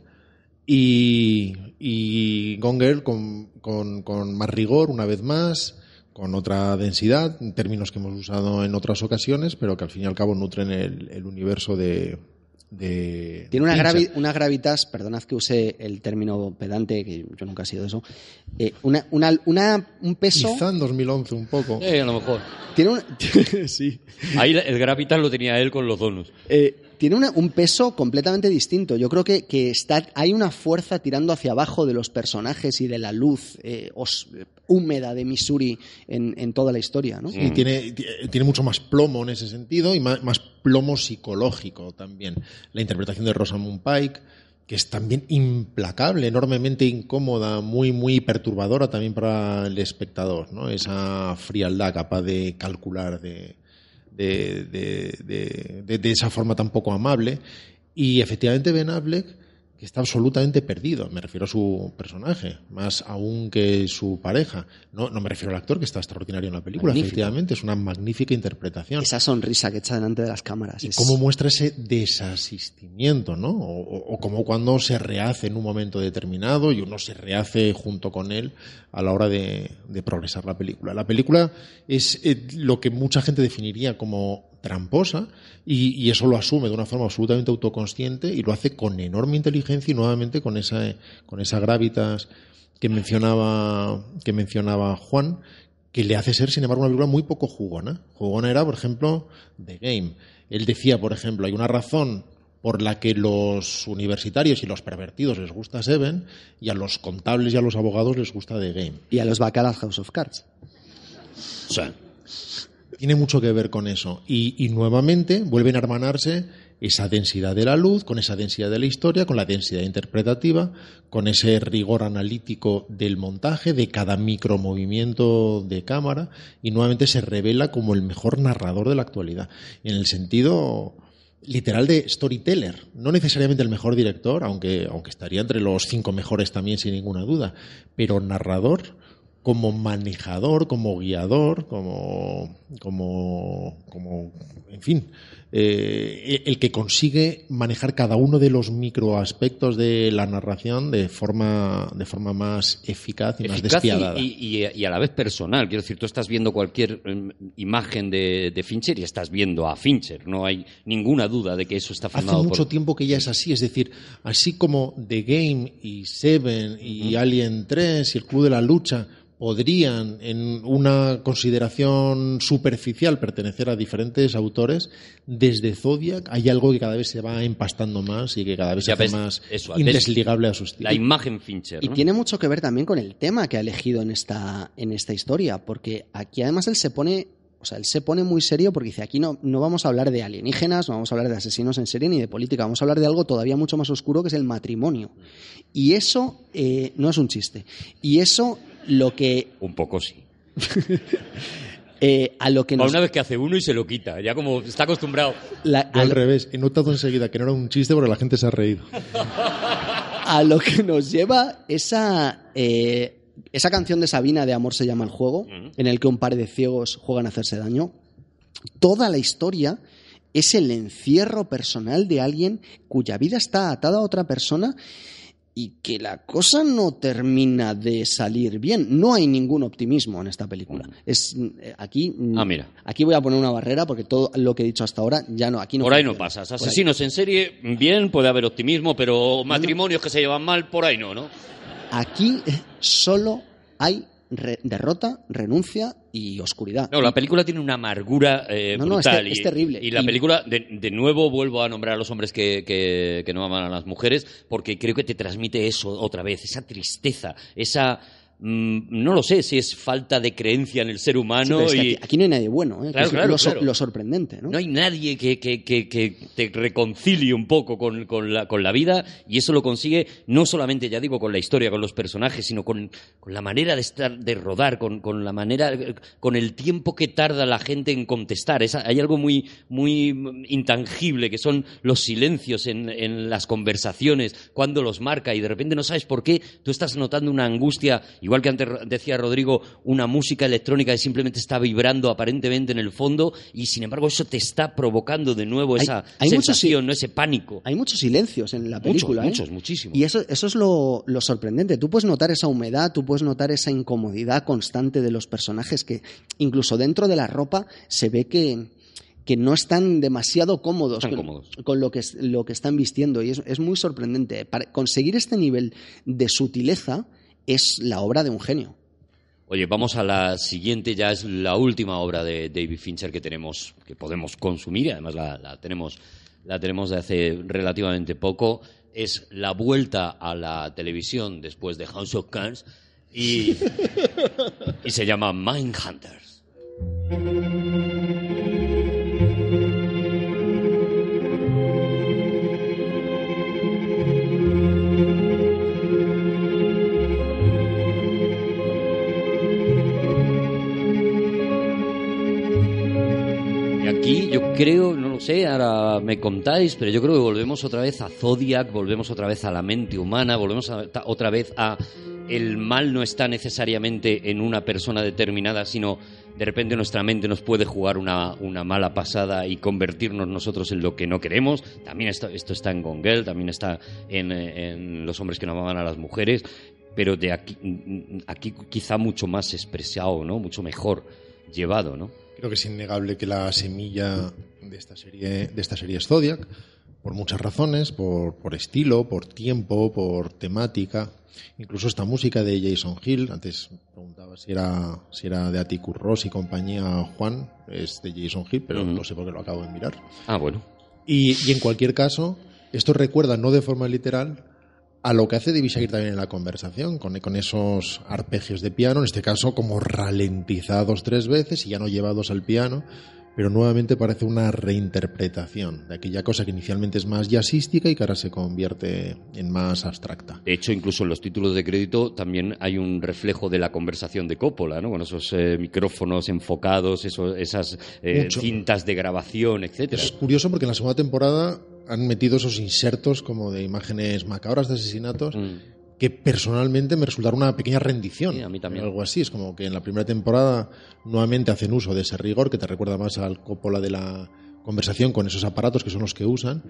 y, y Gone Girl con, con- con más rigor, una vez más, con otra densidad, en términos que hemos usado en otras ocasiones, pero que al fin y al cabo nutren el, el universo de. de
Tiene una, gravi- una gravitas, perdonad que use el término pedante, que yo nunca he sido eso, eh, una, una, una- un peso...
Quizá en 2011 un poco.
Eh, a lo mejor.
Tiene un, sí.
Ahí el Gravitas lo tenía él con los donos.
Eh, tiene un peso completamente distinto. Yo creo que, está, hay una fuerza tirando hacia abajo de los personajes y de la luz eh, os- húmeda de Missouri en, toda la historia.
Y tiene, ti- tiene mucho más plomo en ese sentido y más, más plomo psicológico también. La interpretación de Rosamund Pike, que es también implacable, enormemente incómoda, muy, muy perturbadora también para el espectador, ¿no? Esa frialdad capaz de calcular de, de, de- de- de- esa forma tan poco amable. Y efectivamente Ben Affleck, está absolutamente perdido, me refiero a su personaje, más aún que su pareja. No, no me refiero al actor, que está extraordinario en la película,
Magnífico.
efectivamente, es una magnífica interpretación.
Esa sonrisa que echa delante de las cámaras.
Y
es-
cómo muestra ese desasistimiento, ¿no? O, o- o como cuando se rehace en un momento determinado y uno se rehace junto con él a la hora de, de progresar la película. La película es eh, lo que mucha gente definiría como tramposa y, y eso lo asume de una forma absolutamente autoconsciente y lo hace con enorme inteligencia y nuevamente con esa, con esa gravitas que mencionaba, que mencionaba Juan, que le hace ser, sin embargo, una película muy poco jugona. Jugona era, por ejemplo, The Game. Él decía, por ejemplo, hay una razón por la que los universitarios y los pervertidos les gusta Seven y a los contables y a los abogados les gusta The Game.
Y a los Baccarat House of Cards.
O sea,
Tiene mucho que ver con eso. Y, y nuevamente vuelven a hermanarse esa densidad de la luz, con esa densidad de la historia, con la densidad interpretativa, con ese rigor analítico del montaje, de cada micromovimiento de cámara, y nuevamente se revela como el mejor narrador de la actualidad. En el sentido literal de storyteller, no necesariamente el mejor director, aunque, aunque estaría entre los cinco mejores también sin ninguna duda, pero narrador como manejador, como guiador, como, como, como en fin, eh, el que consigue manejar cada uno de los microaspectos de la narración de forma, de forma más eficaz y más
eficaz
despiadada.
y- y- y a la vez personal. Quiero decir, tú estás viendo cualquier em, imagen de, de Fincher y estás viendo a Fincher. No hay ninguna duda de que eso está
Hace
filmado
mucho
por...
tiempo que ya es así, es decir, así como The Game y Seven y Alien 3 y el Club de la Lucha podrían, en una consideración superficial, pertenecer a diferentes autores, desde Zodiac hay algo que cada vez se va empastando más y que cada vez
Ya
se hace más
eso,
indesligable a su estilo.
La imagen Fincher.
Y
¿no?
tiene mucho que ver también con el tema que ha elegido en esta, en esta historia, porque aquí además él se pone, o sea, él se pone muy serio porque dice, aquí no, no vamos a hablar de alienígenas, no vamos a hablar de asesinos en serie ni de política, vamos a hablar de algo todavía mucho más oscuro que es el matrimonio. Y eso eh, no es un chiste. Y eso lo que
Un poco sí.
eh, a lo que nos
Una vez que hace uno y se lo quita. Ya como está acostumbrado.
la-
al
lo-
revés, he notado enseguida que no era un chiste porque la gente se ha reído.
a lo que nos lleva esa, eh, esa canción de Sabina de Amor se llama el juego, en el que un par de ciegos juegan a hacerse daño. Toda la historia es el encierro personal de alguien cuya vida está atada a otra persona y que la cosa no termina de salir bien. No hay ningún optimismo en esta película. Es eh, aquí. mm,
Ah, mira.
Aquí voy a poner una barrera porque todo lo que he dicho hasta ahora ya no. Aquí no.
por ahí no pasas. Asesinos en serie, bien, puede haber optimismo, pero matrimonios que se llevan mal, por ahí no, ¿no?
Aquí solo hay re- derrota, renuncia y oscuridad.
No, la película tiene una amargura eh,
No, no, es
brutal.
te-
y,
es terrible.
Y la
Y-
película, de, de nuevo, vuelvo a nombrar a los hombres que, que- que no aman a las mujeres, porque creo que te transmite eso otra vez, esa tristeza, esa... mm, no lo sé si es falta de creencia en el ser humano
pero es que
y...
aquí, aquí no hay nadie bueno, ¿eh? que
Claro,
es
claro,
lo,
claro.
lo sorprendente, ¿no?
No hay nadie que, que- que- que te reconcilie un poco con, con la, con la vida y eso lo consigue no solamente, ya digo, con la historia, con los personajes, sino con, con la manera de estar, de rodar, con, con la manera, con el tiempo que tarda la gente en contestar. Es- hay algo muy, muy intangible que son los silencios en, en las conversaciones, cuando los marca y de repente no sabes por qué, tú estás notando una angustia, igual igual que antes decía Rodrigo, una música electrónica que simplemente está vibrando aparentemente en el fondo y sin embargo eso te está provocando de nuevo
Hay-
esa
hay
sensación, ¿no? ese pánico.
Hay muchos silencios en la
Muchos,
película. ¿eh?
muchos, muchísimos.
Y eso, eso es lo, lo sorprendente. Tú puedes notar esa humedad, tú puedes notar esa incomodidad constante de los personajes que incluso dentro de la ropa se ve que, que no están demasiado cómodos,
Están
con,
cómodos.
con lo, que, lo que están vistiendo. Y es, es muy sorprendente. Para conseguir este nivel de sutileza es la obra de un genio.
Oye, vamos a la siguiente, ya es la última obra de David Fincher que tenemos, que podemos consumir, y además la, la tenemos, la tenemos de hace relativamente poco. Es la vuelta a la televisión después de House of Cards y, y se llama Mindhunters. Yo creo, no lo sé, ahora me contáis, pero yo creo que volvemos otra vez a Zodiac, volvemos otra vez a la mente humana, volvemos a- otra vez a el mal no está necesariamente en una persona determinada, sino de repente nuestra mente nos puede jugar una, una mala pasada y convertirnos nosotros en lo que no queremos. También esto, esto está en Gone Girl, también está en, en Los hombres que no amaban a las mujeres, pero de aquí, aquí quizá mucho más expresado, ¿no? Mucho mejor llevado, ¿no?
Creo que es innegable que la semilla de esta serie, de esta serie es Zodiac, por muchas razones, por, por estilo, por tiempo, por temática. Incluso esta música de Jason Hill, antes preguntaba si era, si era de Atticus Ross y compañía Juan, es de Jason Hill, pero
Ujú.
no sé por qué lo acabo de mirar.
Ah, bueno.
Y, y en cualquier caso, esto recuerda, no de forma literal, a lo que hace David Shire también en la conversación, con, con esos arpegios de piano, en este caso como ralentizados tres veces y ya no llevados al piano, pero nuevamente parece una reinterpretación de aquella cosa que inicialmente es más jazzística y que ahora se convierte en más abstracta.
De hecho, incluso en los títulos de crédito también hay un reflejo de la conversación de Coppola, ¿no? Con esos eh, micrófonos enfocados, esas eh, cintas de grabación, etcétera.
Es curioso porque en la segunda temporada han metido esos insertos como de imágenes macabras de asesinatos
Mm.
que personalmente me resultaron una pequeña rendición.
Sí, a mí también.
Algo así, es como que en la primera temporada nuevamente hacen uso de ese rigor que te recuerda más al Coppola de la conversación con esos aparatos que son los que usan.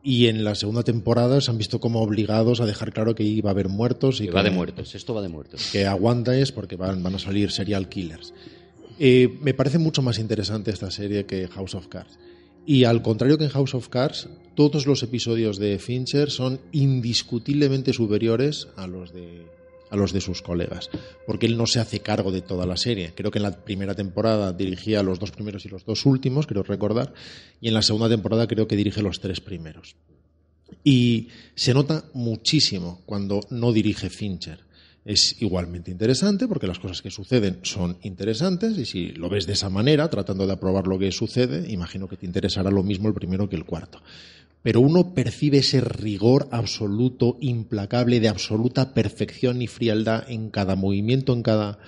Y en la segunda temporada se han visto como obligados a dejar claro que iba a haber muertos y
Que va de muertos, esto va de muertos.
que aguanta es porque van, van a salir serial killers. Eh, me parece mucho más interesante esta serie que House of Cards. Y al contrario que en House of Cards, todos los episodios de Fincher son indiscutiblemente superiores a los de a los de sus colegas, porque él no se hace cargo de toda la serie. Creo que en la primera temporada dirigía los dos primeros y los dos últimos, creo recordar, y en la segunda temporada creo que dirige los tres primeros. Y se nota muchísimo cuando no dirige Fincher. Es igualmente interesante porque las cosas que suceden son interesantes y si lo ves de esa manera, tratando de aprobar lo que sucede, imagino que te interesará lo mismo el primero que el cuarto. Pero uno percibe ese rigor absoluto, implacable, de absoluta perfección y frialdad en cada movimiento, en cada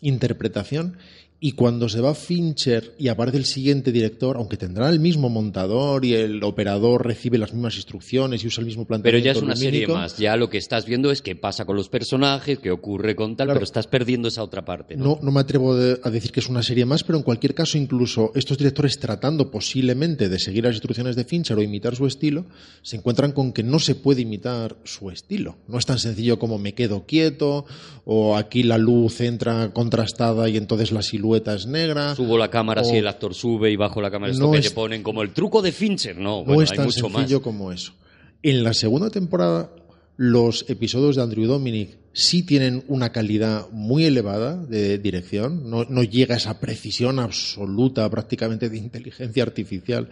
interpretación. Y cuando se va Fincher y aparece el siguiente director, aunque tendrá el mismo montador y el operador recibe las mismas instrucciones y usa el mismo
Pero
planteamiento
ya es una serie
lumínico,
más. Ya lo que estás viendo es qué pasa con los personajes, qué ocurre con tal,
Claro.
pero estás perdiendo esa otra parte. ¿no?
No, no me atrevo de- a decir que es una serie más, pero en cualquier caso, incluso estos directores tratando posiblemente de seguir las instrucciones de Fincher o imitar su estilo, se encuentran con que no se puede imitar su estilo. No es tan sencillo como me quedo quieto, o aquí la luz entra contrastada y entonces la silueta es negra.
Subo la cámara si el actor sube y bajo la cámara. Esto
No
que
es-
te ponen como el truco de Fincher. No,
No
bueno,
es
hay
tan
mucho más.
sencillo como eso. En la segunda temporada, los episodios de Andrew Dominic sí tienen una calidad muy elevada de dirección. No, no llega a esa precisión absoluta, prácticamente de inteligencia artificial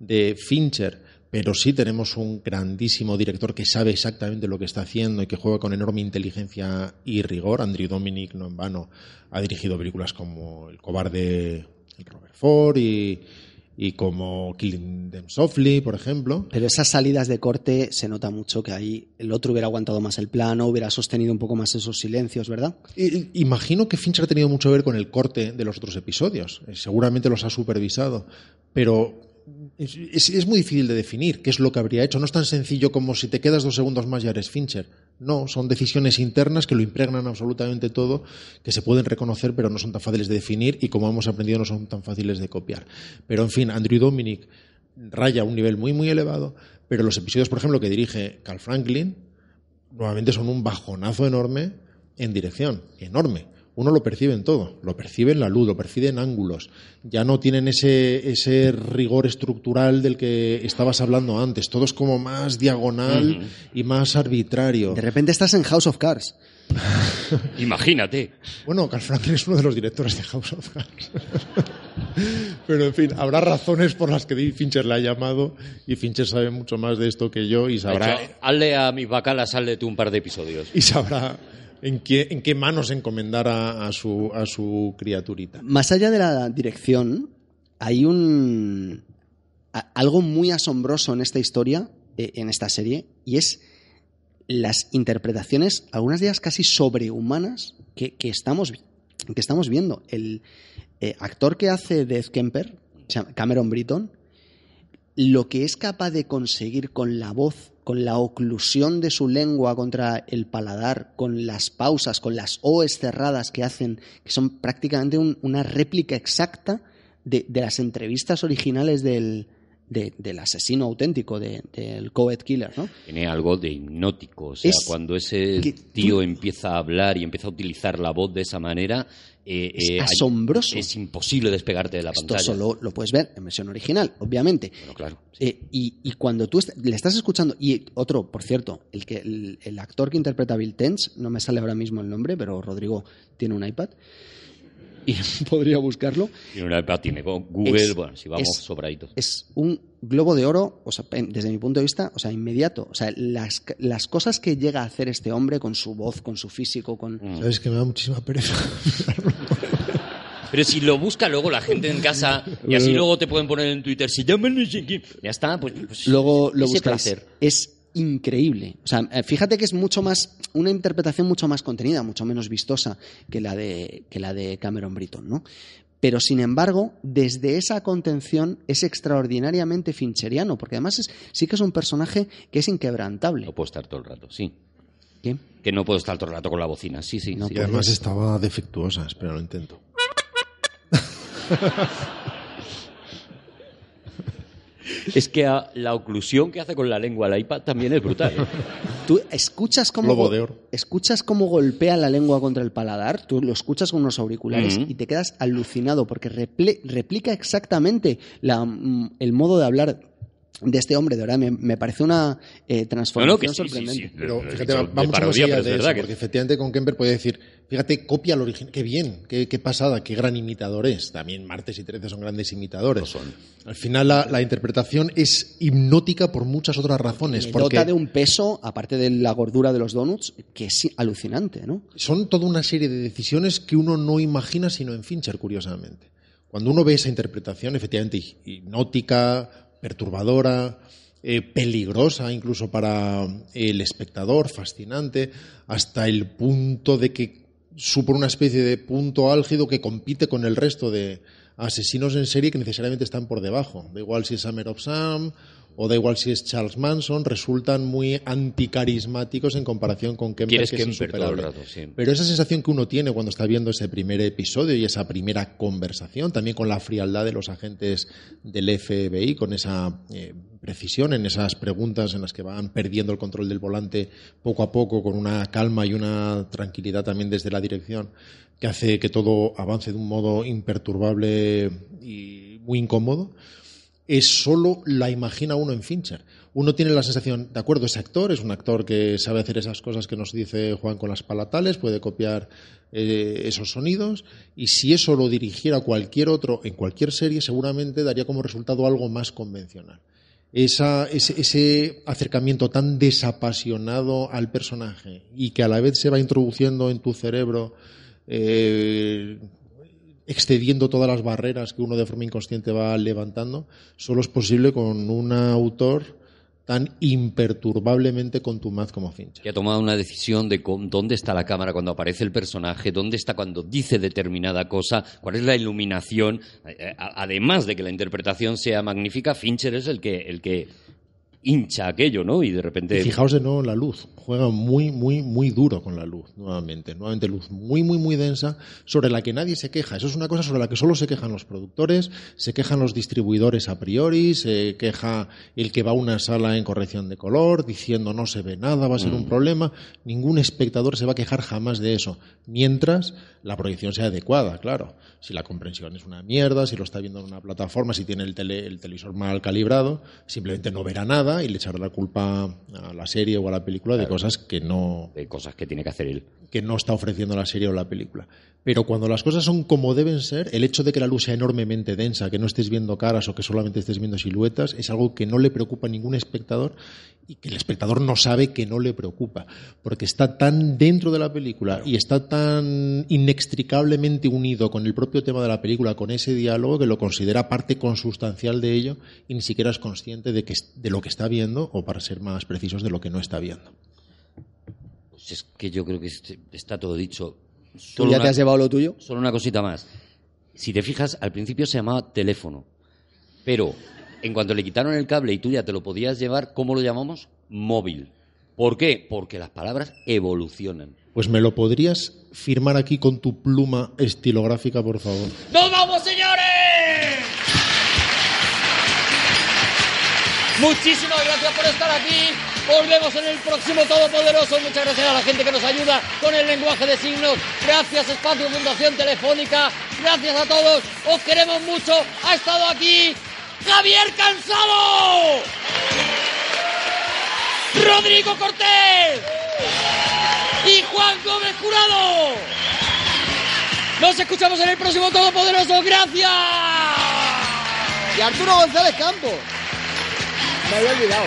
de Fincher. Pero sí tenemos un grandísimo director que sabe exactamente lo que está haciendo y que juega con enorme inteligencia y rigor. Andrew Dominic, no en vano, ha dirigido películas como El cobarde el Robert Ford y, y como Killing Them Softly, por ejemplo.
Pero esas salidas de corte se nota mucho que ahí el otro hubiera aguantado más el plano, hubiera sostenido un poco más esos silencios, ¿verdad?
Imagino que Fincher ha tenido mucho que ver con el corte de los otros episodios. Eh, Seguramente los ha supervisado. Pero es, es- muy difícil de definir qué es lo que habría hecho. No es tan sencillo como si te quedas dos segundos más ya eres Fincher. No, son decisiones internas que lo impregnan absolutamente todo, que se pueden reconocer, pero no son tan fáciles de definir y, como hemos aprendido, no son tan fáciles de copiar. Pero, en fin, Andrew Dominic raya un nivel muy, muy elevado, pero los episodios, por ejemplo, que dirige Carl Franklin, nuevamente son un bajonazo enorme en dirección, enorme. Uno lo percibe en todo, lo percibe en la luz, lo percibe en ángulos. Ya no tienen ese, ese rigor estructural del que estabas hablando antes. Todo es como más diagonal y más arbitrario.
De repente estás en House of Cards.
Imagínate.
Bueno, Carl Franklin es uno de los directores de House of Cards. Pero, en fin, habrá razones por las que David Fincher le ha llamado y Fincher sabe mucho más de esto que yo y sabrá,
hecho, hazle a mis bacalas, hazle tú un par de episodios.
y sabrá en qué, en qué manos encomendar a, su, a su criaturita.
Más allá de la dirección, hay un algo muy asombroso en esta historia, eh, en esta serie, y es las interpretaciones, algunas de ellas casi sobrehumanas, que, que estamos, que estamos viendo. El eh, actor que hace de Kemper, Cameron Britton, lo que es capaz de conseguir con la voz, con la oclusión de su lengua contra el paladar, con las pausas, con las O's cerradas que hacen, que son prácticamente un- una réplica exacta de, de las entrevistas originales del, de- del asesino auténtico, de- del Coed Killer, ¿no?
Tiene algo de hipnótico. O sea,
Es
cuando ese tío
tú-
empieza a hablar y empieza a utilizar la voz de esa manera, eh,
Es
eh, hay-
asombroso.
es imposible despegarte de la
Esto
pantalla.
solo lo puedes ver en versión original, obviamente.
Bueno, claro. sí.
Eh, y, y cuando tú est- le estás escuchando, y otro, por cierto, el, que, el, el actor que interpreta a Bill Tench, no me sale ahora mismo el nombre, pero Rodrigo tiene un iPad y podría buscarlo,
Tiene una iPad, tiene Google,
Es-
bueno, si vamos
es-
sobraditos.
es un globo de oro, o sea, desde mi punto de vista, o sea, inmediato. O sea, las, las cosas que llega a hacer este hombre con su voz, con su físico, con...
Mm.
Sabes que me da muchísima pereza.
Pero si lo busca luego la gente en casa y así luego te pueden poner en Twitter, si llaman no sé quién. Ya está, pues. pues
Luego lo
placer.
Es increíble. O sea, eh, fíjate que es mucho más, una interpretación mucho más contenida, mucho menos vistosa que la de, que la de Cameron Britton, ¿no? Pero sin embargo, desde esa contención es extraordinariamente fincheriano, porque además es, sí que es un personaje que es inquebrantable.
No puedo estar todo el rato, sí.
¿Qué?
Que no puedo estar todo el rato con la bocina, sí, sí.
No
sí.
Además estaba defectuosa, espera, lo intento.
Es que a- la oclusión que hace con la lengua la iPad también es brutal. ¿eh?
Tú escuchas cómo, escuchas cómo golpea la lengua contra el paladar, tú lo escuchas con unos auriculares y te quedas alucinado porque replica exactamente la, mm, el modo de hablar de este hombre. De verdad, me, me parece una eh,
No,
transformación
no, que sí,
sorprendente.
sí.
Pero fíjate, va, va mucho más allá de eso,
que-
porque efectivamente con Kemper puede decir, fíjate, copia al original, qué bien, qué, qué pasada, qué gran imitador es. También Martes y Trece son grandes imitadores. Al final la, la interpretación es hipnótica por muchas otras razones,
Le
porque
dota de un peso, aparte de la gordura de los donuts, que es alucinante, ¿no?
son toda una serie de decisiones que uno no imagina sino en Fincher, curiosamente. Cuando uno ve esa interpretación, efectivamente hi- hipnótica, perturbadora, eh, peligrosa incluso para el espectador, fascinante, hasta el punto de que supone una especie de punto álgido que compite con el resto de asesinos en serie que necesariamente están por debajo. Da igual si es Summer of Sam o da igual si es Charles Manson, resultan muy anticarismáticos en comparación con Kemper, que es
Kemper todo el
insuperable.
rato, sí.
Pero esa sensación que uno tiene cuando está viendo ese primer episodio y esa primera conversación, también con la frialdad de los agentes del FBI, con esa eh, precisión en esas preguntas en las que van perdiendo el control del volante poco a poco, con una calma y una tranquilidad también desde la dirección, que hace que todo avance de un modo imperturbable y muy incómodo es solo la imagina uno en Fincher. Uno tiene la sensación, de acuerdo, ese actor es un actor que sabe hacer esas cosas que nos dice Juan con las palatales, puede copiar eh, esos sonidos, y si eso lo dirigiera cualquier otro en cualquier serie, seguramente daría como resultado algo más convencional. Esa- ese, ese acercamiento tan desapasionado al personaje y que a la vez se va introduciendo en tu cerebro eh, excediendo todas las barreras que uno de forma inconsciente va levantando, solo es posible con un autor tan imperturbablemente contumaz como Fincher.
Que ha tomado una decisión de con- dónde está la cámara cuando aparece el personaje, dónde está cuando dice determinada cosa, cuál es la iluminación. Eh, a- Además de que la interpretación sea magnífica, Fincher es el que, el que hincha aquello, ¿no? Y de repente.
Y fijaos de nuevo en la luz. juega muy, muy, muy duro con la luz, nuevamente. Nuevamente luz muy, muy, muy densa, sobre la que nadie se queja. Eso es una cosa sobre la que solo se quejan los productores, se quejan los distribuidores a priori, se queja el que va a una sala en corrección de color, diciendo no se ve nada, va a ser un problema. Ningún espectador se va a quejar jamás de eso. Mientras la proyección sea adecuada, claro. Si la comprensión es una mierda, si lo está viendo en una plataforma, si tiene el, el televisor mal calibrado, simplemente no verá nada y le echará la culpa a la serie o a la película de cosas que no.
De cosas que tiene que hacer él.
Que no está ofreciendo la serie o la película. Pero cuando las cosas son como deben ser, el hecho de que la luz sea enormemente densa, que no estés viendo caras o que solamente estés viendo siluetas, es algo que no le preocupa a ningún espectador y que el espectador no sabe que no le preocupa, porque está tan dentro de la película y está tan inextricablemente unido con el propio tema de la película, con ese diálogo, que lo considera parte consustancial de ello y ni siquiera es consciente de, que, de lo que está viendo, o para ser más precisos, de lo que no está viendo.
Pues es que yo creo que está todo dicho.
¿Tú ya te has llevado lo tuyo?
Solo una cosita más. Si te fijas, al principio se llamaba teléfono, pero en cuanto le quitaron el cable y tú ya te lo podías llevar, ¿cómo lo llamamos? Móvil. ¿Por qué? Porque las palabras evolucionan.
Pues me lo podrías firmar aquí con tu pluma estilográfica, por favor.
¡Nos vamos, señores! Muchísimas gracias por estar aquí. Volvemos en el próximo Todopoderoso. Muchas gracias a la gente que nos ayuda con el lenguaje de signos. Gracias Espacio Fundación Telefónica. Gracias a todos. Os queremos mucho. Ha estado aquí Javier Cansado. Rodrigo Cortés. Y Juan Gómez Curado. Nos escuchamos en el próximo Todopoderoso. Gracias.
Y Arturo González Campos. Me había olvidado.